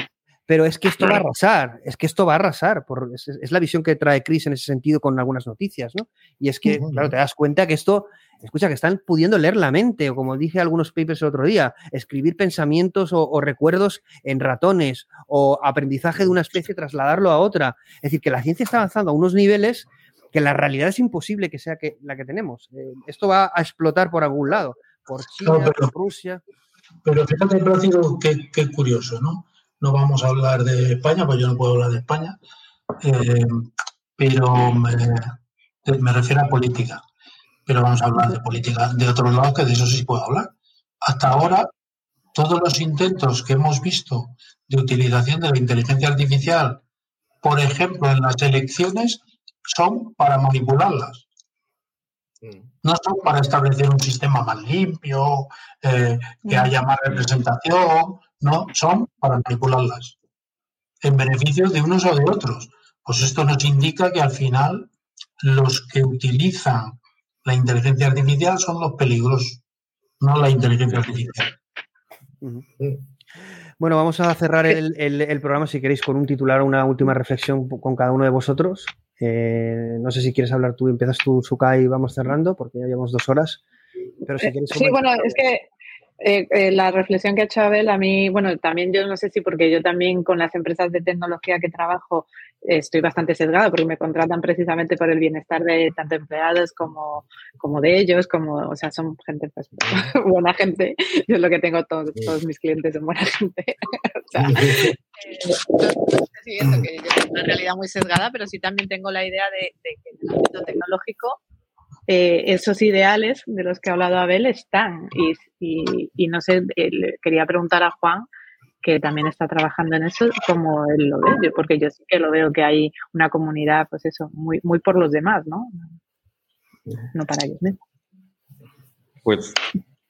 Pero es que esto va a arrasar, es que esto va a arrasar. Por, es, la visión que trae Chris en ese sentido con algunas noticias, ¿no? Y es que, claro, te das cuenta que esto, escucha, que están pudiendo leer la mente, o como dije algunos papers el otro día, escribir pensamientos o, recuerdos en ratones, o aprendizaje de una especie, trasladarlo a otra. Es decir, que la ciencia está avanzando a unos niveles que la realidad es imposible que sea que, la que tenemos. Eh, esto va a explotar por algún lado, por China, por Rusia. Pero fíjate, Plácido, qué, qué curioso, ¿no? No vamos a hablar de España, pues yo no puedo hablar de España, eh, pero me, refiero a política. Pero vamos a hablar de política de otro lado, que de eso sí puedo hablar. Hasta ahora, todos los intentos que hemos visto de utilización de la inteligencia artificial, por ejemplo, en las elecciones, son para manipularlas. No son para establecer un sistema más limpio, eh, que haya más representación, no, son para manipularlas en beneficio de unos o de otros. Pues esto nos indica que al final los que utilizan la inteligencia artificial son los peligrosos, no la inteligencia artificial. Bueno, vamos a cerrar el, programa, si queréis, con un titular o una última reflexión con cada uno de vosotros. Eh, no sé si quieres hablar tú, empiezas tú, Suka, y vamos cerrando, porque ya llevamos dos horas. Pero si eh, quieres sí, bueno, es que eh, la reflexión que ha hecho Abel, a mí, bueno, también yo no sé si porque yo también con las empresas de tecnología que trabajo estoy bastante sesgada porque me contratan precisamente por el bienestar de tanto empleados como, como de ellos, como, o sea, son gente, pues, *laughs* buena gente. Yo es lo que tengo, todos, todos mis clientes son buena gente. *laughs* o sea, eh, que yo tengo una realidad muy sesgada, pero sí también tengo la idea de, de que en el ámbito tecnológico eh, esos ideales de los que ha hablado Abel están. Y, no sé, quería preguntar a Juan, que también está trabajando en eso, como él lo ve, porque yo sí que lo veo que hay una comunidad, pues eso, muy, muy por los demás, ¿no? No para ellos mismos. Pues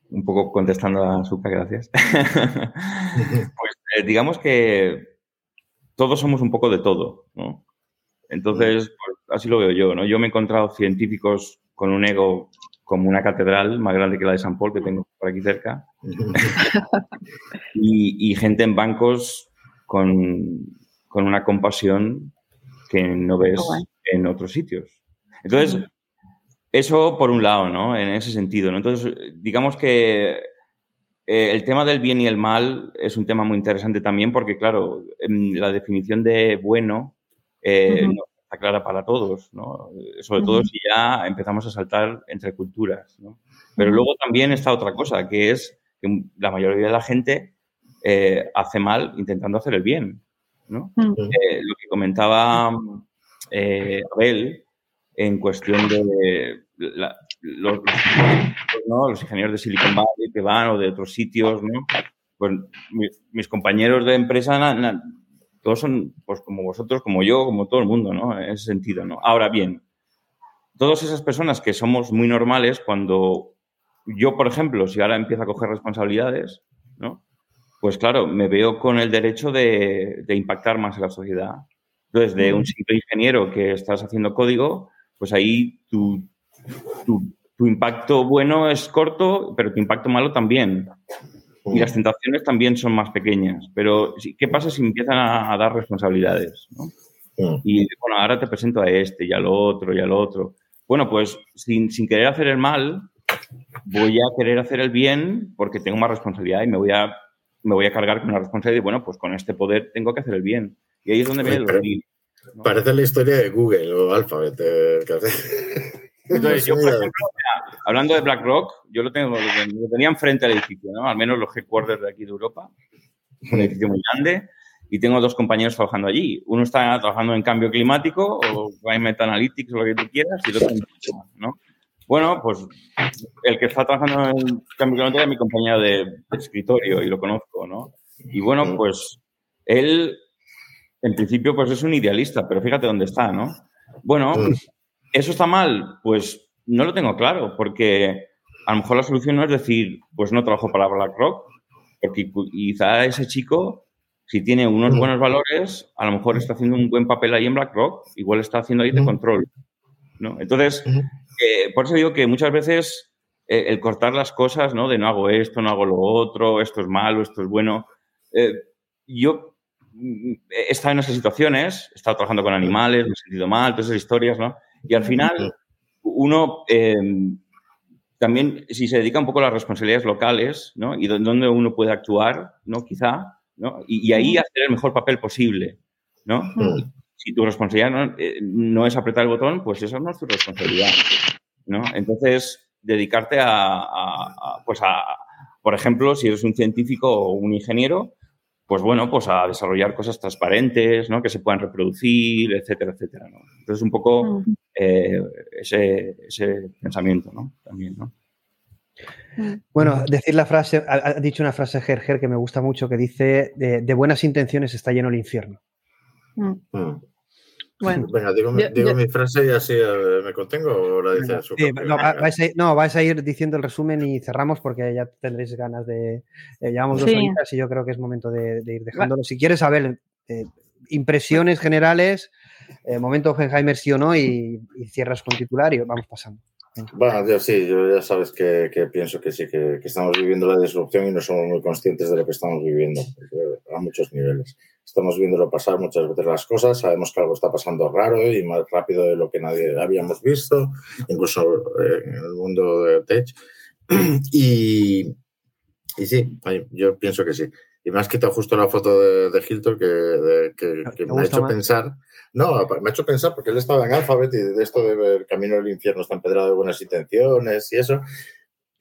un poco contestando a Suca, gracias. *laughs* pues eh, digamos que todos somos un poco de todo, ¿no? Entonces, pues, así lo veo yo, ¿no? Yo me he encontrado científicos con un ego como una catedral más grande que la de San Paul que tengo por aquí cerca. *laughs* y, gente en bancos con, una compasión que no ves en otros sitios. Entonces, eso por un lado, ¿no? En ese sentido, ¿no? Entonces, digamos que eh, el tema del bien y el mal es un tema muy interesante también porque, claro, la definición de bueno eh, está clara para todos, ¿no? Sobre todo si ya empezamos a saltar entre culturas, ¿no? Pero luego también está otra cosa, que es que la mayoría de la gente eh, hace mal intentando hacer el bien, ¿no? Eh, lo que comentaba eh, Abel en cuestión de los, los, ingenieros de Silicon Valley que van o de otros sitios, ¿no? Pues mis, compañeros de empresa todos son pues como vosotros, como yo, como todo el mundo, ¿no? En ese sentido, ¿no? Ahora bien, todas esas personas que somos muy normales, cuando yo, por ejemplo, si ahora empiezo a coger responsabilidades, ¿no? Pues claro, me veo con el derecho de, impactar más en la sociedad. Entonces, de un simple ingeniero que estás haciendo código, pues ahí tu, tu, tu impacto bueno es corto, pero tu impacto malo también. Y las tentaciones también son más pequeñas. Pero, ¿qué pasa si empiezan a, dar responsabilidades? Y bueno, ahora te presento a este y al otro y al otro. Bueno, pues sin, sin, querer hacer el mal, voy a querer hacer el bien porque tengo más responsabilidad y me voy a, me voy a cargar con una responsabilidad y bueno, pues con este poder tengo que hacer el bien. Y ahí es donde viene el Parece la historia de Google o Alphabet. Eh, *laughs* Entonces, yo, por ejemplo, hablando de BlackRock, yo lo, tengo, lo tenía enfrente al edificio, ¿no? al menos los headquarters de aquí de Europa. Un edificio muy grande y tengo dos compañeros trabajando allí. Uno está trabajando en cambio climático o Climate Analytics o lo que tú quieras y el otro en ¿no? Bueno, pues el que está trabajando en cambio climático es mi compañero de, escritorio y lo conozco, ¿no? Y bueno, pues él, en principio, pues es un idealista, pero fíjate dónde está, ¿no? Bueno, ¿Eso está mal? Pues no lo tengo claro, porque a lo mejor la solución no es decir, pues no trabajo para BlackRock, porque quizá ese chico, si tiene unos mm. buenos valores, a lo mejor está haciendo un buen papel ahí en BlackRock, igual está haciendo ahí de mm. control. ¿no? Entonces, eh, por eso digo que muchas veces eh, el cortar las cosas, ¿no? De no hago esto, no hago lo otro, esto es malo, esto es bueno. Eh, yo mm, he estado en esas situaciones, he estado trabajando con animales, me he sentido mal, todas esas historias, ¿no? Y al final, uno em, también, si se dedica un poco a las responsabilidades locales, ¿no? Y dónde uno puede actuar, ¿no? Quizá, ¿no? Y, ahí hacer el mejor papel posible, ¿no? Si tu responsabilidad eh, no, es apretar el botón, pues eso no es tu responsabilidad, ¿no? Entonces, dedicarte a, a pues a, por ejemplo, si eres un científico o un ingeniero, pues bueno, pues a desarrollar cosas transparentes, ¿no? Que se puedan reproducir, etcétera, etcétera, ¿no? Entonces, un poco eh, ese, pensamiento, ¿no? También, ¿no? Bueno, decir la frase, ha, dicho una frase Gerger que me gusta mucho que dice, de, buenas intenciones está lleno el infierno. Mm. Bueno, *laughs* Venga, digo, mi- yo- digo yo- mi frase y así eh, me contengo o la dice su Sí, no, va- vais a, ir- no, vais a ir diciendo el resumen y cerramos porque ya tendréis ganas de. eh, llevamos dos Sí. horitas y yo creo que es momento de, de ir dejándolo. Si quieres saber eh, impresiones generales, eh, momento Oppenheimer sí o no, y, y cierras con titular y vamos pasando. Bueno, yo sí, yo ya sabes que, que pienso que sí, que, que estamos viviendo la disrupción y no somos muy conscientes de lo que estamos viviendo porque a muchos niveles. Estamos viéndolo pasar muchas veces las cosas, sabemos que algo está pasando raro y más rápido de lo que nadie habíamos visto, incluso eh, en el mundo de tech. *clears throat* Y, y sí, yo pienso que sí. Y me has quitado justo la foto de, de Hilton que, de- que- que me ha hecho más? pensar. No, me ha hecho pensar porque él estaba en Alphabet y de esto de ver el camino del infierno está empedrado de buenas intenciones y eso.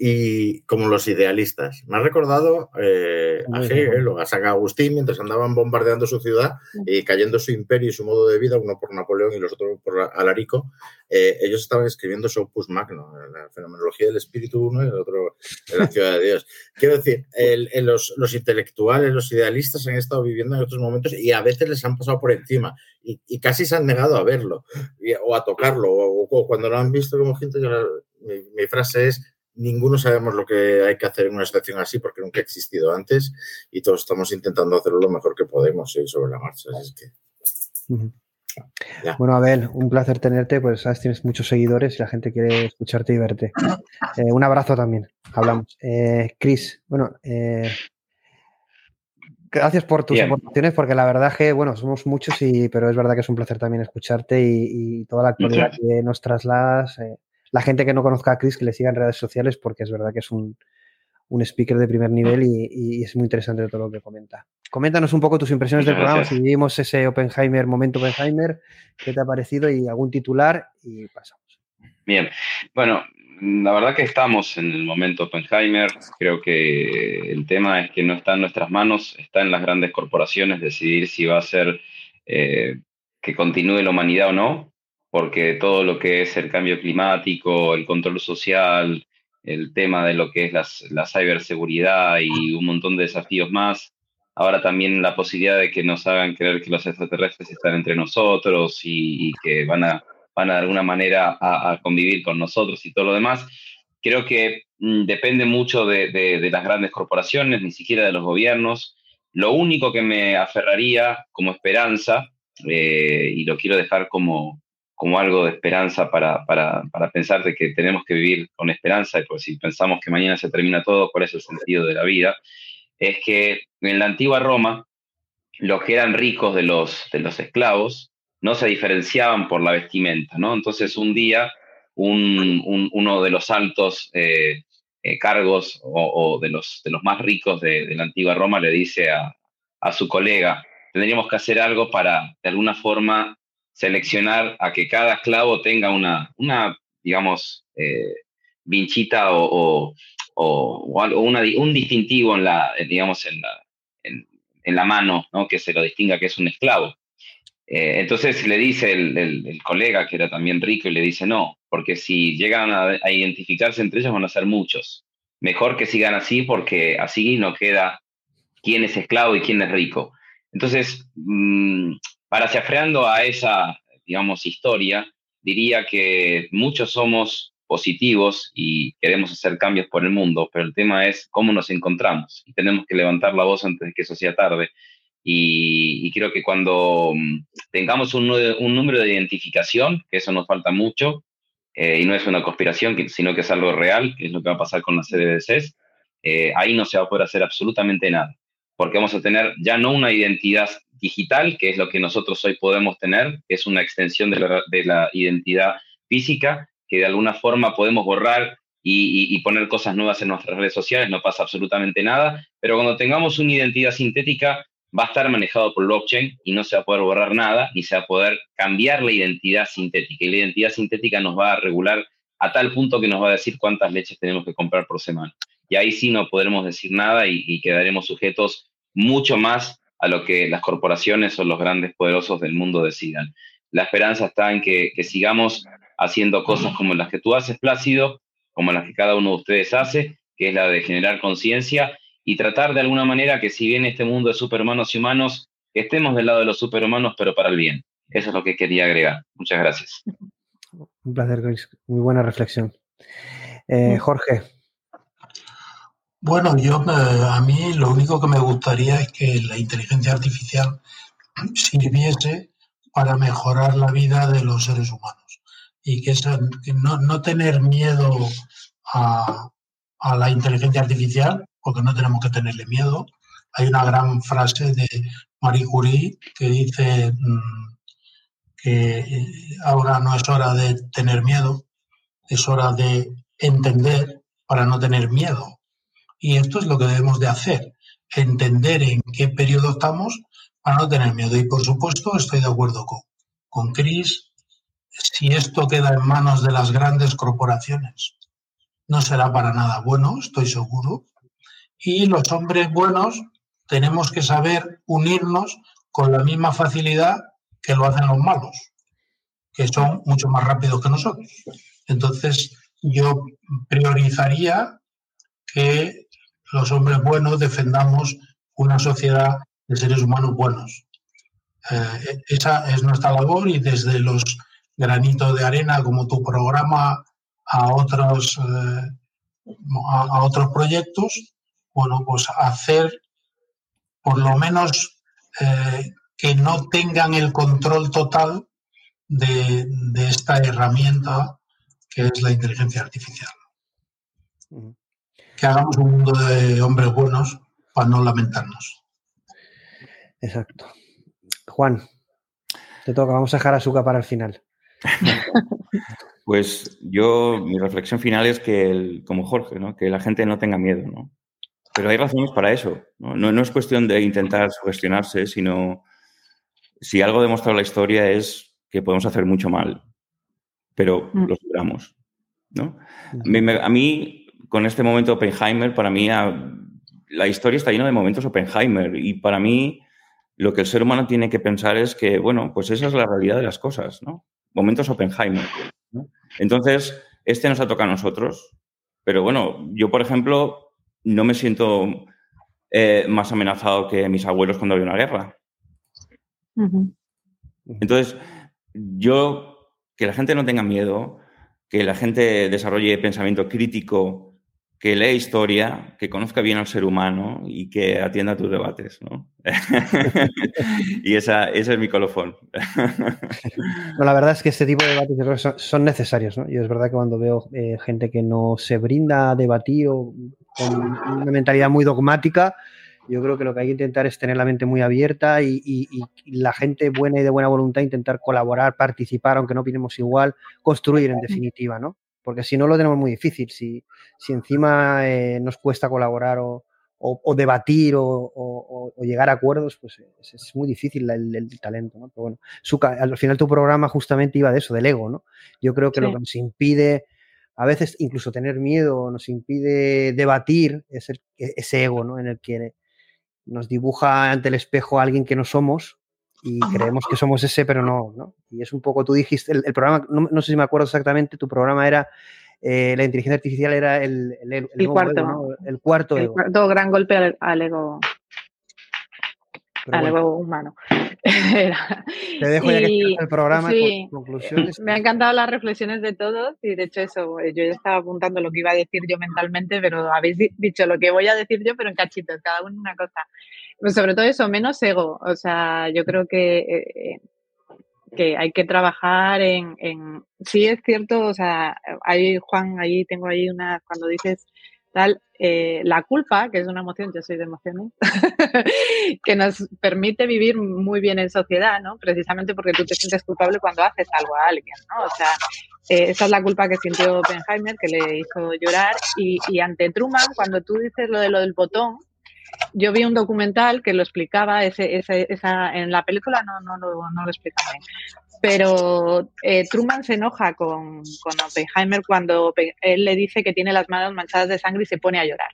Y como los idealistas. Me ha recordado eh, a Hegel o a San Agustín mientras andaban bombardeando su ciudad y cayendo su imperio y su modo de vida, uno por Napoleón y los otros por Alarico. eh, ellos estaban escribiendo su opus magno, la fenomenología del espíritu uno y el otro de la ciudad de Dios. Quiero decir, el- el- los, los intelectuales, los idealistas han estado viviendo en otros momentos y a veces les han pasado por encima y, y casi se han negado a verlo y- o a tocarlo o, o cuando lo han visto como gente, yo la- mi, mi frase es ninguno sabemos lo que hay que hacer en una situación así porque nunca ha existido antes y todos estamos intentando hacerlo lo mejor que podemos y sobre la marcha. Así es que, Ujú. Ya. Bueno, Abel, un placer tenerte, pues sabes, tienes muchos seguidores y la gente quiere escucharte y verte. Eh, un abrazo también, hablamos. Eh, Chris, bueno, eh, gracias por tus Bien. aportaciones, porque la verdad que, bueno, somos muchos, y, pero es verdad que es un placer también escucharte y, y toda la actualidad Muchas que nos trasladas. La gente que no conozca a Chris, que le siga en redes sociales, porque es verdad que es un, un speaker de primer nivel y, y es muy interesante todo lo que comenta. Coméntanos un poco tus impresiones del programa, si vivimos ese Oppenheimer, momento Oppenheimer, qué te ha parecido y algún titular y pasamos. Bien, bueno, la verdad que estamos en el momento Oppenheimer. Creo que el tema es que no está en nuestras manos, está en las grandes corporaciones decidir si va a ser eh, que continúe la humanidad o no, porque todo lo que es el cambio climático, el control social, el tema de lo que es las- la ciberseguridad y un montón de desafíos más. Ahora también la posibilidad de que nos hagan creer que los extraterrestres están entre nosotros y, y que van a, van a de alguna manera a, a convivir con nosotros y todo lo demás. Creo que mm, depende mucho de, de- las grandes corporaciones, ni siquiera de los gobiernos. Lo único que me aferraría como esperanza, eh, y lo quiero dejar como, como algo de esperanza para, para, para pensar de que tenemos que vivir con esperanza, porque si pensamos que mañana se termina todo, ¿cuál es el sentido de la vida? Es que en la antigua Roma, los que eran ricos de los, de los esclavos no se diferenciaban por la vestimenta, ¿no? Entonces un día un- un- uno de los altos eh, eh, cargos o, o de, los, de los más ricos de, de la antigua Roma le dice a, a su colega, tendríamos que hacer algo para, de alguna forma, seleccionar a que cada esclavo tenga una, una digamos, eh, vinchita o, o, o- o una un distintivo en la, eh, digamos, en la, en, la mano, ¿no? que se lo distinga que es un esclavo. Eh, entonces le dice el, el- colega, que era también rico, y le dice, no, porque si llegan a, a identificarse entre ellos van a ser muchos. Mejor que sigan así porque así no queda quién es esclavo y quién es rico. Entonces, mm, parafraseando a esa, digamos, historia, diría que muchos somos positivos y queremos hacer cambios por el mundo, pero el tema es cómo nos encontramos y tenemos que levantar la voz antes de que eso sea tarde. Y, creo que cuando mm, tengamos un, número de identificación, que eso nos falta mucho, eh, y no es una conspiración, sino que es algo real, que es lo que va a pasar con las CDBCs, eh, ahí no se va a poder hacer absolutamente nada, porque vamos a tener ya no una identidad digital, que es lo que nosotros hoy podemos tener, que es una extensión de la, de la identidad física, que de alguna forma podemos borrar y, poner cosas nuevas en nuestras redes sociales, no pasa absolutamente nada, pero cuando tengamos una identidad sintética, va a estar manejado por blockchain y no se va a poder borrar nada, ni se va a poder cambiar la identidad sintética. Y la identidad sintética nos va a regular a tal punto que nos va a decir cuántas leches tenemos que comprar por semana. Y ahí sí no podremos decir nada y quedaremos sujetos mucho más a lo que las corporaciones o los grandes poderosos del mundo decidan. La esperanza está en que, que sigamos haciendo cosas como las que tú haces, Plácido, como las que cada uno de ustedes hace, que es la de generar conciencia y tratar de alguna manera que si bien este mundo de superhumanos y humanos, estemos del lado de los superhumanos, pero para el bien. Eso es lo que quería agregar. Muchas gracias. Un placer, Chris. Muy buena reflexión. Eh, Jorge. Bueno, yo a mí lo único que me gustaría es que la inteligencia artificial sirviese para mejorar la vida de los seres humanos y que, no, tener miedo a, la inteligencia artificial, porque no tenemos que tenerle miedo. Hay una gran frase de Marie Curie que dice mm, que ahora no es hora de tener miedo, es hora de entender para no tener miedo. Y esto es lo que debemos de hacer, entender en qué periodo estamos para no tener miedo. Y por supuesto estoy de acuerdo con, con Chris, si esto queda en manos de las grandes corporaciones, no será para nada bueno, estoy seguro. Y los hombres buenos tenemos que saber unirnos con la misma facilidad que lo hacen los malos, que son mucho más rápidos que nosotros. Entonces, yo priorizaría que los hombres buenos defendamos una sociedad de seres humanos buenos. Eh, esa es nuestra labor y desde los granitos de arena como tu programa a otros, eh, a, otros proyectos, bueno, pues hacer por lo menos eh, que no tengan el control total de, de esta herramienta que es la inteligencia artificial. Que hagamos un mundo de hombres buenos para no lamentarnos. Exacto. Juan, te toca, vamos a dejar azúcar para el final. *laughs* Pues yo, mi reflexión final es que, como Jorge, ¿no? que la gente no tenga miedo, ¿no? Pero hay razones para eso. ¿no? No, es cuestión de intentar sugestionarse, sino si algo ha demostrado la historia es que podemos hacer mucho mal, pero mm. lo superamos. ¿no? A mí, con este momento Oppenheimer, para mí la historia está llena de momentos Oppenheimer y para mí lo que el ser humano tiene que pensar es que, bueno, pues esa es la realidad de las cosas, ¿no? Momentos Oppenheimer. Entonces, este nos ha tocado a nosotros, pero bueno, yo, por ejemplo, no me siento eh, más amenazado que mis abuelos cuando había una guerra. Entonces, yo, que la gente no tenga miedo, que la gente desarrolle pensamiento crítico que lea historia, que conozca bien al ser humano y que atienda tus debates, ¿no? *laughs* y esa, ese es mi colofón. *laughs* no, la verdad es que este tipo de debates son, necesarios, ¿no? Yo es verdad que cuando veo eh, gente que no se brinda a debatir o con una mentalidad muy dogmática, yo creo que lo que hay que intentar es tener la mente muy abierta y, y, la gente buena y de buena voluntad intentar colaborar, participar, aunque no opinemos igual, construir en definitiva, ¿no? Porque si no lo tenemos muy difícil. Si, si encima eh, nos cuesta colaborar o, debatir o, llegar a acuerdos, pues es, muy difícil el, talento. ¿no? Pero bueno, al final tu programa justamente iba de eso, del ego. ¿no? Yo creo que lo que nos impide a veces incluso tener miedo, nos impide debatir es e, ese ego ¿no? en el que nos dibuja ante el espejo a alguien que no somos y creemos que somos ese, pero no, ¿no? Y es un poco, tú dijiste, el, programa, no, sé si me acuerdo exactamente, tu programa era, eh, la inteligencia artificial era el, el, cuarto, el cuarto El cuarto gran golpe al, ego, al ego humano. *laughs* Te dejo ya que el programa con conclusiones. Me han encantado las reflexiones de todos y de hecho eso, yo ya estaba apuntando lo que iba a decir yo mentalmente, pero habéis dicho lo que voy a decir yo, pero en cachitos, cada uno una cosa. Sobre todo eso, menos ego. O sea, yo creo que, eh, que hay que trabajar en, en, Sí, es cierto, o sea, hay, Juan, ahí tengo ahí una, cuando dices tal, eh, la culpa, que es una emoción, yo soy de emociones, *laughs* que nos permite vivir muy bien en sociedad, ¿no? Precisamente porque tú te sientes culpable cuando haces algo a alguien, ¿no? O sea, eh, esa es la culpa que sintió Oppenheimer, que le hizo llorar, y, y ante Truman, cuando tú dices lo de lo del botón, yo vi un documental que lo explicaba, ese, esa, en la película no, no, no, lo explicaba pero eh, Truman se enoja con, con, Oppenheimer cuando él le dice que tiene las manos manchadas de sangre y se pone a llorar.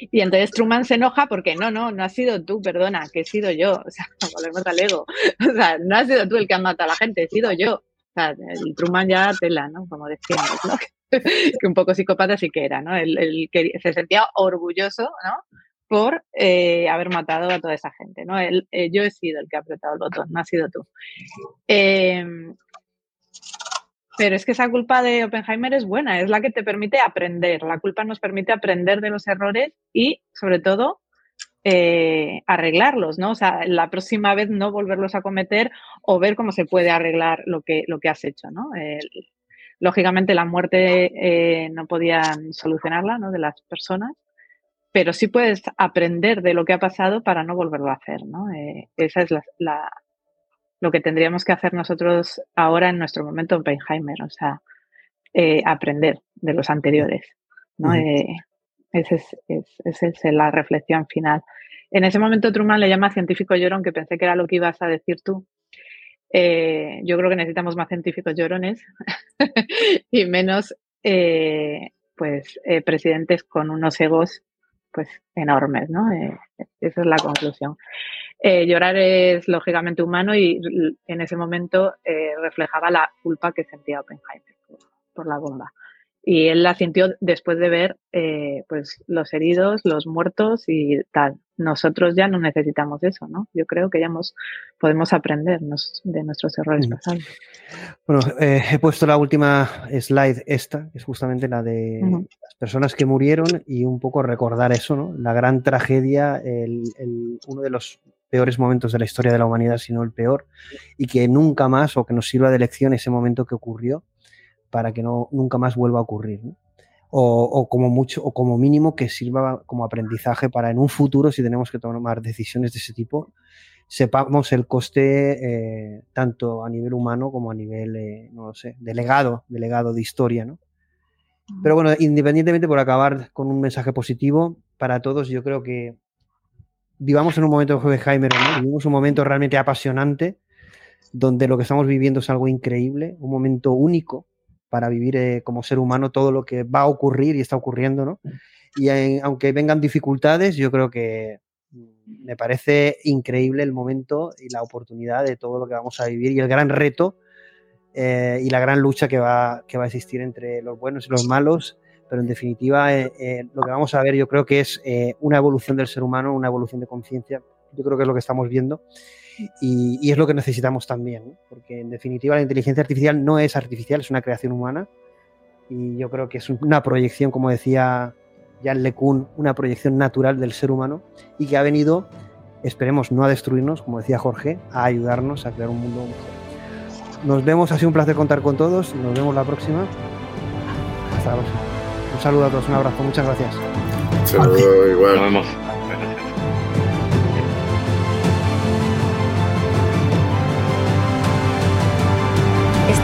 Y entonces Truman se enoja porque no, no, no has sido tú, perdona, que he sido yo. *laughs* O sea, *laughs* volvemos al ego. O sea, no has sido tú el que ha matado a la gente, he sido yo. Sea, el Truman ya tela, ¿no? Como decíamos, ¿no? *laughs* que un poco psicópata sí que era, ¿no? El, se sentía orgulloso, ¿no? por eh, haber matado a toda esa gente, ¿no? Eh, yo he sido el que ha apretado el botón, no has sido tú. Em, pero es que esa culpa de Oppenheimer es buena, es la que te permite aprender. La culpa nos permite aprender de los errores y, sobre todo, eh, arreglarlos, ¿no? O sea, la próxima vez no volverlos a cometer o ver cómo se puede arreglar lo que, lo que has hecho, ¿no? lógicamente la muerte no podían solucionarla, ¿no? De las personas, pero sí puedes aprender de lo que ha pasado para no volverlo a hacer, ¿no? Eh, esa es la, lo que tendríamos que hacer nosotros ahora en nuestro momento en Oppenheimer, o sea, eh, aprender de los anteriores, ¿no? Eh, esa es, la reflexión final. En ese momento Truman le llama científico llorón, que pensé que era lo que ibas a decir tú. yo creo que necesitamos más científicos llorones *laughs* y menos pues presidentes con unos egos pues enormes, ¿no? Eh, esa es la conclusión. Eh, llorar es lógicamente humano y en ese momento eh, reflejaba la culpa que sentía Oppenheimer por, la bomba. Y él la sintió después de ver pues los heridos, los muertos y tal. Nosotros ya no necesitamos eso, ¿no? Yo creo que ya podemos aprender de nuestros errores pasados. Bueno, he puesto la última slide, esta, que es justamente la de personas que murieron y un poco recordar eso, ¿no? La gran tragedia, el, uno de los peores momentos de la historia de la humanidad, si no el peor, y que nunca más, o que nos sirva de lección ese momento que ocurrió, para que no, nunca más vuelva a ocurrir. O, como mucho, o como mínimo que sirva como aprendizaje para en un futuro, si tenemos que tomar decisiones de ese tipo, sepamos el coste eh, tanto a nivel humano como a nivel, eh, no lo sé, de legado, de historia, ¿no? Pero bueno, independientemente por acabar con un mensaje positivo para todos, yo creo que vivamos en un momento de Heimer, ¿no? vivimos un momento realmente apasionante, donde lo que estamos viviendo es algo increíble, un momento único para vivir eh, como ser humano todo lo que va a ocurrir y está ocurriendo, ¿no? Y aunque vengan dificultades, yo creo que me parece increíble el momento y la oportunidad de todo lo que vamos a vivir y el gran reto eh, y la gran lucha que va, que va a existir entre los buenos y los malos, pero en definitiva eh, lo que vamos a ver yo creo que es una evolución del ser humano, una evolución de conciencia, yo creo que es lo que estamos viendo y, y es lo que necesitamos también, porque en definitiva la inteligencia artificial no es artificial, es una creación humana y yo creo que es una proyección, como decía Jan LeCun, una proyección natural del ser humano y que ha venido, esperemos, no a destruirnos, como decía Jorge, a ayudarnos a crear un mundo mejor. Nos vemos, ha sido un placer contar con todos. Nos vemos la próxima. Hasta la próxima. Un saludo a todos, un abrazo, muchas gracias. Saludo igual. Nos vemos.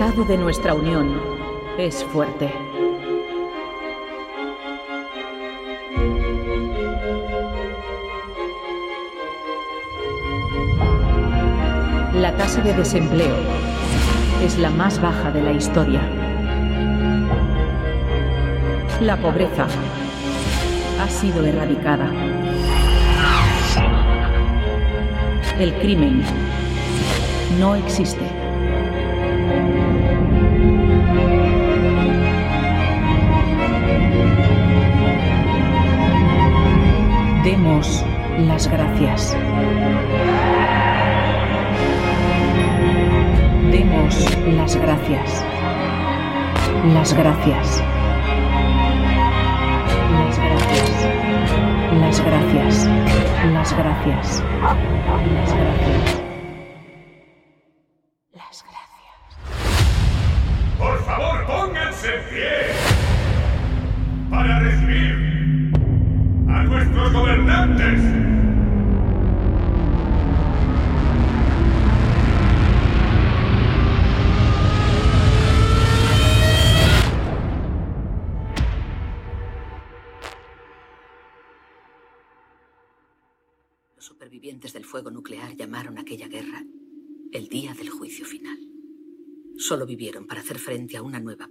Estado de nuestra unión es fuerte. La tasa de desempleo es la más baja de la historia. La pobreza ha sido erradicada. El crimen no existe. Las gracias. Las gracias. Las gracias. Las gracias. Las gracias. 2017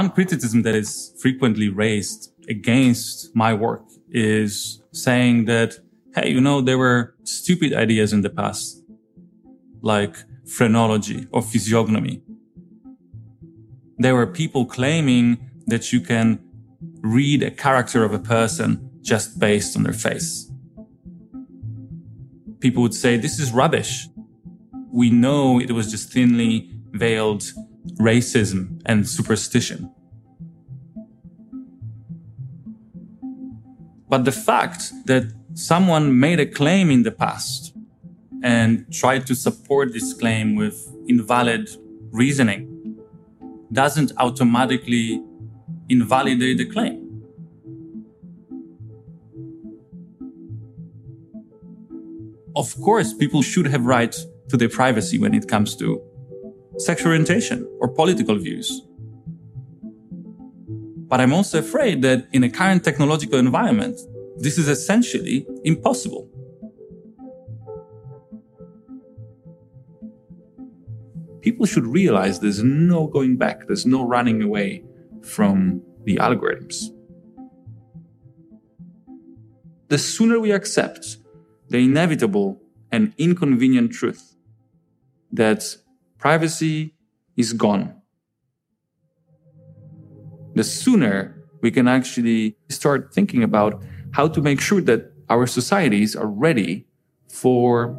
One criticism that is frequently raised against my work is saying that, hey, you know, there were stupid ideas in the past, like phrenology or physiognomy. There were people claiming that you can read a character of a person just based on their face. People would say, this is rubbish. We know it was just thinly veiled racism and superstition. But the fact that someone made a claim in the past and tried to support this claim with invalid reasoning doesn't automatically invalidate the claim. Of course, people should have rights to their privacy when it comes to sexual orientation or political views. But I'm also afraid that in a current technological environment, this is essentially impossible. People should realize there's no going back, there's no running away from the algorithms. The sooner we accept the inevitable and inconvenient truth that privacy is gone. The sooner we can actually start thinking about how to make sure that our societies are ready for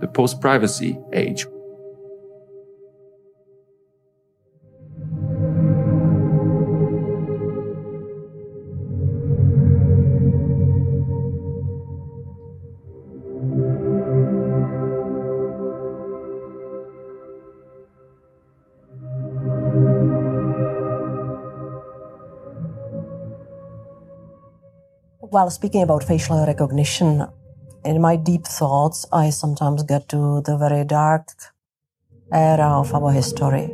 the post privacy age. While speaking about facial recognition, in my deep thoughts, I sometimes get to the very dark era of our history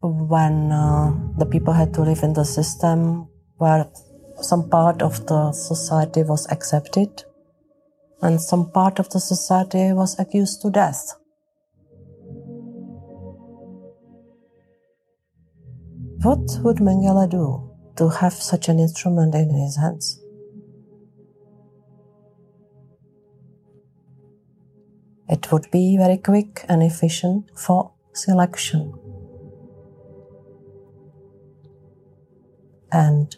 when uh, the people had to live in the system where some part of the society was accepted and some part of the society was accused to death. What would Mengele do? To have such an instrument in his hands. It would be very quick and efficient for selection. And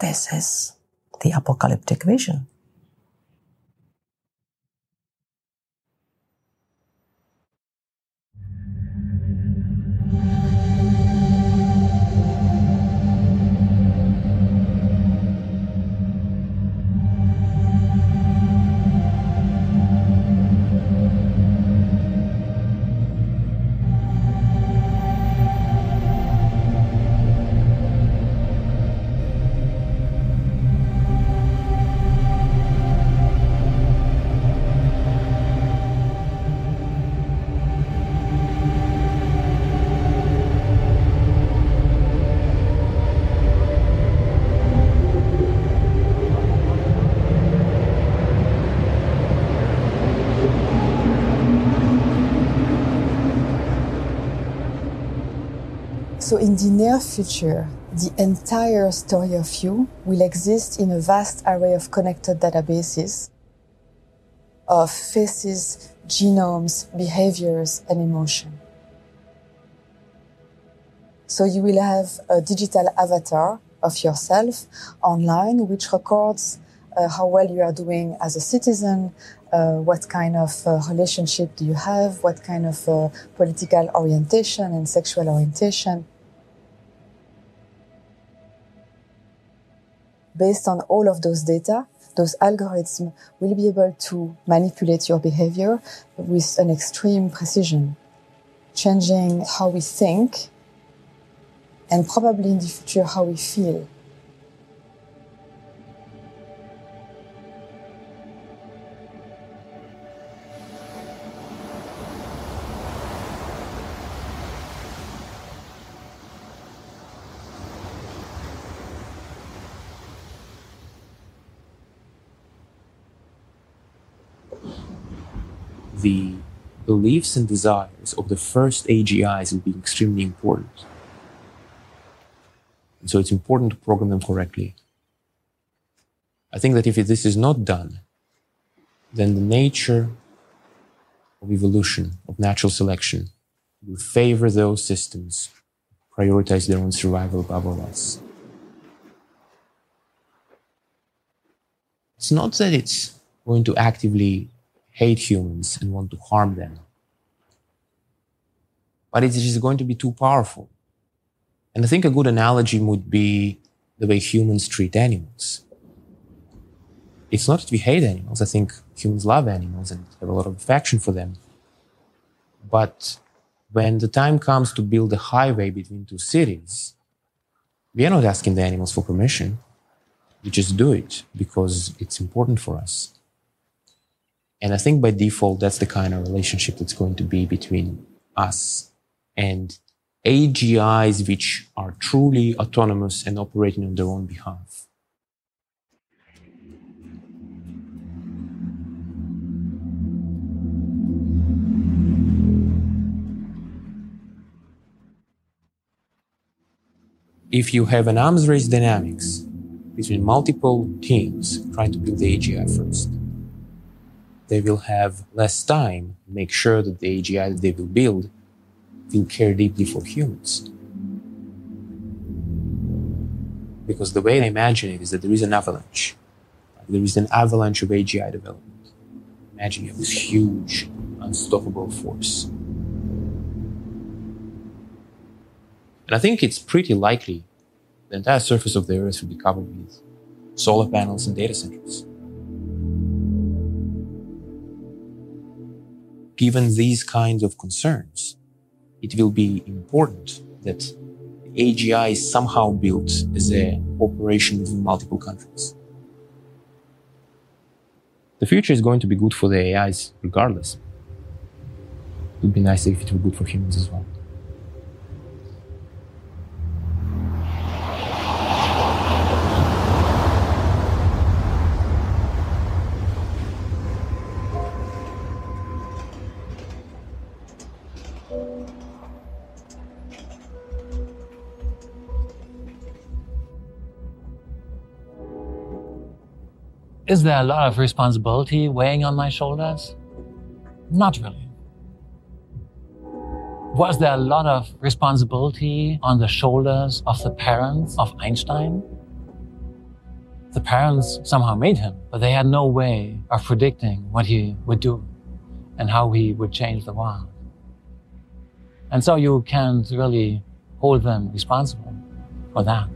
this is the apocalyptic vision. So, in the near future, the entire story of you will exist in a vast array of connected databases of faces, genomes, behaviors, and emotion. So you will have a digital avatar of yourself online, which records uh, how well you are doing as a citizen, uh, what kind of uh, relationship do you have, what kind of uh, political orientation and sexual orientation. Based on all of those data, those algorithms will be able to manipulate your behavior with an extreme precision, changing how we think and probably in the future how we feel. Beliefs and desires of the first AGIs will be extremely important. And So it's important to program them correctly. I think that if this is not done, then the nature of evolution, of natural selection, will favor those systems, prioritize their own survival above all else. It's not that it's going to actively hate humans and want to harm them, but it is going to be too powerful. And I think a good analogy would be the way humans treat animals. It's not that we hate animals. I think humans love animals and have a lot of affection for them. But when the time comes to build a highway between two cities, we are not asking the animals for permission. We just do it because it's important for us. And I think by default, that's the kind of relationship that's going to be between us and AGIs which are truly autonomous and operating on their own behalf. If you have an arms race dynamics between multiple teams trying to build the AGI first, they will have less time to make sure that the AGI that they will build will care deeply for humans. Because the way I imagine it is that there is an avalanche. There is an avalanche of AGI development. Imagine you have this huge, unstoppable force. And I think it's pretty likely the entire surface of the Earth will be covered with solar panels and data centers. Given these kinds of concerns, it will be important that AGI is somehow built as a operation within multiple countries. The future is going to be good for the AIs regardless. It would be nice if it were good for humans as well. Is there a lot of responsibility weighing on my shoulders? Not really. Was there a lot of responsibility on the shoulders of the parents of Einstein? The parents somehow made him, but they had no way of predicting what he would do and how he would change the world. And so you can't really hold them responsible for that.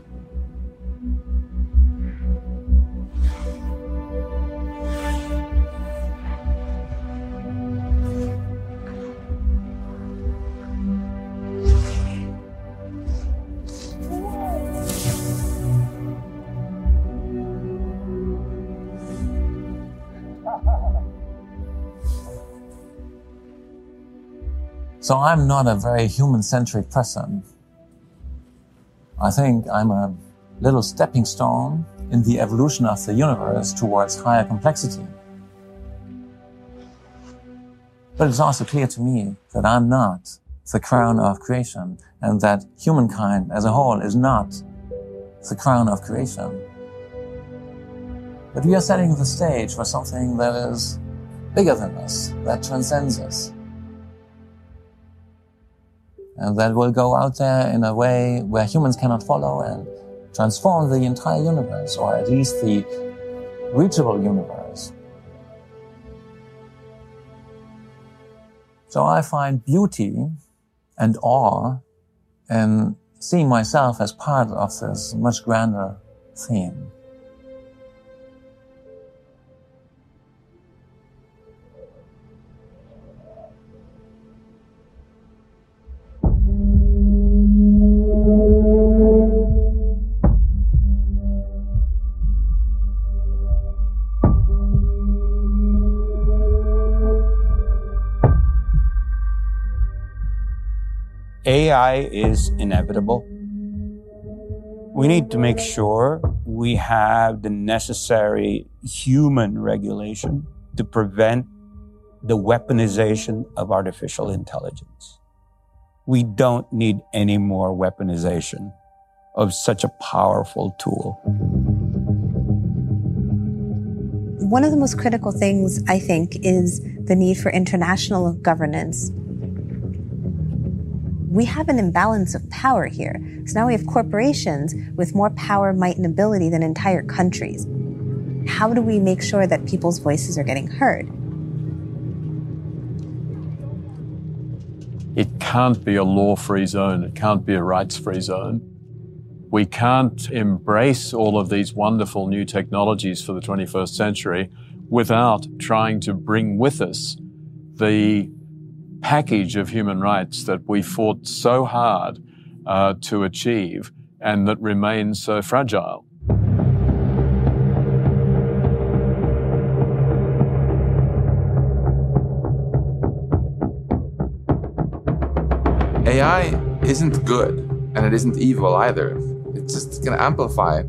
So I'm not a very human centric person. I think I'm a little stepping stone in the evolution of the universe towards higher complexity. But it's also clear to me that I'm not the crown of creation and that humankind as a whole is not the crown of creation. But we are setting the stage for something that is bigger than us, that transcends us. And that will go out there in a way where humans cannot follow and transform the entire universe, or at least the reachable universe. So I find beauty and awe in seeing myself as part of this much grander theme. AI is inevitable. We need to make sure we have the necessary human regulation to prevent the weaponization of artificial intelligence. We don't need any more weaponization of such a powerful tool. One of the most critical things, I think, is the need for international governance we have an imbalance of power here. So now we have corporations with more power, might, and ability than entire countries. How do we make sure that people's voices are getting heard? It can't be a law free zone, it can't be a rights free zone. We can't embrace all of these wonderful new technologies for the 21st century without trying to bring with us the package of human rights that we fought so hard uh, to achieve and that remains so fragile. AI isn't good and it isn't evil either. It's just going to amplify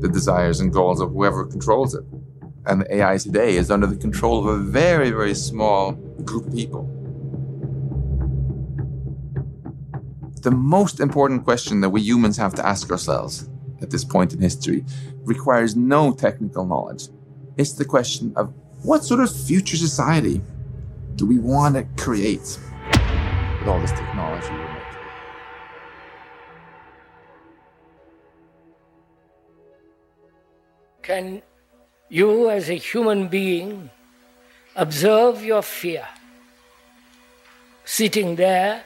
the desires and goals of whoever controls it. And AI today is under the control of a very, very small group of people. The most important question that we humans have to ask ourselves at this point in history requires no technical knowledge. It's the question of what sort of future society do we want to create with all this technology? Can you, as a human being, observe your fear? Sitting there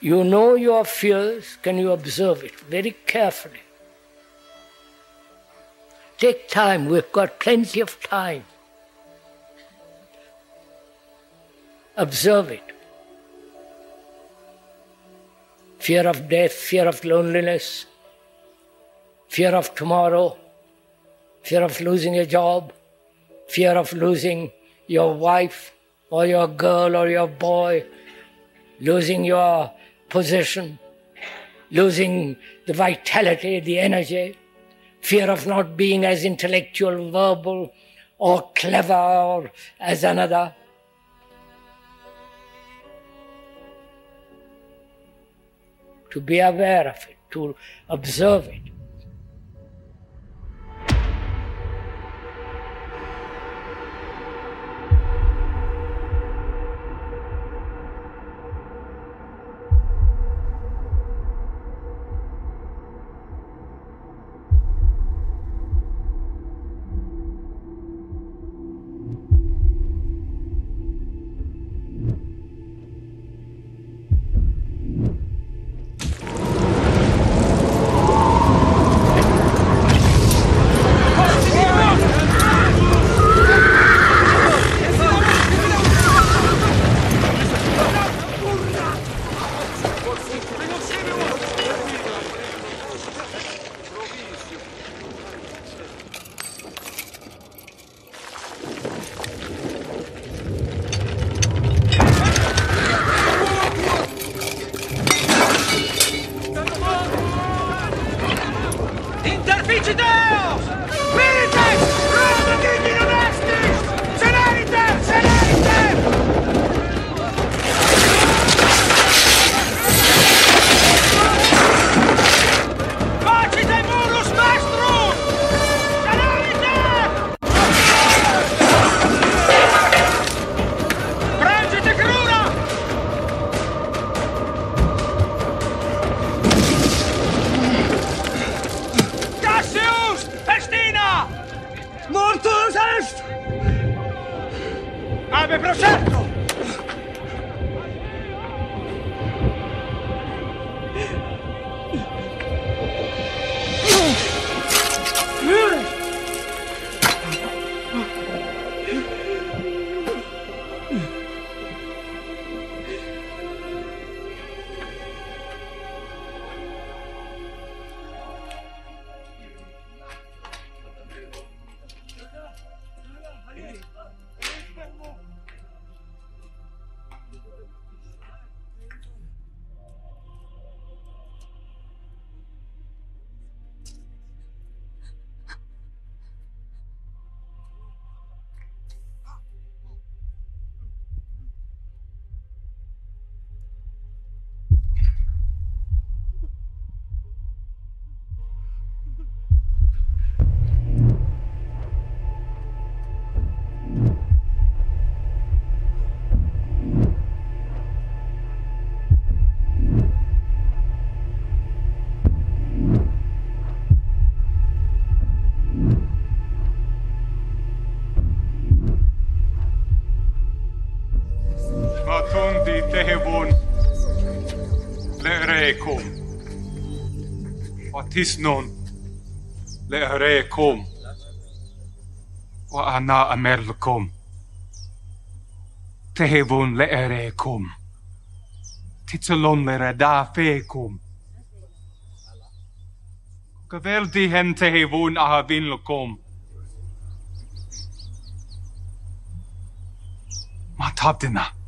you know your fears, can you observe it very carefully? Take time, we've got plenty of time. Observe it. Fear of death, fear of loneliness, fear of tomorrow, fear of losing a job, fear of losing your wife or your girl or your boy losing your position, losing the vitality, the energy, fear of not being as intellectual, verbal, or clever as another. To be aware of it, to observe it. Hare come. What is known, let her come. What are ana amerl come. Tehevon let her come. Titalon le rada fe come. Gaveldi hen tehevon ahavin lo come. Matabdina.